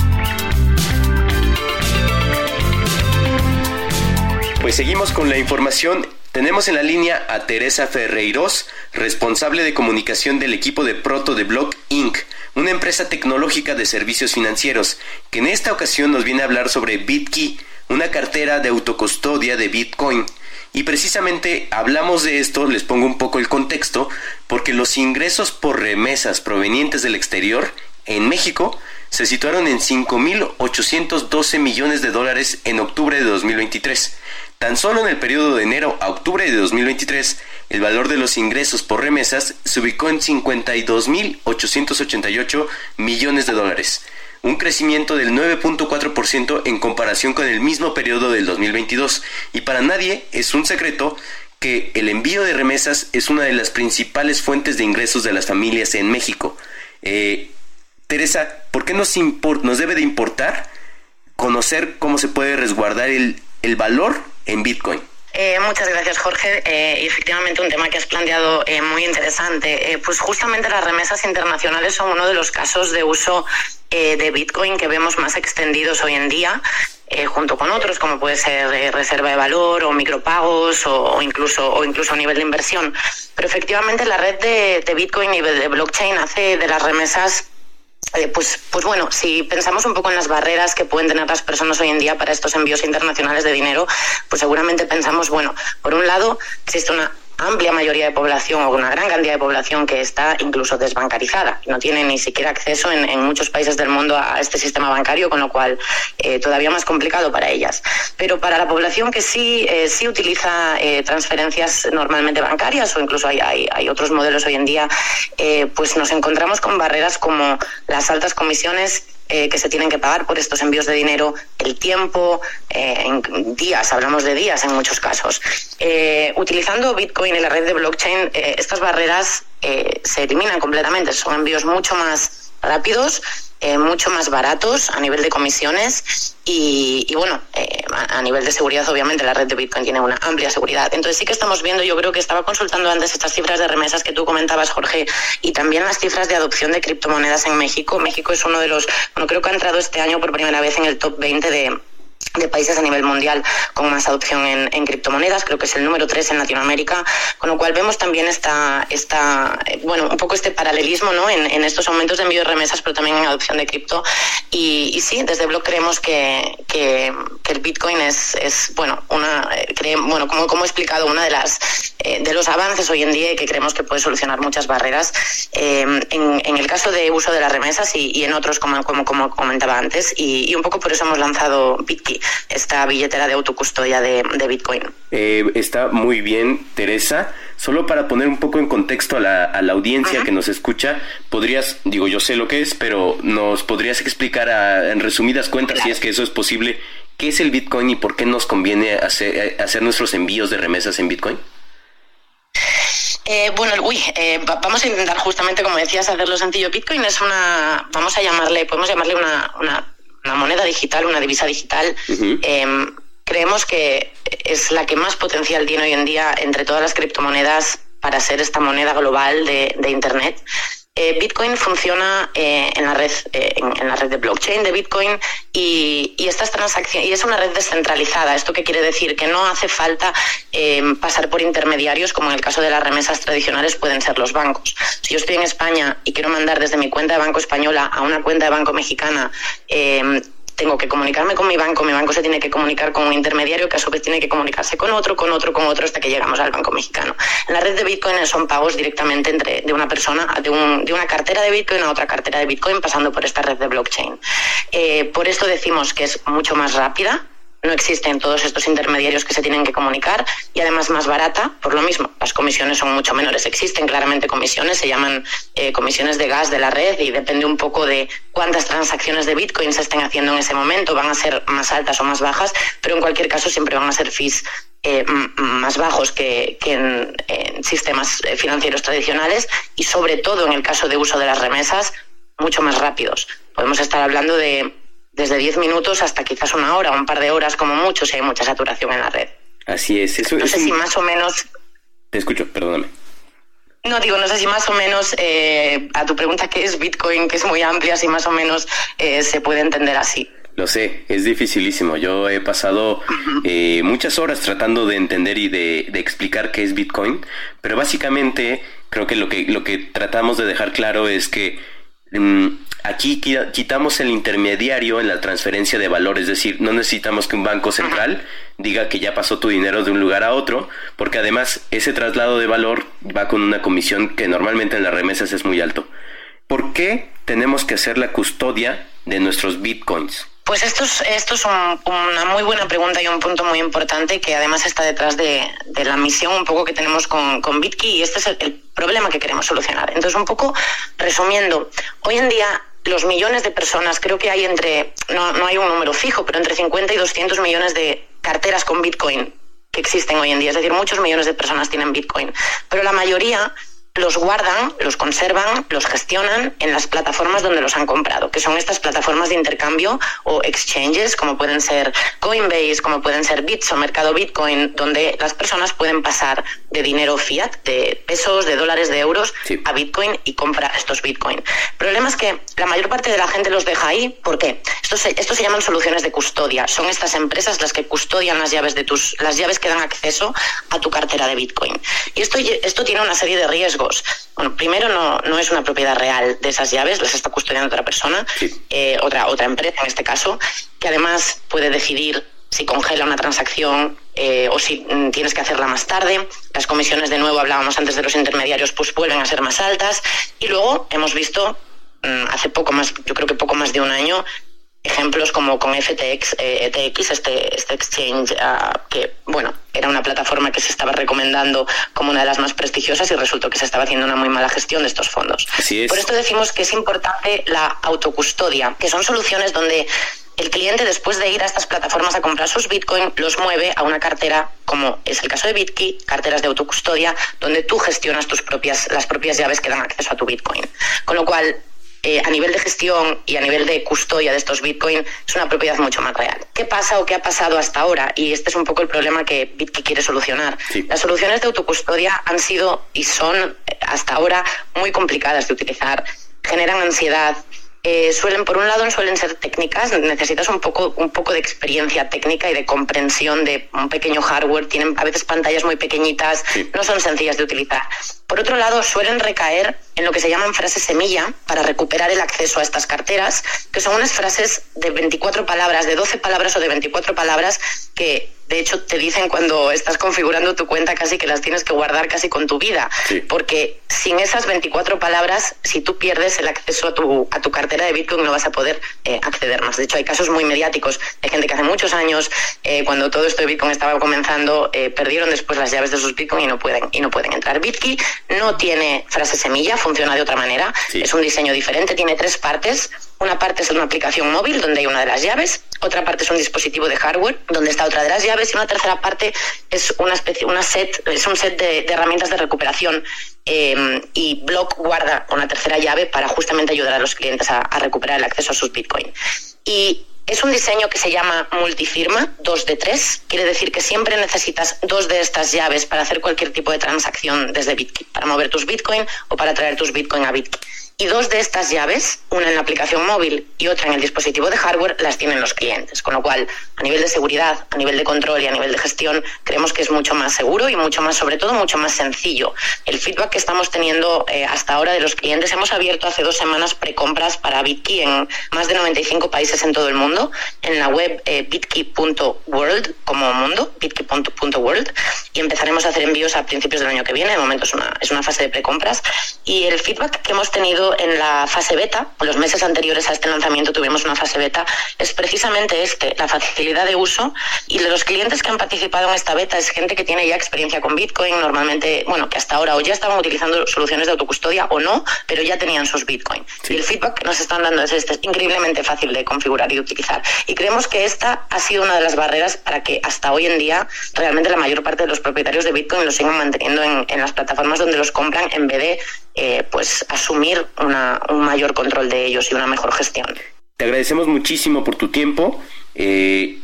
Pues seguimos con la información. Tenemos en la línea a Teresa Ferreiros, responsable de comunicación del equipo de Proto de Block Inc., una empresa tecnológica de servicios financieros, que en esta ocasión nos viene a hablar sobre BitKey, una cartera de autocustodia de Bitcoin. Y precisamente hablamos de esto, les pongo un poco el contexto, porque los ingresos por remesas provenientes del exterior en México se situaron en 5.812 millones de dólares en octubre de 2023 Tan solo en el periodo de enero a octubre de 2023, el valor de los ingresos por remesas se ubicó en 52.888 millones de dólares, un crecimiento del 9.4% en comparación con el mismo periodo del 2022. Y para nadie es un secreto que el envío de remesas es una de las principales fuentes de ingresos de las familias en México. Eh, Teresa, ¿por qué nos, nos debe de importar conocer cómo se puede resguardar el, el valor en Bitcoin? Eh, muchas gracias, Jorge. Eh, efectivamente, un tema que has planteado eh, muy interesante. pues justamente las remesas internacionales son uno de los casos de uso de Bitcoin que vemos más extendidos hoy en día. junto con otros como puede ser reserva de valor o micropagos o, incluso o incluso a nivel de inversión pero efectivamente la red de, de Bitcoin y de blockchain hace de las remesas eh, pues, pues bueno, si pensamos un poco en las barreras que pueden tener las personas hoy en día para estos envíos internacionales de dinero, pues seguramente pensamos, bueno, por un lado existe una amplia mayoría de población o una gran cantidad de población que está incluso desbancarizada, no tiene ni siquiera acceso en, muchos países del mundo a este sistema bancario, con lo cual eh, todavía más complicado para ellas. Pero para la población que sí, eh, sí utiliza eh, transferencias normalmente bancarias o incluso hay, hay, hay otros modelos hoy en día, pues nos encontramos con barreras como las altas comisiones eh, que se tienen que pagar por estos envíos de dinero, el tiempo, eh, en días, hablamos de días en muchos casos. Eh, utilizando Bitcoin y la red de blockchain, estas barreras se eliminan completamente, son envíos mucho más rápidos eh, mucho más baratos a nivel de comisiones y, bueno, eh, a, nivel de seguridad obviamente la red de Bitcoin tiene una amplia seguridad. Entonces sí que estamos viendo, yo creo que estaba consultando antes estas cifras de remesas que tú comentabas, Jorge, y también las cifras de adopción de criptomonedas en México. México es uno de los, bueno, creo que ha entrado este año por primera vez en el top 20 de de países a nivel mundial con más adopción en, criptomonedas, creo que es el número 3 en Latinoamérica, con lo cual vemos también esta, esta eh, bueno, un poco este paralelismo ¿no? en, estos aumentos de envío de remesas, pero también en adopción de cripto. Y, sí, desde Block creemos que, que, el Bitcoin es, es bueno, una, eh, bueno como, como he explicado, una de las eh, de los avances hoy en día y que creemos que puede solucionar muchas barreras en, en, el caso de uso de las remesas y, en otros, como, como, como comentaba antes. Y, y un poco por eso hemos lanzado Bitcoin esta billetera de autocustodia de, Bitcoin. Eh, está muy bien, Teresa. Solo para poner un poco en contexto a la, audiencia que nos escucha, podrías, digo, yo sé lo que es, pero nos podrías explicar en resumidas cuentas, si es que eso es posible, qué es el Bitcoin y por qué nos conviene hacer, hacer nuestros envíos de remesas en Bitcoin. Eh, bueno, uy, eh, vamos a intentar justamente, como decías, hacerlo sencillo. Bitcoin es una, vamos a llamarle, podemos llamarle una, una una moneda digital, una divisa digital, em, creemos que es la que más potencial tiene hoy en día entre todas las criptomonedas para ser esta moneda global de, de Internet. Eh, Bitcoin funciona eh, en la red eh, en, la red de blockchain de Bitcoin y, estas transacciones y es una red descentralizada. Esto qué quiere decir que no hace falta pasar por intermediarios como en el caso de las remesas tradicionales pueden ser los bancos. Si yo estoy en España y quiero mandar desde mi cuenta de banco española a una cuenta de banco mexicana tengo que comunicarme con mi banco, mi banco se tiene que comunicar con un intermediario que a su vez tiene que comunicarse con otro, con otro, con otro, hasta que llegamos al banco mexicano. La red de Bitcoin son pagos directamente entre de una persona, de, un, de una cartera de Bitcoin a otra cartera de Bitcoin, pasando por esta red de blockchain. Eh, por esto decimos que es mucho más rápida, no existen todos estos intermediarios que se tienen que comunicar y además más barata, por lo mismo, las comisiones son mucho menores. Existen claramente comisiones, se llaman eh, comisiones de gas de la red y depende un poco de cuántas transacciones de Bitcoin se estén haciendo en ese momento, van a ser más altas o más bajas, pero en cualquier caso siempre van a ser fees eh, más bajos que, en, sistemas eh, financieros tradicionales y sobre todo en el caso de uso de las remesas, mucho más rápidos. Podemos estar hablando de desde 10 minutos hasta quizás una hora, un par de horas como mucho, si hay mucha saturación en la red. Así es. Eso, no sé si más o menos... Te escucho, perdóname. No, digo, no sé si más o menos eh, a tu pregunta qué es Bitcoin, que es muy amplia, si más o menos eh, se puede entender así. Lo sé, es dificilísimo. Yo he pasado eh, muchas horas tratando de entender y de, explicar qué es Bitcoin, pero básicamente creo que lo que lo que tratamos de dejar claro es que Aquí quitamos el intermediario en la transferencia de valor, es decir, no necesitamos que un banco central diga que ya pasó tu dinero de un lugar a otro, porque además ese traslado de valor va con una comisión que normalmente en las remesas es muy alto. ¿Por qué tenemos que hacer la custodia de nuestros bitcoins? Pues esto es, esto es una muy buena pregunta y un punto muy importante que además está detrás de, la misión un poco que tenemos con, con BitKey y este es el, problema que queremos solucionar. Entonces, un poco resumiendo, hoy en día los millones de personas, creo que hay entre, no, no hay un número fijo, pero entre 50 y 200 millones de carteras con Bitcoin que existen hoy en día. Es decir, muchos millones de personas tienen Bitcoin, pero la mayoría los guardan, los conservan, los gestionan en las plataformas donde los han comprado, que son estas plataformas de intercambio o exchanges, como pueden ser Coinbase, como pueden ser Bits o Mercado Bitcoin, donde las personas pueden pasar de dinero fiat, de pesos, de dólares, de euros, a Bitcoin y comprar estos Bitcoin. El problema es que la mayor parte de la gente los deja ahí. ¿Por qué? Esto se, esto se llaman soluciones de custodia. Son estas empresas las que custodian las llaves de tus, las llaves que dan acceso a tu cartera de Bitcoin. Y esto, esto tiene una serie de riesgos bueno, primero no, no es una propiedad real de esas llaves, las está custodiando otra persona, eh, otra, otra empresa en este caso, que además puede decidir si congela una transacción eh, o si mm, tienes que hacerla más tarde. Las comisiones, de nuevo, hablábamos antes de los intermediarios, pues vuelven a ser más altas. Y luego hemos visto mm, hace poco más, yo creo que poco más de un año, ejemplos como con FTX, eh, ETX, este, este exchange ah, que, bueno, era una plataforma que se estaba recomendando como una de las más prestigiosas y resultó que se estaba haciendo una muy mala gestión de estos fondos. Por esto decimos que es importante la autocustodia, que son soluciones donde el cliente después de ir a estas plataformas a comprar sus Bitcoin los mueve a una cartera como es el caso de Bitkey, carteras de autocustodia, donde tú gestionas tus propias, las propias llaves que dan acceso a tu Bitcoin. Con lo cual, eh, a nivel de gestión y a nivel de custodia de estos Bitcoin es una propiedad mucho más real. ¿Qué pasa o qué ha pasado hasta ahora? Y este es un poco el problema que Bitkey quiere solucionar. Las soluciones de autocustodia han sido y son eh, hasta ahora muy complicadas de utilizar, generan ansiedad, eh, suelen, por un lado, suelen ser técnicas, necesitas un poco, un poco de experiencia técnica y de comprensión de un pequeño hardware, tienen a veces pantallas muy pequeñitas, no son sencillas de utilizar. Por otro lado, suelen recaer en lo que se llaman frases semilla para recuperar el acceso a estas carteras, que son unas frases de 24 palabras, de 12 palabras o de 24 palabras que de hecho, te dicen cuando estás configurando tu cuenta casi que las tienes que guardar casi con tu vida, porque sin esas 24 palabras, si tú pierdes el acceso a tu, a tu cartera de Bitcoin, no vas a poder eh, acceder más. De hecho, hay casos muy mediáticos de gente que hace muchos años, eh, cuando todo esto de Bitcoin estaba comenzando, eh, perdieron después las llaves de sus Bitcoin y no pueden, y no pueden entrar. Bitkey no tiene frase semilla, funciona de otra manera, es un diseño diferente, tiene tres partes. Una parte es una aplicación móvil donde hay una de las llaves, otra parte es un dispositivo de hardware donde está otra de las llaves y una tercera parte es una especie, set, es un set de, herramientas de recuperación eh, y Block guarda una tercera llave para justamente ayudar a los clientes a, recuperar el acceso a sus Bitcoin. Y es un diseño que se llama multifirma, dos de tres. Quiere decir que siempre necesitas dos de estas llaves para hacer cualquier tipo de transacción desde Bitcoin, para mover tus Bitcoin o para traer tus Bitcoin a Bitcoin y dos de estas llaves, una en la aplicación móvil y otra en el dispositivo de hardware, las tienen los clientes. Con lo cual, a nivel de seguridad, a nivel de control y a nivel de gestión, creemos que es mucho más seguro y mucho más, sobre todo, mucho más sencillo. El feedback que estamos teniendo eh, hasta ahora de los clientes, hemos abierto hace dos semanas precompras para BitKey en más de 95 países en todo el mundo, en la web eh, bitkey.world como mundo, bitkey.world, y empezaremos a hacer envíos a principios del año que viene. De momento es una, es una fase de precompras. Y el feedback que hemos tenido en la fase beta, los meses anteriores a este lanzamiento tuvimos una fase beta, es precisamente este, la facilidad de uso y de los clientes que han participado en esta beta es gente que tiene ya experiencia con Bitcoin, normalmente, bueno, que hasta ahora o ya estaban utilizando soluciones de autocustodia o no, pero ya tenían sus Bitcoin. Y el feedback que nos están dando es este, es increíblemente fácil de configurar y utilizar. Y creemos que esta ha sido una de las barreras para que hasta hoy en día realmente la mayor parte de los propietarios de Bitcoin lo sigan manteniendo en, en las plataformas donde los compran en vez de eh, pues asumir un mayor control de ellos y una mejor gestión. Te agradecemos muchísimo por tu tiempo. Eh,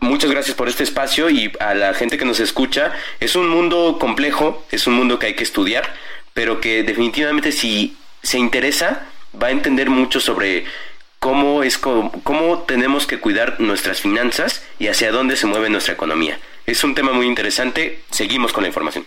muchas gracias por este espacio y a la gente que nos escucha. Es un mundo complejo, es un mundo que hay que estudiar, pero que definitivamente si se interesa va a entender mucho sobre cómo es cómo tenemos que cuidar nuestras finanzas y hacia dónde se mueve nuestra economía. Es un tema muy interesante. Seguimos con la información.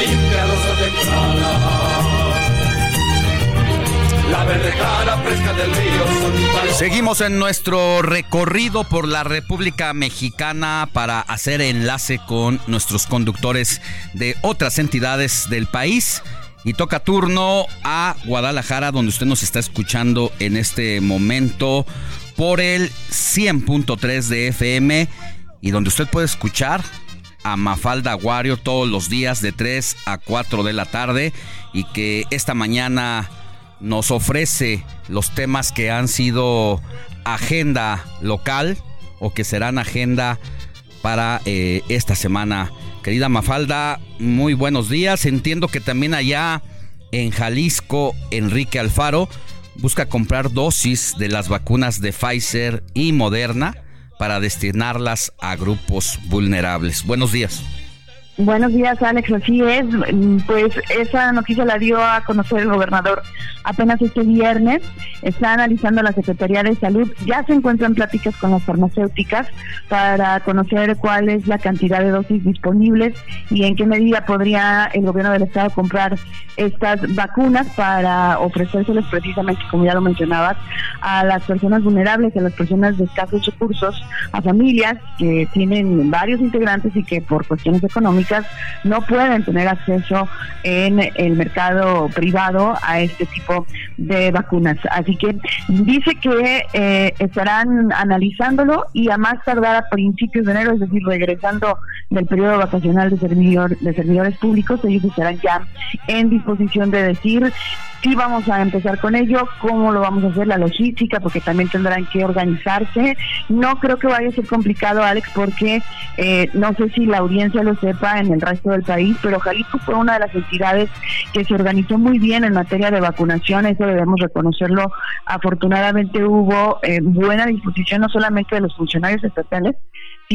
Limpia Seguimos en nuestro recorrido por la República Mexicana para hacer enlace con nuestros conductores de otras entidades del país. Y toca turno a Guadalajara, donde usted nos está escuchando en este momento por el 100.3 de FM y donde usted puede escuchar a Mafalda Aguario todos los días de 3 a 4 de la tarde y que esta mañana nos ofrece los temas que han sido agenda local o que serán agenda para eh, esta semana. Querida Mafalda, muy buenos días. Entiendo que también allá en Jalisco, Enrique Alfaro busca comprar dosis de las vacunas de Pfizer y Moderna para destinarlas a grupos vulnerables. Buenos días. Buenos días, Alex. Así es. Pues esa noticia la dio a conocer el gobernador apenas este viernes. Está analizando la Secretaría de Salud. Ya se encuentran pláticas con las farmacéuticas para conocer cuál es la cantidad de dosis disponibles y en qué medida podría el gobierno del Estado comprar estas vacunas para ofrecérselas precisamente, como ya lo mencionabas, a las personas vulnerables, a las personas de escasos recursos, a familias que tienen varios integrantes y que por cuestiones económicas no pueden tener acceso en el mercado privado a este tipo de vacunas. Así que dice que eh, estarán analizándolo y a más tardar a principios de enero, es decir, regresando del periodo vacacional de, servidor, de servidores públicos, ellos estarán ya en disposición de decir sí vamos a empezar con ello, cómo lo vamos a hacer, la logística, porque también tendrán que organizarse. No creo que vaya a ser complicado, Alex, porque eh, no sé si la audiencia lo sepa en el resto del país, pero Jalisco fue una de las entidades que se organizó muy bien en materia de vacunación, eso debemos reconocerlo. Afortunadamente hubo eh, buena disposición no solamente de los funcionarios estatales,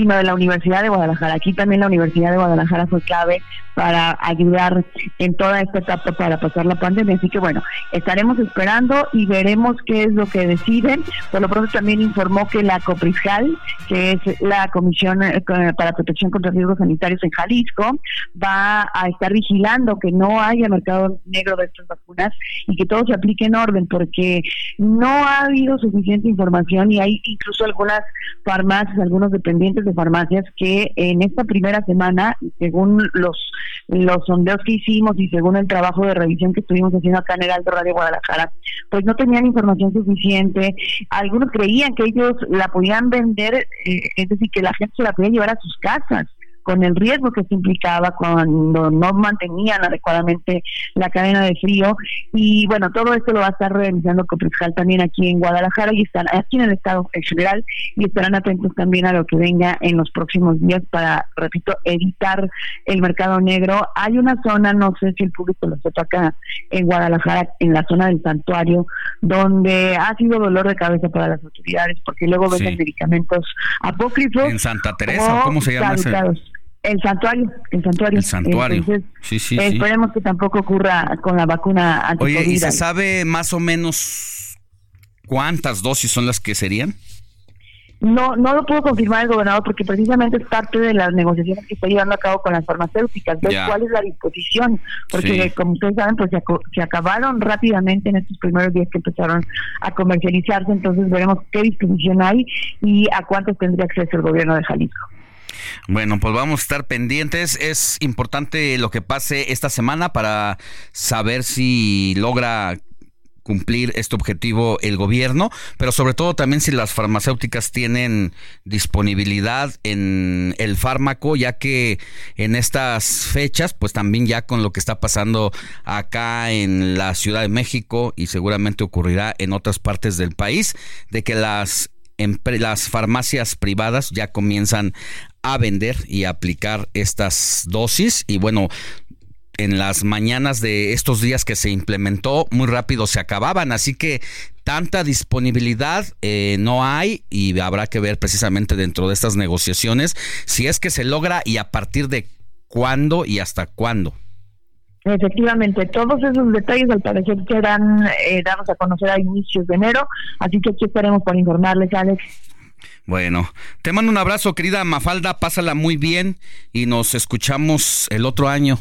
de la Universidad de Guadalajara. Aquí también la Universidad de Guadalajara fue clave para ayudar en toda esta etapa para pasar la pandemia. Así que bueno, estaremos esperando y veremos qué es lo que deciden. Por lo pronto también informó que la COPRISJAL, que es la Comisión eh, para Protección contra Riesgos Sanitarios en Jalisco, va a estar vigilando que no haya mercado negro de estas vacunas y que todo se aplique en orden, porque no ha habido suficiente información y hay incluso algunas farmacias, algunos dependientes de farmacias que en esta primera semana, según los, los sondeos que hicimos y según el trabajo de revisión que estuvimos haciendo acá en el Alto Radio Guadalajara, pues no tenían información suficiente. Algunos creían que ellos la podían vender, eh, es decir, que la gente se la podía llevar a sus casas con el riesgo que se implicaba cuando no mantenían adecuadamente la cadena de frío. Y bueno, todo esto lo va a estar realizando Copriscal también aquí en Guadalajara y están aquí en el estado en general y estarán atentos también a lo que venga en los próximos días para, repito, evitar el mercado negro. Hay una zona, no sé si el público lo sepa acá en Guadalajara, en la zona del santuario, donde ha sido dolor de cabeza para las autoridades porque luego venden medicamentos apócrifos. En Santa Teresa, ¿cómo se llama? Ese? El santuario, el santuario. El santuario. sí, sí, esperemos que tampoco ocurra con la vacuna anti Oye, ¿y se sabe más o menos cuántas dosis son las que serían? No, no lo puedo confirmar el gobernador porque precisamente es parte de las negociaciones que está llevando a cabo con las farmacéuticas, ver cuál es la disposición, porque como ustedes saben, pues se, se, acabaron rápidamente en estos primeros días que empezaron a comercializarse, entonces veremos qué disposición hay y a cuántos tendría acceso el gobierno de Jalisco. Bueno, pues vamos a estar pendientes. Es importante lo que pase esta semana para saber si logra cumplir este objetivo el gobierno, pero sobre todo también si las farmacéuticas tienen disponibilidad en el fármaco, ya que en estas fechas, pues también ya con lo que está pasando acá en la Ciudad de México y seguramente ocurrirá en otras partes del país, de que las las farmacias privadas ya comienzan a vender y aplicar estas dosis. Y bueno en las mañanas de estos días que se implementó muy rápido se acababan. Así que tanta disponibilidad eh, no hay y habrá que ver precisamente dentro de estas negociaciones si es que se logra y a partir de cuándo y hasta cuándo Efectivamente, todos esos detalles al parecer serán eh, dados a conocer a inicios de enero, así que aquí estaremos para informarles, Alex. Bueno, te mando un abrazo, querida Mafalda, pásala muy bien y nos escuchamos el otro año.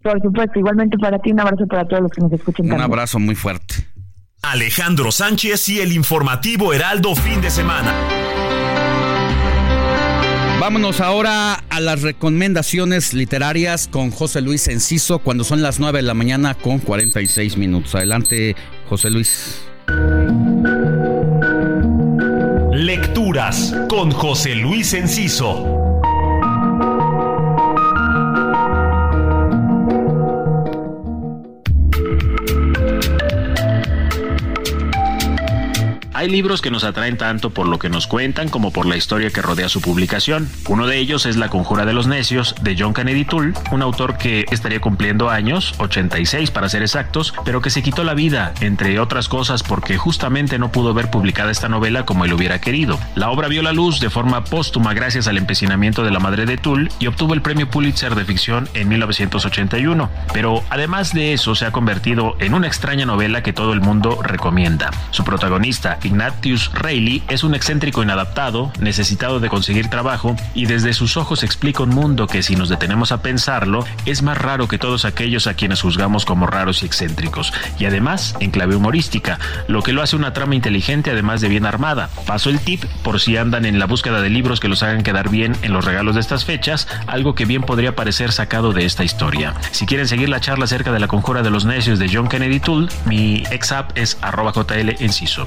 Por supuesto, igualmente para ti, un abrazo para todos los que nos escuchen. Un abrazo muy fuerte. Alejandro Sánchez y el informativo Heraldo fin de semana. Vámonos ahora a las recomendaciones literarias con José Luis Enciso cuando son las 9 de la mañana con 46 minutos. Adelante, José Luis. Lecturas con José Luis Enciso. Hay libros que nos atraen tanto por lo que nos cuentan como por la historia que rodea su publicación. Uno de ellos es La Conjura de los Necios de John Kennedy Toole, un autor que estaría cumpliendo años, 86 para ser exactos, pero que se quitó la vida, entre otras cosas porque justamente no pudo ver publicada esta novela como él hubiera querido. La obra vio la luz de forma póstuma gracias al empecinamiento de la madre de Toole y obtuvo el premio Pulitzer de ficción en 1981. Pero además de eso se ha convertido en una extraña novela que todo el mundo recomienda. Su protagonista, Ignatius Reilly es un excéntrico inadaptado, necesitado de conseguir trabajo y desde sus ojos explica un mundo que si nos detenemos a pensarlo es más raro que todos aquellos a quienes juzgamos como raros y excéntricos y además en clave humorística, lo que lo hace una trama inteligente además de bien armada. Paso el tip por si andan en la búsqueda de libros que los hagan quedar bien en los regalos de estas fechas, algo que bien podría parecer sacado de esta historia. Si quieren seguir la charla acerca de la conjura de los necios de John Kennedy Toole, mi ex app es arroba JL Enciso.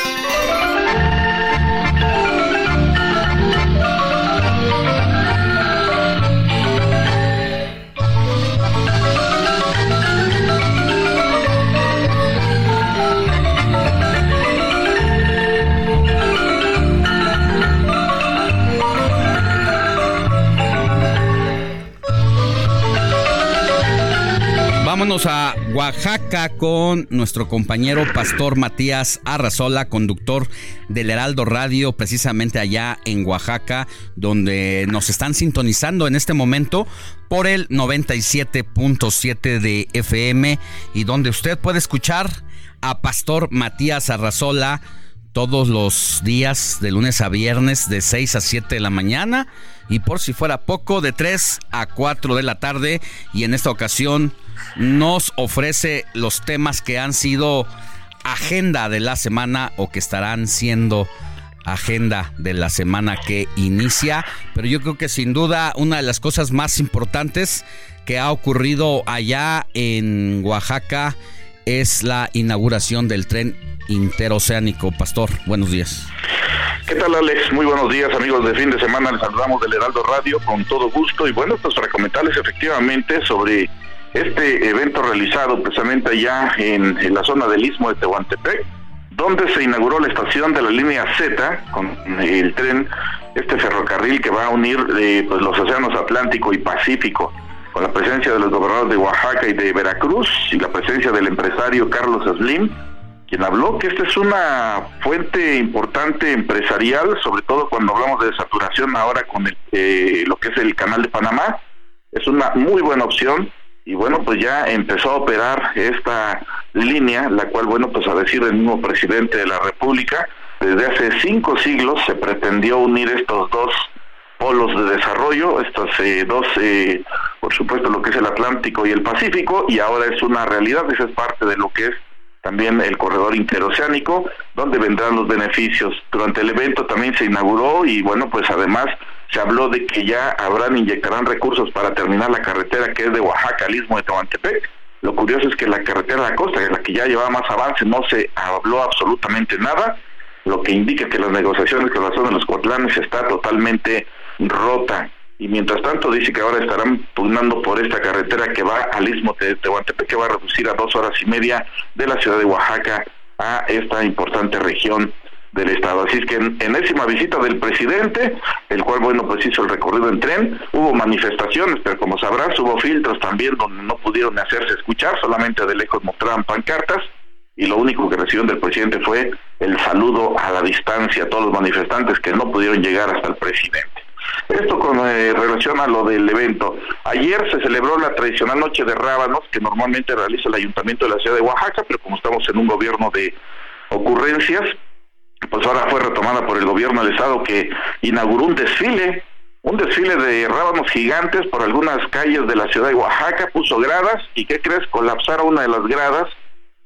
Vámonos a Oaxaca con nuestro compañero Pastor Matías Arrazola, conductor del Heraldo Radio, precisamente allá en Oaxaca, donde nos están sintonizando en este momento por el 97.7 de FM y donde usted puede escuchar a Pastor Matías Arrazola todos los días de lunes a viernes de 6 a 7 de la mañana y por si fuera poco de 3 a 4 de la tarde y en esta ocasión nos ofrece los temas que han sido agenda de la semana o que estarán siendo agenda de la semana que inicia. Pero yo creo que sin duda una de las cosas más importantes que ha ocurrido allá en Oaxaca es la inauguración del tren interoceánico. Pastor, buenos días. ¿Qué tal, Alex? Muy buenos días, amigos de fin de semana. Les saludamos del Heraldo Radio con todo gusto. Y bueno, pues para comentarles efectivamente sobre este evento realizado precisamente allá en, la zona del Istmo de Tehuantepec, donde se inauguró la estación de la línea Z con el tren, este ferrocarril que va a unir eh, pues, los océanos Atlántico y Pacífico, con la presencia de los gobernadores de Oaxaca y de Veracruz y la presencia del empresario Carlos Slim, quien habló que esta es una fuente importante empresarial, sobre todo cuando hablamos de saturación ahora con el, eh, lo que es el canal de Panamá. Es una muy buena opción y bueno, pues ya empezó a operar esta línea, la cual, bueno, pues a decir del mismo presidente de la República, desde hace cinco siglos se pretendió unir estos dos polos de desarrollo, estos eh, dos, eh, por supuesto, lo que es el Atlántico y el Pacífico, y ahora es una realidad, esa es parte de lo que es también el corredor interoceánico, donde vendrán los beneficios. Durante el evento también se inauguró y bueno, pues además se habló de que ya habrán, inyectarán recursos para terminar la carretera que es de Oaxaca al Istmo de Tehuantepec. Lo curioso es que la carretera de la costa, en la que ya llevaba más avance, no se habló absolutamente nada, lo que indica que las negociaciones con la zona de los Coatlanes está totalmente rota. Y mientras tanto dice que ahora estarán pugnando por esta carretera que va al Istmo de Tehuantepec, que va a reducir a dos horas y media de la ciudad de Oaxaca a esta importante región del Estado. Así es que en enésima visita del presidente, el cual, bueno, pues hizo el recorrido en tren, hubo manifestaciones, pero como sabrás, hubo filtros también donde no pudieron hacerse escuchar, solamente de lejos mostraban pancartas, y lo único que recibieron del presidente fue el saludo a la distancia a todos los manifestantes que no pudieron llegar hasta el presidente. Esto con eh, relación a lo del evento. Ayer se celebró la tradicional Noche de Rábanos que normalmente realiza el Ayuntamiento de la ciudad de Oaxaca, pero como estamos en un gobierno de ocurrencias, pues ahora fue retomada por el gobierno del estado que inauguró un desfile, un desfile de rábanos gigantes por algunas calles de la ciudad de Oaxaca, puso gradas y ¿qué crees? Colapsaron una de las gradas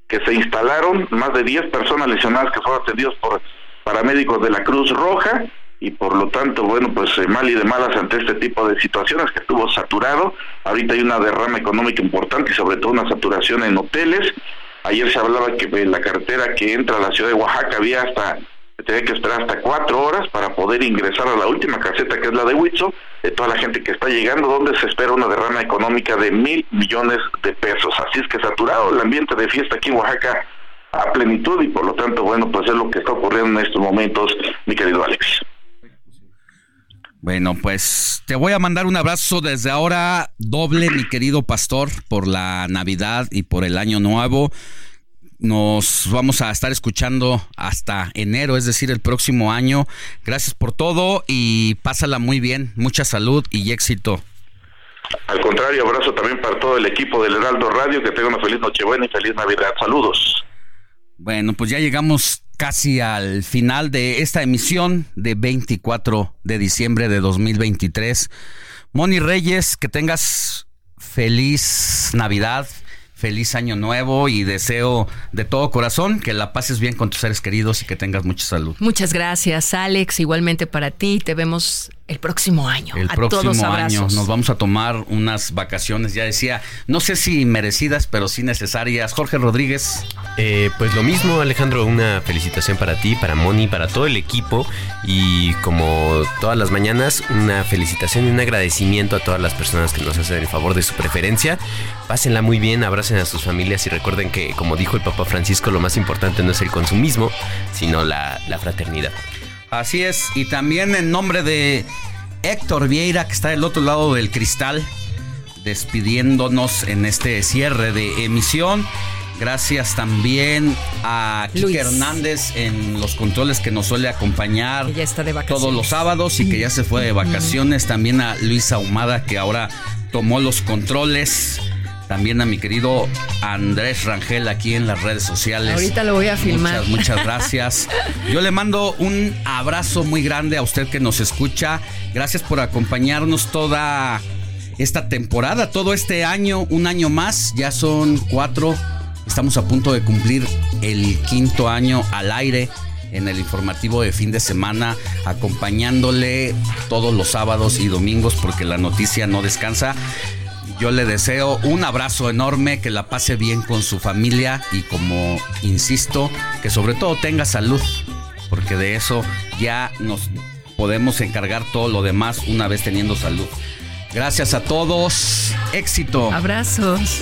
que se instalaron, más de 10 personas lesionadas que fueron atendidos por paramédicos de la Cruz Roja y por lo tanto, bueno, pues eh, mal y de malas ante este tipo de situaciones que estuvo saturado. Ahorita hay una derrama económica importante y sobre todo una saturación en hoteles. Ayer se hablaba que en la carretera que entra a la ciudad de Oaxaca había hasta tenía que esperar hasta cuatro horas para poder ingresar a la última caseta que es la de Huitzo, de toda la gente que está llegando, donde se espera una derrama económica de mil millones de pesos. Así es que saturado el ambiente de fiesta aquí en Oaxaca a plenitud y por lo tanto, bueno, pues es lo que está ocurriendo en estos momentos, mi querido Alex. Bueno, pues te voy a mandar un abrazo desde ahora doble, mi querido pastor, por la Navidad y por el Año Nuevo. Nos vamos a estar escuchando hasta enero, es decir, el próximo año. Gracias por todo y pásala muy bien. Mucha salud y éxito. Al contrario, abrazo también para todo el equipo del Heraldo Radio. Que tenga una feliz Nochebuena y feliz Navidad. Saludos. Bueno, pues ya llegamos casi al final de esta emisión de 24 de diciembre de 2023. Moni Reyes, que tengas feliz Navidad, feliz año nuevo y deseo de todo corazón que la pases bien con tus seres queridos y que tengas mucha salud. Muchas gracias, Alex. Igualmente para ti. Te vemos el próximo año. El próximo año nos vamos a tomar unas vacaciones, ya decía, no sé si merecidas, pero sí necesarias. Jorge Rodríguez. Eh, pues lo mismo, Alejandro, una felicitación para ti, para Moni, para todo el equipo y como todas las mañanas, una felicitación y un agradecimiento a todas las personas que nos hacen el favor de su preferencia. Pásenla muy bien, abracen a sus familias y recuerden que, como dijo el Papa Francisco, lo más importante no es el consumismo, sino la, la fraternidad. Así es, y también en nombre de Héctor Vieira, que está del otro lado del cristal, despidiéndonos en este cierre de emisión. Gracias también a Kike Hernández en los controles que nos suele acompañar todos los sábados y que ya se fue de vacaciones. También a Luisa Ahumada que ahora tomó los controles. También a mi querido Andrés Rangel aquí en las redes sociales. Ahorita lo voy a filmar. Muchas, muchas gracias. Yo le mando un abrazo muy grande a usted que nos escucha. Gracias por acompañarnos toda esta temporada, todo este año, un año más. Ya son cuatro. Estamos a punto de cumplir el quinto año al aire en el informativo de fin de semana, acompañándole todos los sábados y domingos porque la noticia no descansa. Yo le deseo un abrazo enorme, que la pase bien con su familia y como insisto, que sobre todo tenga salud, porque de eso ya nos podemos encargar todo lo demás una vez teniendo salud. Gracias a todos, éxito. Abrazos.